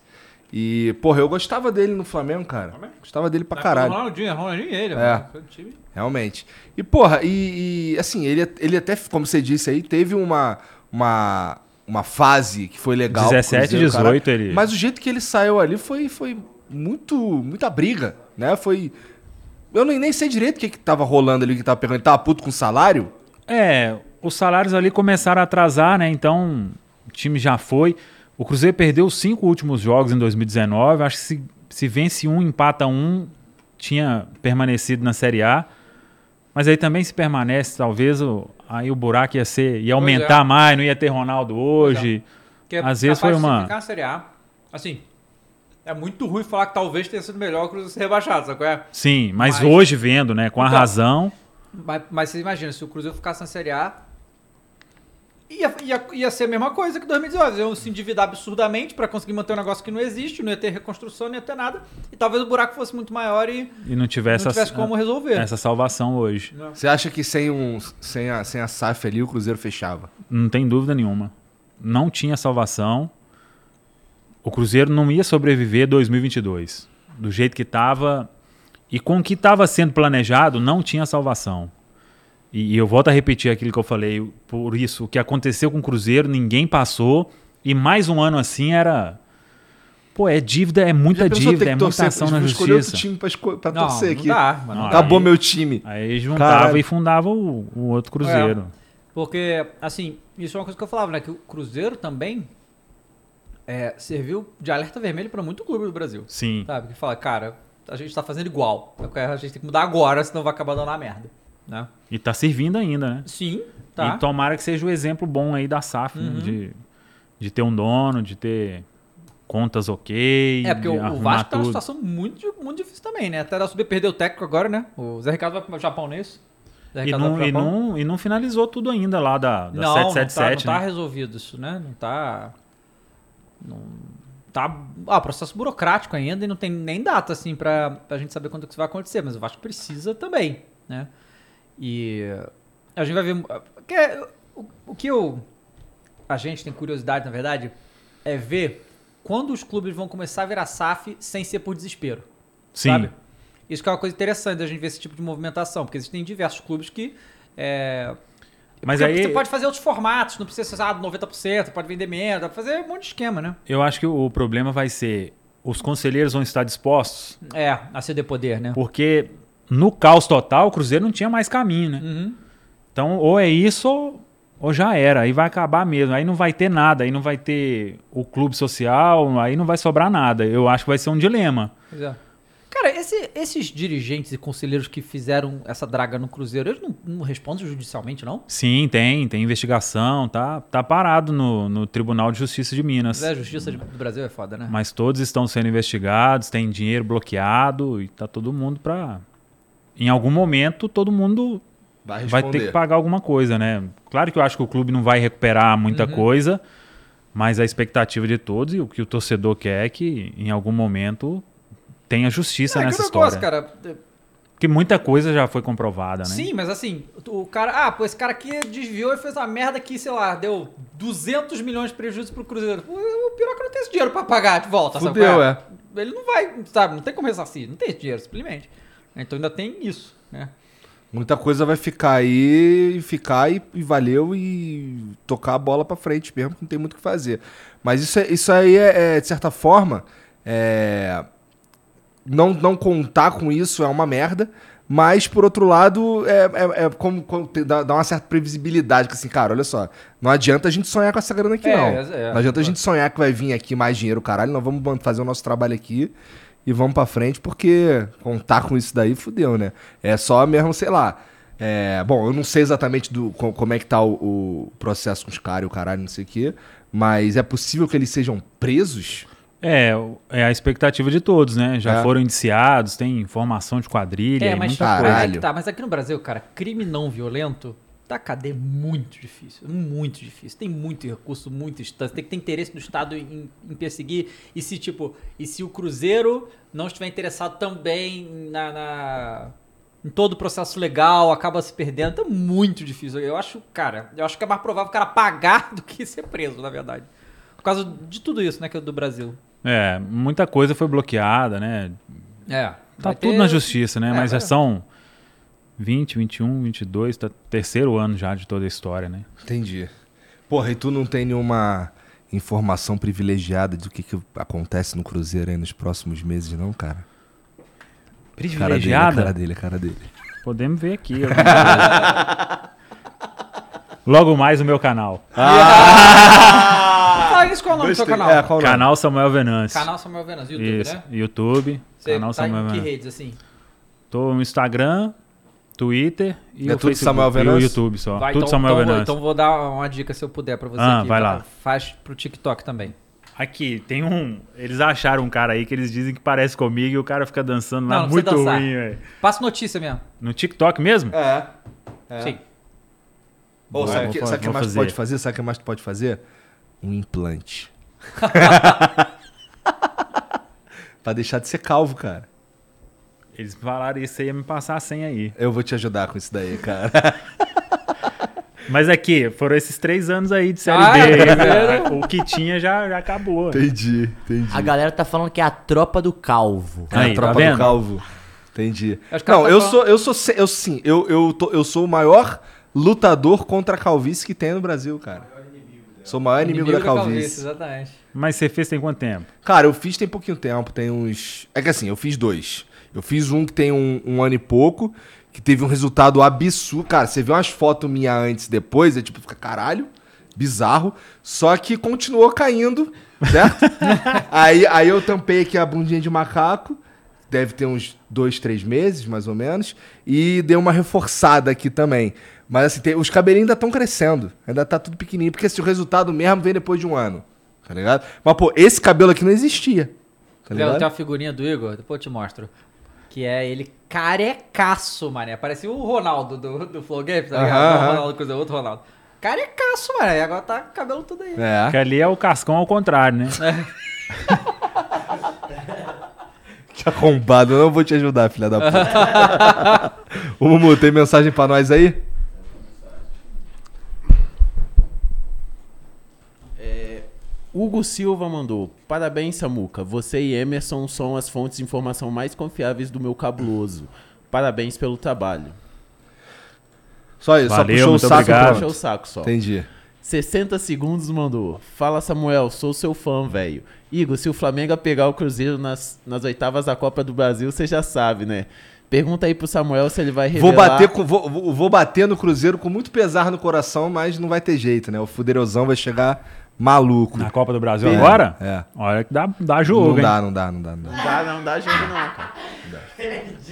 E, porra, eu gostava dele no Flamengo, cara. Gostava dele pra caralho. Ronaldinho, Ronaldinho e ele. É. time- Realmente. E, porra, e, e, assim, ele, ele até, como você disse aí, teve uma, uma, uma fase que foi legal. pro 17, Cruzeiro, 18 caralho. ele- Mas o jeito que ele saiu ali foi, foi muito, muita briga, né? Foi... Eu nem, nem sei direito o que que tava rolando ali, o que tava pegando. Ele tava puto com salário? É, os salários ali começaram a atrasar, né? Então, o time já foi. O Cruzeiro perdeu os cinco últimos jogos em 2019. Acho que se, se vence um, empata um, tinha permanecido na Série A. Mas aí também se permanece, talvez o, aí o buraco ia ser, ia aumentar mais, não ia ter Ronaldo hoje. Que é Às vezes foi uma- ficar na Série A. Assim, é muito ruim falar que talvez tenha sido melhor o Cruzeiro ser rebaixado, sabe é? Sim, mas, Mas- hoje vendo, né, com a Então, razão, Mas, mas você imagina, se o Cruzeiro ficasse na Série A, ia, ia, ia ser a mesma coisa que 2019. Iam se endividar absurdamente pra conseguir manter um negócio que não existe, não ia ter reconstrução, não ia ter nada. E talvez o buraco fosse muito maior e e não tivesse, não tivesse essa, como resolver. essa salvação hoje. Você acha que sem, um, sem, a, sem a SAF ali o Cruzeiro fechava? Não tem dúvida nenhuma. Não tinha salvação. O Cruzeiro não ia sobreviver 2022. Do jeito que estava e com o que estava sendo planejado, não tinha salvação. E, e eu volto a repetir aquilo que eu falei. Por isso, o que aconteceu com o Cruzeiro, ninguém passou. E mais um ano assim era. Pô, é dívida, é muita Já pensou ter dívida, que é muita torcer- ação na outro justiça. time pra, esco- pra Não, torcer não aqui. dá, mano, não. Acabou Aí- meu time. Aí juntava Caralho. e fundava o, o outro Cruzeiro. Porque, assim, isso é uma coisa que eu falava, né? Que o Cruzeiro também é, serviu de alerta vermelho pra muito clube do Brasil. Sim. Sabe? Que fala, cara, a gente tá fazendo igual. A gente tem que mudar agora, senão vai acabar dando a merda. Né? E tá servindo ainda, né? Sim, tá. E tomara que seja o exemplo bom aí da SAF, né? Uhum. de, de ter um dono, de ter contas ok. É, porque o, o Vasco tá numa tudo. situação muito, muito difícil também, né? Até da subir perdeu o técnico agora, né? O Zé Ricardo vai pro Japão nisso. Zé E não, e, não, e não finalizou tudo ainda lá da, da não, não tá, não 777, tá né? resolvido isso, né? Não tá. Não tá. Ah, processo burocrático ainda e não tem nem data, assim, pra, pra gente saber quando que isso vai acontecer. Mas o Vasco precisa também, né? E a gente vai ver. que é- o, o que eu. A gente tem curiosidade, na verdade, é ver quando os clubes vão começar a virar SAF sem ser por desespero. Sim. Sabe? Isso que é uma coisa interessante da gente ver esse tipo de movimentação, porque existem diversos clubes que. É, Mas aí Você pode fazer outros formatos, não precisa ser ah, 90%, pode vender menos, dá pra fazer um monte de esquema, né? eu acho que o, o problema vai ser os conselheiros vão estar dispostos, É, a ceder poder, né? porque no caos total o Cruzeiro não tinha mais caminho, né? Uhum. Então, ou é isso ou, ou já era. Aí vai acabar mesmo. Aí não vai ter nada. Aí não vai ter o clube social. Aí não vai sobrar nada. Eu acho que vai ser um dilema. É. Cara, esse- esses dirigentes e conselheiros que fizeram essa draga no Cruzeiro, eles não, não respondem judicialmente, não? Sim, tem. Tem investigação. Tá, tá parado no, no Tribunal de Justiça de Minas. Mas a justiça do Brasil é foda, né? Mas todos estão sendo investigados. Tem dinheiro bloqueado. E tá todo mundo pra... Em algum momento, todo mundo Vai vai ter que pagar alguma coisa, né? Claro que eu acho que o clube não vai recuperar muita Uhum. coisa, mas a expectativa de todos e o que o torcedor quer é que em algum momento tenha justiça é nessa aquele negócio, história. cara. Porque muita coisa já foi comprovada, né? Sim, mas assim, o cara. Ah, pô, esse cara aqui desviou e fez uma merda que, sei lá, deu 200 milhões de prejuízo pro Cruzeiro. O é que não tem esse dinheiro pra pagar de volta, sabe? Fudeu, qual é. Ele não vai, sabe? Não tem como ressarcir, não tem esse dinheiro, simplesmente. Então ainda tem isso, né? Muita coisa vai ficar aí, e ficar e, e valeu e tocar a bola pra frente mesmo, que não tem muito o que fazer. Mas isso, é- isso aí é, é, de certa forma, é, não, não contar com isso é uma merda, mas por outro lado, é, é- é como, como dá, dá uma certa previsibilidade, que assim, cara, olha só, não adianta a gente sonhar com essa grana aqui, É, não. é, é. não adianta a gente sonhar que vai vir aqui mais dinheiro, caralho, nós vamos fazer o nosso trabalho aqui e vamos pra frente, porque contar com isso daí fudeu, né? É só mesmo, sei lá. é, bom, eu não sei exatamente do, co- como é que tá o, o processo com os caras e o caralho, não sei o quê, mas é possível que eles sejam presos? É, é a expectativa de todos, né? Já É. foram indiciados, tem informação de quadrilha, É, e mas, muita mas coisa. é Caralho. que tá. Mas aqui no Brasil, cara, crime não violento, tá cadeia é muito difícil. Muito difícil. Tem muito recurso, muita instância. Tem que ter interesse do Estado em, em perseguir. E se, tipo, e se o Cruzeiro não estiver interessado também na. na- em todo o processo legal, acaba se perdendo. Tá muito difícil. Eu acho, cara, eu acho que é mais provável o cara pagar do que ser preso, na verdade. Por causa de tudo isso, né, que é do Brasil. É, muita coisa foi bloqueada, né? É. Tá tudo ter- na justiça, né? É, Mas já vai- são 20, 21, 22, tá terceiro ano já de toda a história, né? Entendi. Porra, e tu não tem nenhuma informação privilegiada do que, que acontece no Cruzeiro aí nos próximos meses, não, cara? Cara dele, a Privilegiada? cara dele, a cara dele. Podemos ver aqui. Logo mais o meu canal. Fala isso, qual é o nome do seu canal? É, qual o nome? Canal Samuel Venâncio. Canal Samuel Venas, YouTube, Isso, né? YouTube. Você canal tá Samuel em que Venâncio. redes, assim? Tô no Instagram, Twitter e É o tudo Facebook. Samuel E o? YouTube só. Vai, tudo então, Samuel então, Venâncio. então vou dar uma dica se eu puder pra você Ah, aqui. vai tá? lá. Faz pro TikTok também. Aqui, tem um. Eles acharam um cara aí que eles dizem que parece comigo e o cara fica dançando lá Não, não muito ruim, velho. Passa notícia mesmo. No TikTok mesmo? É. Sim. Ô, Vou- sabe o que, sabe que mais tu fazer. pode fazer? Sabe o que mais tu pode fazer? Um implante. pra deixar de ser calvo, cara. Eles falaram isso aí ia me passar a senha aí. Eu vou te ajudar com isso daí, cara. Mas aqui, foram esses três anos aí de Série Ah, B. é, né? O que tinha já, já acabou. entendi, entendi. A galera tá falando que é a tropa do calvo. É a Aí, tá tropa vendo? do calvo. Entendi. Não, tá eu sou, eu sou, eu sim, eu, eu, tô- eu sou o maior lutador contra a calvície que tem no Brasil, cara. Sou o maior inimigo, da calvície. Exatamente. Mas você fez tem quanto tempo? Cara, eu fiz tem pouquinho tempo, tem uns. É que assim, eu fiz dois. Eu fiz um que tem um, um ano e pouco, que teve um resultado absurdo. Cara, você vê umas fotos minha antes e depois, é tipo, fica caralho, bizarro. Só que continuou caindo, certo? aí, aí eu tampei aqui a bundinha de macaco, deve ter uns dois, três meses, mais ou menos, e dei uma reforçada aqui também. Mas assim, tem- os cabelinhos ainda estão crescendo, ainda tá tudo pequenininho, porque esse o resultado mesmo vem depois de um ano, tá ligado? Mas, pô, esse cabelo aqui não existia, tá ligado? tem uma figurinha do Igor, depois eu te mostro. Que é ele carecaço, mané. Parecia o Ronaldo do, do Flow Games, tá ligado? O Ronaldo, coisa, outro Ronaldo. Carecaço, mané. E agora tá com o cabelo tudo aí. É. Porque ali é o cascão ao contrário, né? Que arrombado, eu não vou te ajudar, filha da puta. Ô, Mumu, tem mensagem pra nós aí? Hugo Silva mandou: Parabéns, Samuca. Você e Emerson são as fontes de informação mais confiáveis do meu cabuloso. Parabéns pelo trabalho. Só isso, Valeu, só puxou o saco obrigado. Puxa o saco só. Entendi. 60 segundos mandou. Fala, Samuel, sou seu fã, velho. Igor, se o Flamengo pegar o Cruzeiro nas, nas oitavas da Copa do Brasil, você já sabe, né? Pergunta aí pro Samuel se ele vai revelar... Vou bater, com, vou, vou- bater no Cruzeiro com muito pesar no coração, mas não vai ter jeito, né? O Fudeirosão vai chegar maluco. Na Copa do Brasil É, agora? É. Olha que dá, dá jogo, não hein? dá, não dá, não dá, não dá. Não dá, não dá jogo não, cara.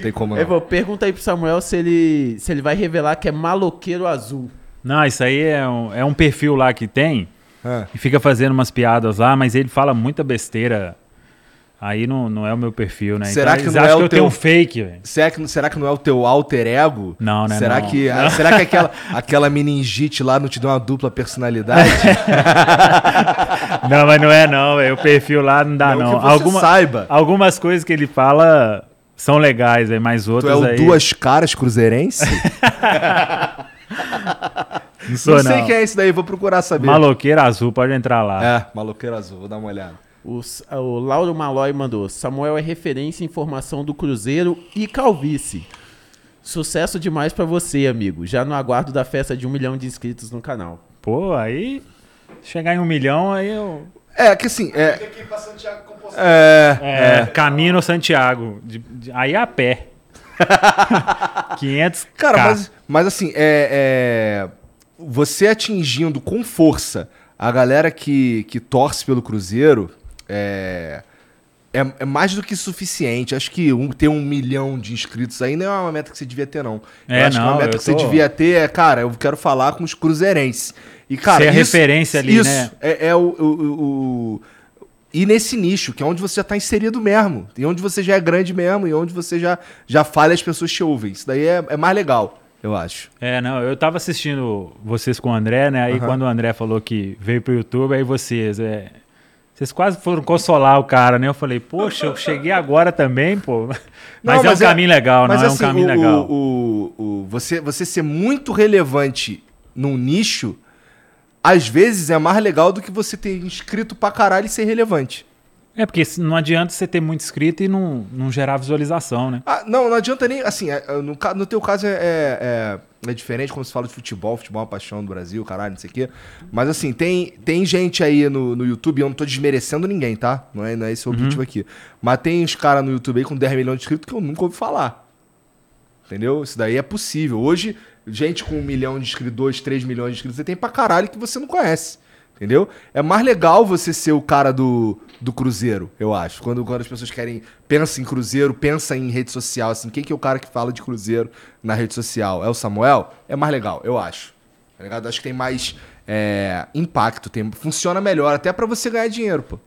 Tem como Eu não. vou pergunta aí pro Samuel se ele, se ele vai revelar que é maloqueiro azul. Não, isso aí é um, é um perfil lá que tem Ah, e fica fazendo umas piadas lá, mas ele fala muita besteira. Aí não, não é o meu perfil, né? Será que eles não é o que eu teu- tenho um fake, velho. será, que, será que não é o teu alter ego? Não, né, Será não. que, será que aquela, aquela meningite lá não te deu uma dupla personalidade? Não, mas não é não, velho. O perfil lá não dá, Não não. que você Alguma- saiba. Algumas coisas que ele fala são legais, aí, mas Tu outras é o aí... Duas Caras Cruzeirense? Não sou, não não. sei quem é esse daí, vou procurar saber. Maloqueiro azul, pode entrar lá. É, maloqueiro azul, vou dar uma olhada. O, S- o Lauro Malói mandou: Samuel é referência em informação do Cruzeiro e Calvície. Sucesso demais pra você, amigo. Já no aguardo da festa de um milhão de inscritos no canal. Pô, aí... Chegar em um milhão, aí eu... É, que assim, é. Tem que ir pra Santiago Compostela. É. É, Camino Santiago. De- de- aí a pé. 500 Cara, mas, mas assim, é, é, Você atingindo com força a galera que, que torce pelo Cruzeiro é, é, é mais do que suficiente. Acho que um, ter um milhão de inscritos aí não é uma meta que você devia ter, não. eu É, acho que não, uma meta eu que você devia ter é, cara, eu quero falar com os cruzeirenses. E, cara, Ser a referência ali, isso né? É, é o, o, o- o- E nesse nicho, que é onde você já tá inserido mesmo. E onde você já é grande mesmo. E onde você já, já fala e as pessoas te ouvem. Isso daí é, é mais legal, eu acho. É, não, eu tava assistindo vocês com o André, né? Aí quando o André falou que veio pro YouTube, aí vocês, é. Vocês quase foram consolar o cara, né? Eu falei, poxa, eu cheguei agora também, pô. Mas, Não, é um caminho legal, não mas é um assim, caminho o- legal. O, o- o- você, você ser muito relevante num nicho, às vezes é mais legal do que você ter inscrito pra caralho e ser relevante. É, porque não adianta você ter muito inscrito e não, não gerar visualização, né? Ah, não, não adianta nem. Assim, é, é, no, no teu caso é, é, é- é diferente quando se fala de futebol, futebol é uma paixão do Brasil, caralho, não sei o quê. Mas assim, tem, tem gente aí no, no YouTube, eu não tô desmerecendo ninguém, tá? Não é, não é esse o objetivo aqui. Mas tem uns caras no YouTube aí com 10 milhões de inscritos que eu nunca ouvi falar. Entendeu? Isso daí é possível. Hoje, gente com um milhão de inscritos, dois, três milhões de inscritos, você tem pra caralho que você não conhece. Entendeu? É mais legal você ser o cara do, do Cruzeiro, eu acho. Quando, quando as pessoas querem. Pensa em Cruzeiro, pensa em rede social, assim. Quem que é o cara que fala de Cruzeiro na rede social? É o Samuel? É mais legal, eu acho. Tá ligado? Acho que tem mais é, impacto, tem, funciona melhor, até pra você ganhar dinheiro, pô.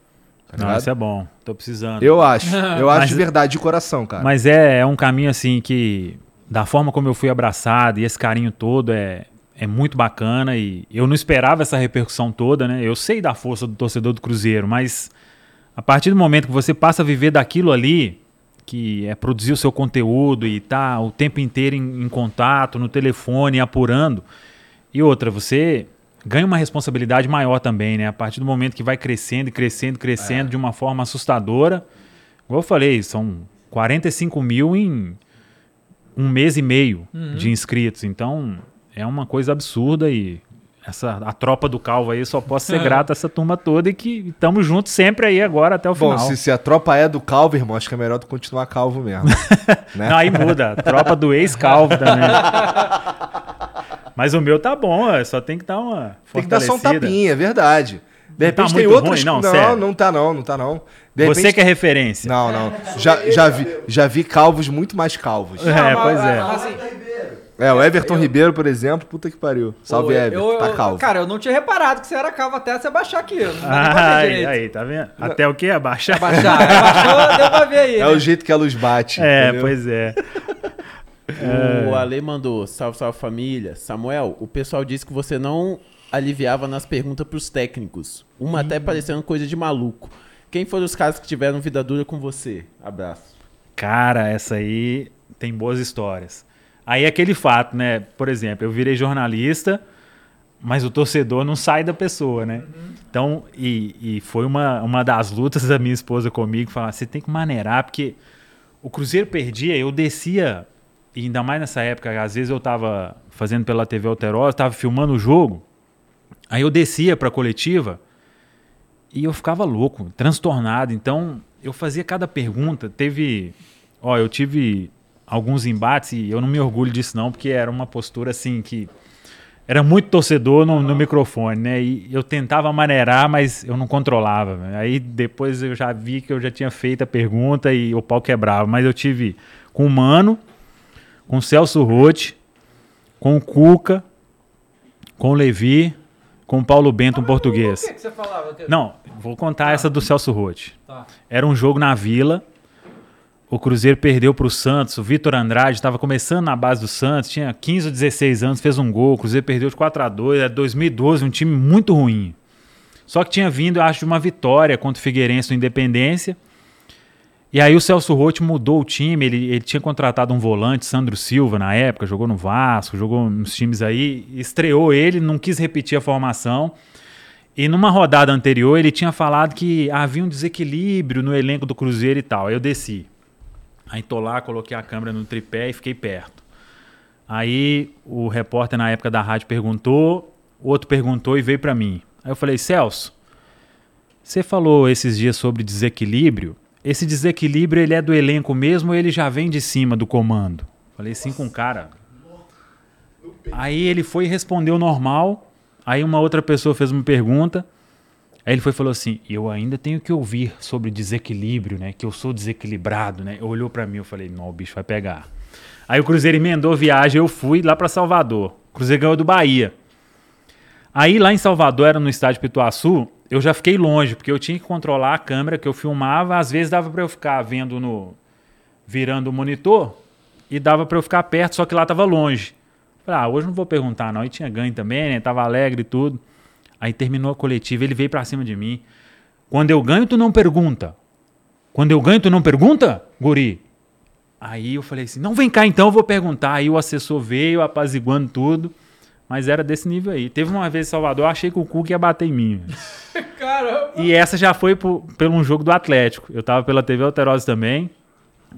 Tá Não, isso é bom. Tô precisando. Eu acho. Eu acho Mas- de verdade, de coração, cara. Mas é, é um caminho assim que, da forma como eu fui abraçado e esse carinho todo, é, é muito bacana. E eu não esperava essa repercussão toda, né? Eu sei da força do torcedor do Cruzeiro, mas a partir do momento que você passa a viver daquilo ali, que é produzir o seu conteúdo e tá o tempo inteiro em, em contato, no telefone, apurando. E outra, você ganha uma responsabilidade maior também, né? A partir do momento que vai crescendo e crescendo, crescendo de uma forma assustadora. Igual eu falei, são 45 mil em um mês e meio de inscritos. Então, é uma coisa absurda e essa, a tropa do Calvo aí só posso ser grato a essa turma toda e que estamos juntos sempre aí agora até o Bom, final. se, se a tropa é do calvo, irmão, acho que é melhor tu continuar calvo mesmo. né? Não, aí muda. Tropa do ex-calvo também. Mas o meu tá bom, é, só tem que dar uma Tem que dar só um tapinha, é verdade. De tá repente tem muito outras... ruim? Não, não, sério. não tá não, não tá não. De Você repente- que é referência. Não, não. Já, já, vi, já vi calvos muito mais calvos. É, pois é. mas, assim, É, o Everton Ribeiro, por exemplo, puta que pariu. Salve, eu- Everton, eu- tá eu- calvo. Cara, eu não tinha reparado que você era calvo até você baixar aqui. Ai, direito. aí, tá vendo? Até o quê? Abaixar? Baixar. Baixou, deu pra ver aí. É né? o jeito que a luz bate. É, entendeu? pois é. O Ale mandou, salve, salve família. Samuel, o pessoal disse que você não aliviava nas perguntas pros técnicos. Uma até parecendo coisa de maluco. Quem foram os caras que tiveram vida dura com você? Abraço. Cara, essa aí tem boas histórias. Aí é aquele fato, né? Por exemplo, eu virei jornalista, mas o torcedor não sai da pessoa, né? Então, e, e foi uma, uma das lutas da minha esposa comigo, falar, você tem que maneirar, porque o Cruzeiro perdia, eu descia, e ainda mais nessa época, às vezes eu tava fazendo pela TV Alterosa, tava filmando o jogo, aí eu descia pra coletiva, e eu ficava louco, transtornado. Então, eu fazia cada pergunta. Teve. Ó, eu tive alguns embates e eu não me orgulho disso, não, porque era uma postura assim que. Era muito torcedor no, no microfone, né? E eu tentava maneirar, mas eu não controlava. Aí depois eu já vi que eu já tinha feito a pergunta e o pau quebrava. Mas eu tive com o Mano, com o Celso Rotti, com o Cuca, com o Levi, com o Paulo Bento, um português. O que, que você falava? Não, vou contar essa do Celso Rotti. Tá. Era um jogo na Vila. O Cruzeiro perdeu para o Santos. O Vitor Andrade estava começando na base do Santos, tinha 15 ou 16 anos, fez um gol. O Cruzeiro perdeu de 4 a 2 Era 2012, um time muito ruim. Só que tinha vindo, eu acho, de uma vitória contra o Figueirense no Independência. E aí o Celso Rotti mudou o time, ele, ele tinha contratado um volante, Sandro Silva, na época, jogou no Vasco, jogou nos times aí, estreou ele, não quis repetir a formação. E numa rodada anterior ele tinha falado que havia um desequilíbrio no elenco do Cruzeiro e tal. Aí eu desci. Aí tô lá, coloquei a câmera no tripé e fiquei perto. Aí o repórter na época da rádio perguntou, outro perguntou e veio pra mim. Aí eu falei, Celso, você falou esses dias sobre desequilíbrio. Esse desequilíbrio ele é do elenco mesmo ou ele já vem de cima do comando? Falei assim com o cara. Aí ele foi e respondeu normal. Aí uma outra pessoa fez uma pergunta. Aí ele foi falou assim: Eu ainda tenho que ouvir sobre desequilíbrio, né? Que eu sou desequilibrado, né? Olhou pra mim, eu falei: Não, o bicho vai pegar. Aí o Cruzeiro emendou viagem, eu fui lá pra Salvador. O Cruzeiro ganhou do Bahia. Aí lá em Salvador, era no estádio Pituaçu, eu já fiquei longe, porque eu tinha que controlar a câmera que eu filmava. Às vezes dava pra eu ficar vendo no. virando o monitor e dava pra eu ficar perto, só que lá tava longe. Falei, ah, hoje não vou perguntar, não. E tinha ganho também, né? Tava alegre e tudo. Aí terminou a coletiva, ele veio pra cima de mim. Quando eu ganho, tu não pergunta. Quando eu ganho, tu não pergunta, guri? Aí eu falei assim, não, vem cá então, eu vou perguntar. Aí o assessor veio, apaziguando tudo. Mas era desse nível aí. Teve uma vez em Salvador, eu achei que o Cuca ia bater em mim. Caramba. E essa já foi por, pelo um jogo do Atlético. Eu tava pela TV Alterosa também.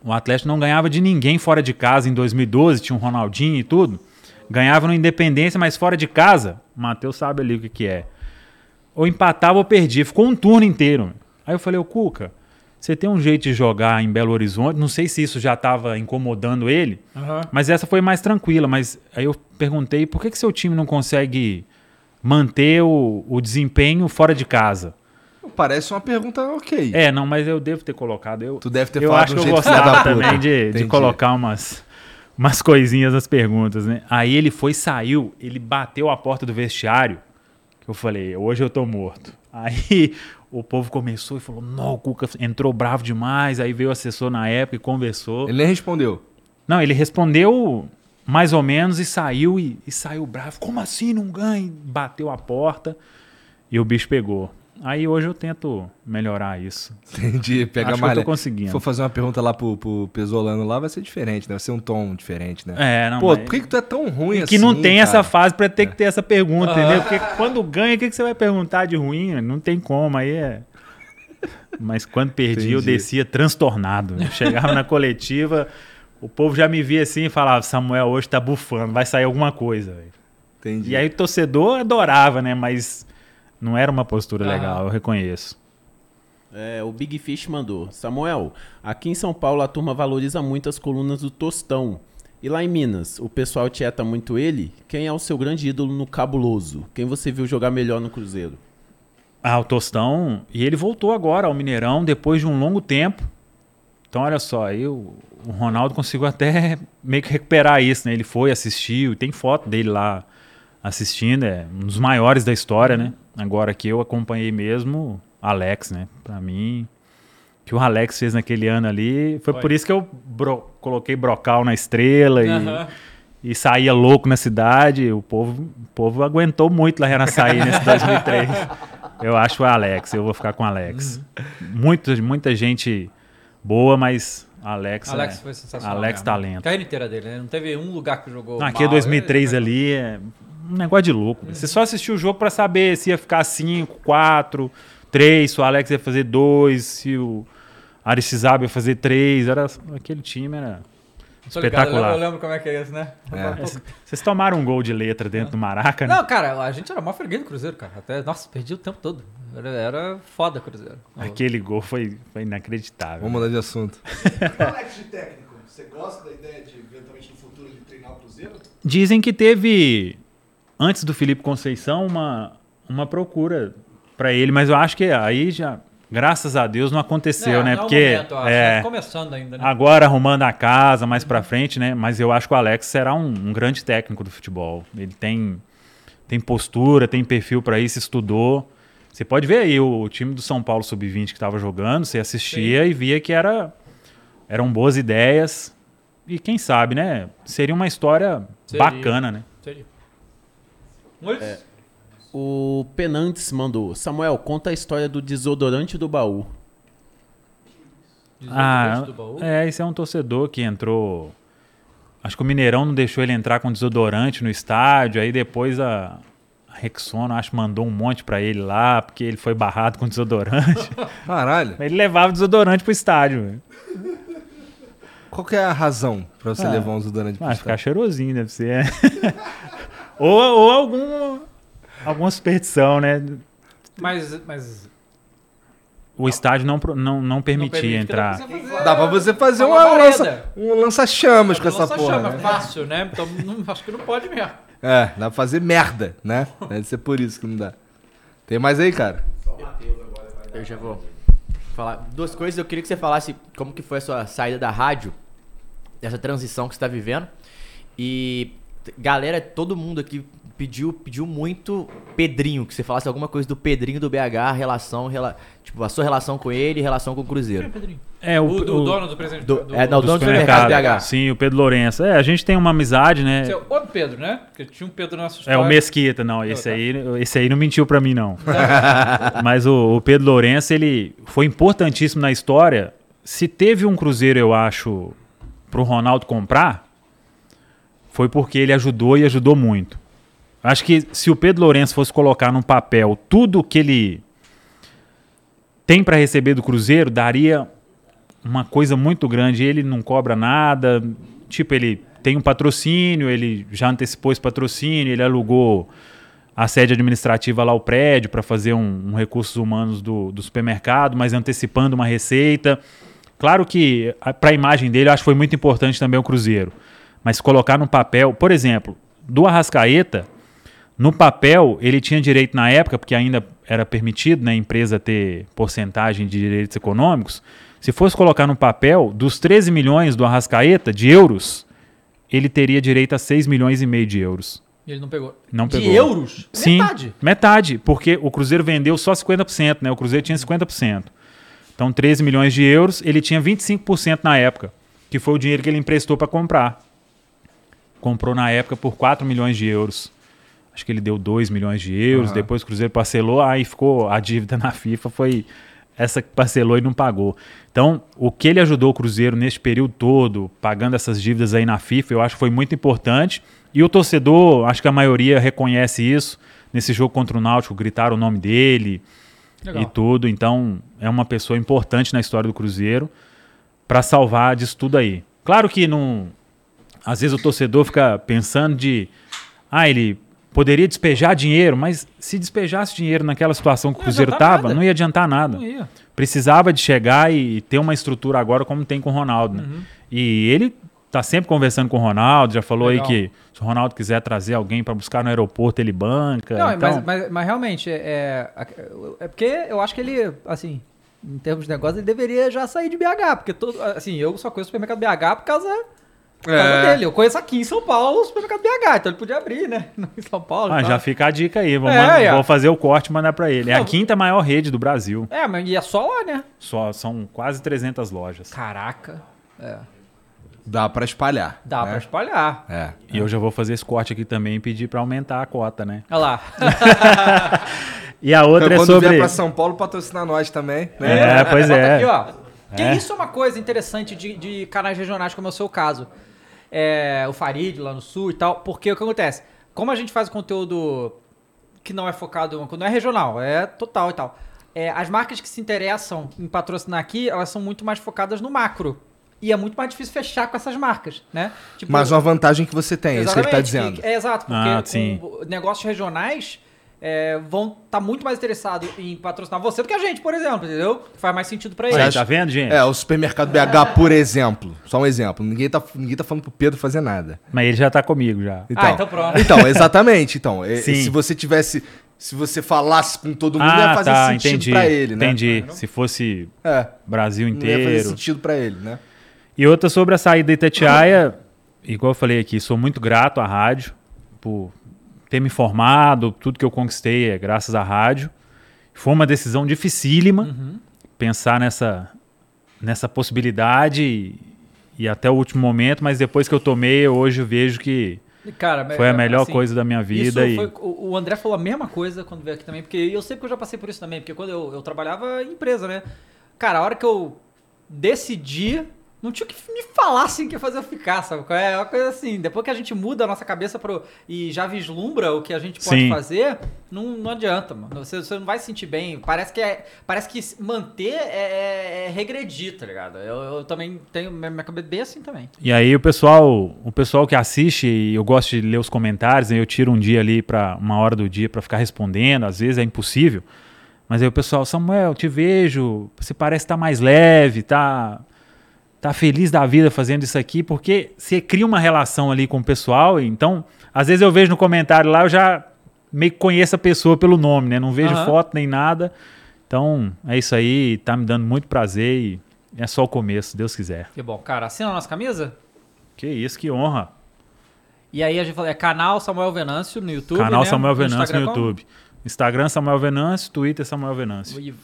O Atlético não ganhava de ninguém fora de casa em 2012, tinha um Ronaldinho e tudo. Ganhava no Independência, mas fora de casa, o Matheus sabe ali o que, que é. Ou empatava ou perdia. Ficou um turno inteiro. Aí eu falei, ô Cuca, você tem um jeito de jogar em Belo Horizonte. Não sei se isso já estava incomodando ele, mas essa foi mais tranquila. Mas aí eu perguntei, por que, que seu time não consegue manter o, o desempenho fora de casa? Parece uma pergunta ok. É, não, mas eu devo ter colocado. Eu, Tu deve ter eu falado acho de que um eu jeito filha da gostava também de, de colocar umas, umas coisinhas nas perguntas, né? Aí ele foi, saiu, ele bateu a porta do vestiário, eu falei, hoje eu tô morto. Aí o povo começou e falou, não, o Cuca entrou bravo demais, aí veio o assessor na época e conversou. Ele nem respondeu. Não, ele respondeu mais ou menos e saiu e, e saiu bravo. Como assim não ganha? Bateu a porta e o bicho pegou. Aí hoje eu tento melhorar isso. Entendi. Pega Acho que mais. eu tô conseguindo. Se for fazer uma pergunta lá pro, pro Pesolano lá, vai ser diferente, né? Vai ser um tom diferente, né? É, não, Pô, mas- por que, que tu é tão ruim E assim? que não tem cara? essa fase pra ter que ter essa pergunta, entendeu? Porque quando ganha, o que, que você vai perguntar de ruim? Não tem como, aí é. Mas quando perdi, eu Entendi. descia transtornado. Eu chegava na coletiva, o povo já me via assim e falava: Samuel hoje tá bufando, vai sair alguma coisa. velho." Entendi. E aí o torcedor adorava, né? Mas não era uma postura Aham. legal, eu reconheço. É, o Big Fish mandou. Samuel, aqui em São Paulo a turma valoriza muito as colunas do Tostão. E lá em Minas, o pessoal tieta muito ele? Quem é o seu grande ídolo no Cabuloso? Quem você viu jogar melhor no Cruzeiro? Ah, o Tostão. E ele voltou agora ao Mineirão depois de um longo tempo. Então, olha só, aí o, o Ronaldo conseguiu até meio que recuperar isso, né? Ele foi, assistiu, tem foto dele lá assistindo, é um dos maiores da história, né? Agora que eu acompanhei mesmo, Alex, né? Pra mim, o que o Alex fez naquele ano ali, foi, Foi. por isso que eu bro- coloquei Brocal na estrela e, e saía louco na cidade. O povo, o povo aguentou muito lá em Araçaí nesse 2003. Eu acho o Alex, eu vou ficar com o Alex. Muita, muita gente boa, mas Alex, Alex é, foi sensacional. Alex mesmo. talento. A carreira inteira dele, né? Não teve um lugar que jogou. Aqui é mal. 2003 Ele- ali, é um negócio de louco. Você só assistiu o jogo pra saber se ia ficar 5, 4, 3, se o Alex ia fazer 2, se o Aristizábal ia fazer 3. Era, aquele time era espetacular. Eu lembro como é que é isso, né? Vocês tomaram um gol de letra dentro do Maraca, né? Não, cara, a gente era mó freguês do Cruzeiro, cara. Até, nossa, perdi o tempo todo. Era, era foda Cruzeiro. Aquele gol foi, foi inacreditável. Vamos mudar de assunto. Alex de técnico, você gosta da ideia de, eventualmente, no futuro, de treinar o Cruzeiro? Dizem que teve, antes do Felipe Conceição, uma, uma procura pra ele, mas eu acho que aí já, graças a Deus, não aconteceu, É, né? não o Porque momento, acho. é, Tá começando ainda, né? agora arrumando a casa mais pra frente, né? Mas eu acho que o Alex será um, um grande técnico do futebol. Ele tem, tem postura, tem perfil pra isso, estudou. Você pode ver aí o, time do São Paulo Sub-20 que estava jogando, você assistia e via que era, eram boas ideias. E quem sabe, né? Seria uma história Seria. bacana, né? Seria. Muitos. O Penantes mandou. Samuel, conta a história do desodorante do baú. Ah, do baú. é, esse é um torcedor que entrou. Acho que o Mineirão não deixou ele entrar com desodorante no estádio. Aí depois a, a Rexona, acho, mandou um monte pra ele lá, porque ele foi barrado com desodorante. Caralho. ele levava desodorante pro estádio. Qual que é a razão pra você Ah, levar uns durantes pro Ah, ficar estádio? cheirosinho, deve ser. ou, ou algum, alguma superstição, né? Mas, mas O estádio não, pro- não, não permitia entrar. dá pra você fazer- Dá pra você fazer Uma uma lança, um lança-chamas com essa Lança porra. chama, né? fácil, né? Então não- acho que não pode mesmo. É, dá pra fazer merda, né? Deve ser por isso que não dá. Tem mais aí, cara? Eu já vou falar duas coisas. Eu queria que você falasse como que foi a sua saída da rádio, dessa transição que você tá vivendo. E galera, todo mundo aqui pediu, pediu muito Pedrinho, que você falasse alguma coisa do Pedrinho do BH, relação, rela, tipo, a sua relação com ele e relação com o Cruzeiro. É, O, do dono do presente do- é, não, do dono do supermercado BH. Sim, o Pedro Lourenço. É, a gente tem uma amizade, né? Esse é outro Pedro, né? Porque tinha um Pedro na nossa É história. o Mesquita, não. Esse tá. aí, esse aí não mentiu pra mim, não. Mas o, o Pedro Lourenço, ele foi importantíssimo na história. Se teve um Cruzeiro, eu acho, pro Ronaldo comprar, foi porque ele ajudou e ajudou muito. Acho que se o Pedro Lourenço fosse colocar no papel tudo que ele tem para receber do Cruzeiro, daria uma coisa muito grande. Ele não cobra nada, tipo, ele tem um patrocínio, ele já antecipou esse patrocínio, ele alugou a sede administrativa lá, o prédio, para fazer um, um recursos humanos do, do supermercado, mas antecipando uma receita. Claro que para a imagem dele, acho que foi muito importante também o Cruzeiro. Mas colocar no papel, por exemplo, do Arrascaeta, no papel ele tinha direito na época, porque ainda era permitido na né, empresa ter porcentagem de direitos econômicos. Se fosse colocar no papel, dos 13 milhões do Arrascaeta, de euros, ele teria direito a 6 milhões e meio de euros. E ele não pegou. Não de pegou. euros? Sim, Metade. metade, porque o Cruzeiro vendeu só 50%, né? O Cruzeiro tinha 50%. Então, 13 milhões de euros, ele tinha 25% na época, que foi o dinheiro que ele emprestou para comprar. Comprou na época por 4 milhões de euros. Acho que ele deu 2 milhões de euros, Aham. depois o Cruzeiro parcelou, aí ficou a dívida na FIFA foi essa que parcelou e não pagou. Então, o que ele ajudou o Cruzeiro nesse período todo, pagando essas dívidas aí na FIFA, eu acho que foi muito importante. E o torcedor, acho que a maioria reconhece isso. Nesse jogo contra o Náutico, gritaram o nome dele Legal. e tudo. Então, é uma pessoa importante na história do Cruzeiro para salvar disso tudo aí. Claro que não. Às vezes o torcedor fica pensando de. Ah, ele poderia despejar dinheiro, mas se despejasse dinheiro naquela situação que o Cruzeiro estava, não ia adiantar nada ia. precisava de chegar e ter uma estrutura agora como tem com o Ronaldo, né? Uhum. E ele tá sempre conversando com o Ronaldo, já falou Legal. aí que se o Ronaldo quiser trazer alguém para buscar no aeroporto, ele banca. Não, então, mas, mas, mas realmente, é, é, é porque eu acho que ele, assim, em termos de negócio, ele deveria já sair de BH, porque todo, assim, eu só conheço o supermercado BH por causa É. dele. Eu conheço aqui em São Paulo o supermercado BH, então ele podia abrir, né? Em São Paulo. ah, já fica a dica aí, vou, É, mandar- é. vou fazer o corte e mandar para ele. É a Não. quinta maior rede do Brasil. É, mas e é só lá, né? Só são quase 300 lojas. Caraca. É. Dá pra espalhar. Dá né? pra espalhar. É. E eu já vou fazer esse corte aqui também e pedir para aumentar a cota, né? Olha lá. E a outra Então, é quando sobre vier pra São Paulo, patrocinar nós também. Né? É, pois é. Aqui, ó. Que É. isso é uma coisa interessante de, de canais regionais, como é o seu caso. É, o Farid lá no sul e tal. Porque o que acontece? Como a gente faz conteúdo que não é focado, não é regional, é total e tal. É, as marcas que se interessam em patrocinar aqui, elas são muito mais focadas no macro. E é muito mais difícil fechar com essas marcas, né? Tipo, Mas uma vantagem que você tem, é isso que ele tá Exatamente, dizendo. que- É exato, porque Ah, negócios regionais é, vão estar muito mais interessados em patrocinar você do que a gente, por exemplo, entendeu? Faz mais sentido pra Aí, eles. tá vendo, gente? É, o supermercado BH, por exemplo. Só um exemplo. Ninguém tá, ninguém tá falando pro Pedro fazer nada. Mas ele já tá comigo já. Ah, então pronto. Então, exatamente. Então, é- Sim. se você tivesse. Se você falasse com todo mundo, ia Ah, fazer tá, sentido entendi. pra ele, né? Entendi. Se fosse É. Brasil Não ia fazer inteiro. sentido pra ele, né? E outra sobre a saída da Itatiaia, igual eu falei aqui, sou muito grato à rádio por ter me formado, tudo que eu conquistei é graças à rádio. Foi uma decisão dificílima pensar nessa, nessa possibilidade e, e até o último momento, mas depois que eu tomei, hoje eu vejo que Cara, foi a melhor assim, coisa da minha vida. E, foi- o, o André falou a mesma coisa quando veio aqui também, porque eu sei que eu já passei por isso também, porque quando eu, eu trabalhava em empresa, né? Cara, a hora que eu decidi, não tinha o que me falassem que ia fazer eu ficar, sabe? É uma coisa assim, depois que a gente muda a nossa cabeça pro, e já vislumbra o que a gente pode Sim. fazer, não, não adianta, mano. Você, você não vai se sentir bem. Parece que, é, parece que manter é, é- é regredir, tá ligado? Eu, eu também tenho minha cabeça bem assim também. E aí o pessoal, o pessoal que assiste, e eu gosto de ler os comentários, eu tiro um dia ali para uma hora do dia para ficar respondendo, às vezes é impossível. Mas aí o pessoal, Samuel, te vejo, você parece estar mais leve, tá tá feliz da vida fazendo isso aqui, porque você cria uma relação ali com o pessoal, então, às vezes eu vejo no comentário lá, eu já meio que conheço a pessoa pelo nome, né? Não vejo Aham. foto nem nada. Então, é isso aí, tá me dando muito prazer e é só o começo, se Deus quiser. Que bom. Cara, assina a nossa camisa? Que isso, que honra. E aí a gente fala, é canal Samuel Venâncio no YouTube, Canal né? Samuel Venâncio no Instagram como? YouTube. Instagram Samuel Venâncio, Twitter Samuel Venâncio. E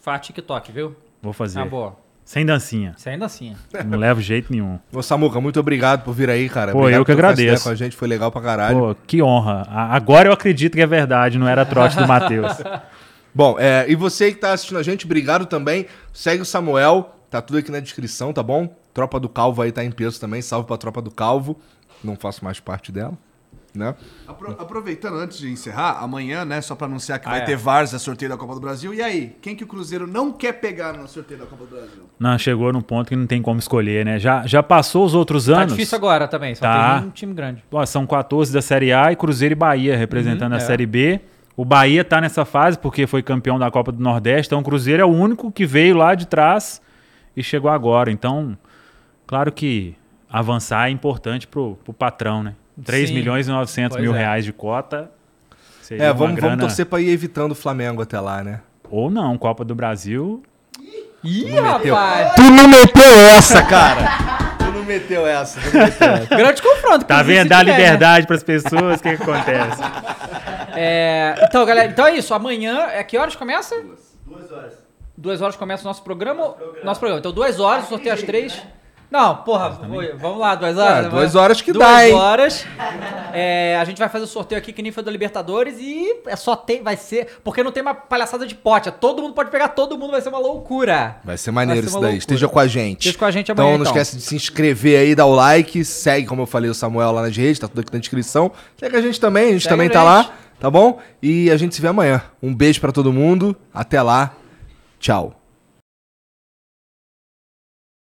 faz TikTok, viu? Vou fazer. Ah, boa. Sem dancinha. Ainda assim. Não levo jeito nenhum. Ô, Samuca, muito obrigado por vir aí, cara. Pô, Obrigado eu que agradeço. Com a gente foi legal pra caralho. Pô, que honra. Agora eu acredito que é verdade, não era trote do Matheus. Bom, é, e você que tá assistindo a gente, obrigado também. Segue o Samuel, tá tudo aqui na descrição, tá bom? Tropa do Calvo aí tá em peso também. Salve pra Tropa do Calvo. Não faço mais parte dela. Né? Apro- aproveitando antes de encerrar, amanhã, né, só pra anunciar que Ah, vai é. ter Varsa sorteio da Copa do Brasil. E aí, quem que o Cruzeiro não quer pegar no sorteio da Copa do Brasil? Não, chegou num ponto que não tem como escolher, né? Já, já passou os outros Tá anos. difícil agora também, só Tá. tem um time grande. Ó, são 14 da Série A e Cruzeiro e Bahia representando a é. Série B. O Bahia tá nessa fase porque foi campeão da Copa do Nordeste, então o Cruzeiro é o único que veio lá de trás e chegou agora. Então, claro que avançar é importante pro, pro patrão, né? 3 Sim. milhões e 900 Pois mil é. reais de cota. seria É, uma vamos, vamos grana- torcer pra ir evitando o Flamengo até lá, né? Ou não, Copa do Brasil. Ih, rapaz! Tu não meteu essa, cara! tu não meteu essa, tu não meteu essa. Grande confronto. Tá vendo? Dá né? liberdade pras pessoas, o que, que acontece? É, então, galera, então é isso. Amanhã, é que horas começa? Duas horas. Duas horas começa o nosso programa? Nosso programa. Então, duas horas, sorteio às três. Não, porra, vamos lá, duas horas. Ah, duas horas que duas dá, hein? horas. É, a gente vai fazer o sorteio aqui que nem foi da Libertadores e é só tem, vai ser, porque não tem uma palhaçada de pote. é Todo mundo pode pegar, todo mundo vai ser uma loucura. Vai ser maneiro Vai ser isso daí. loucura. Esteja com a gente. Esteja com a gente Então amanhã, não então. esquece de se inscrever aí, dar o like, segue, como eu falei, o Samuel lá nas redes, tá tudo aqui na descrição. Segue a gente também, a gente Segue também a tá gente. lá, tá bom? E a gente se vê amanhã. Um beijo pra todo mundo, até lá, tchau.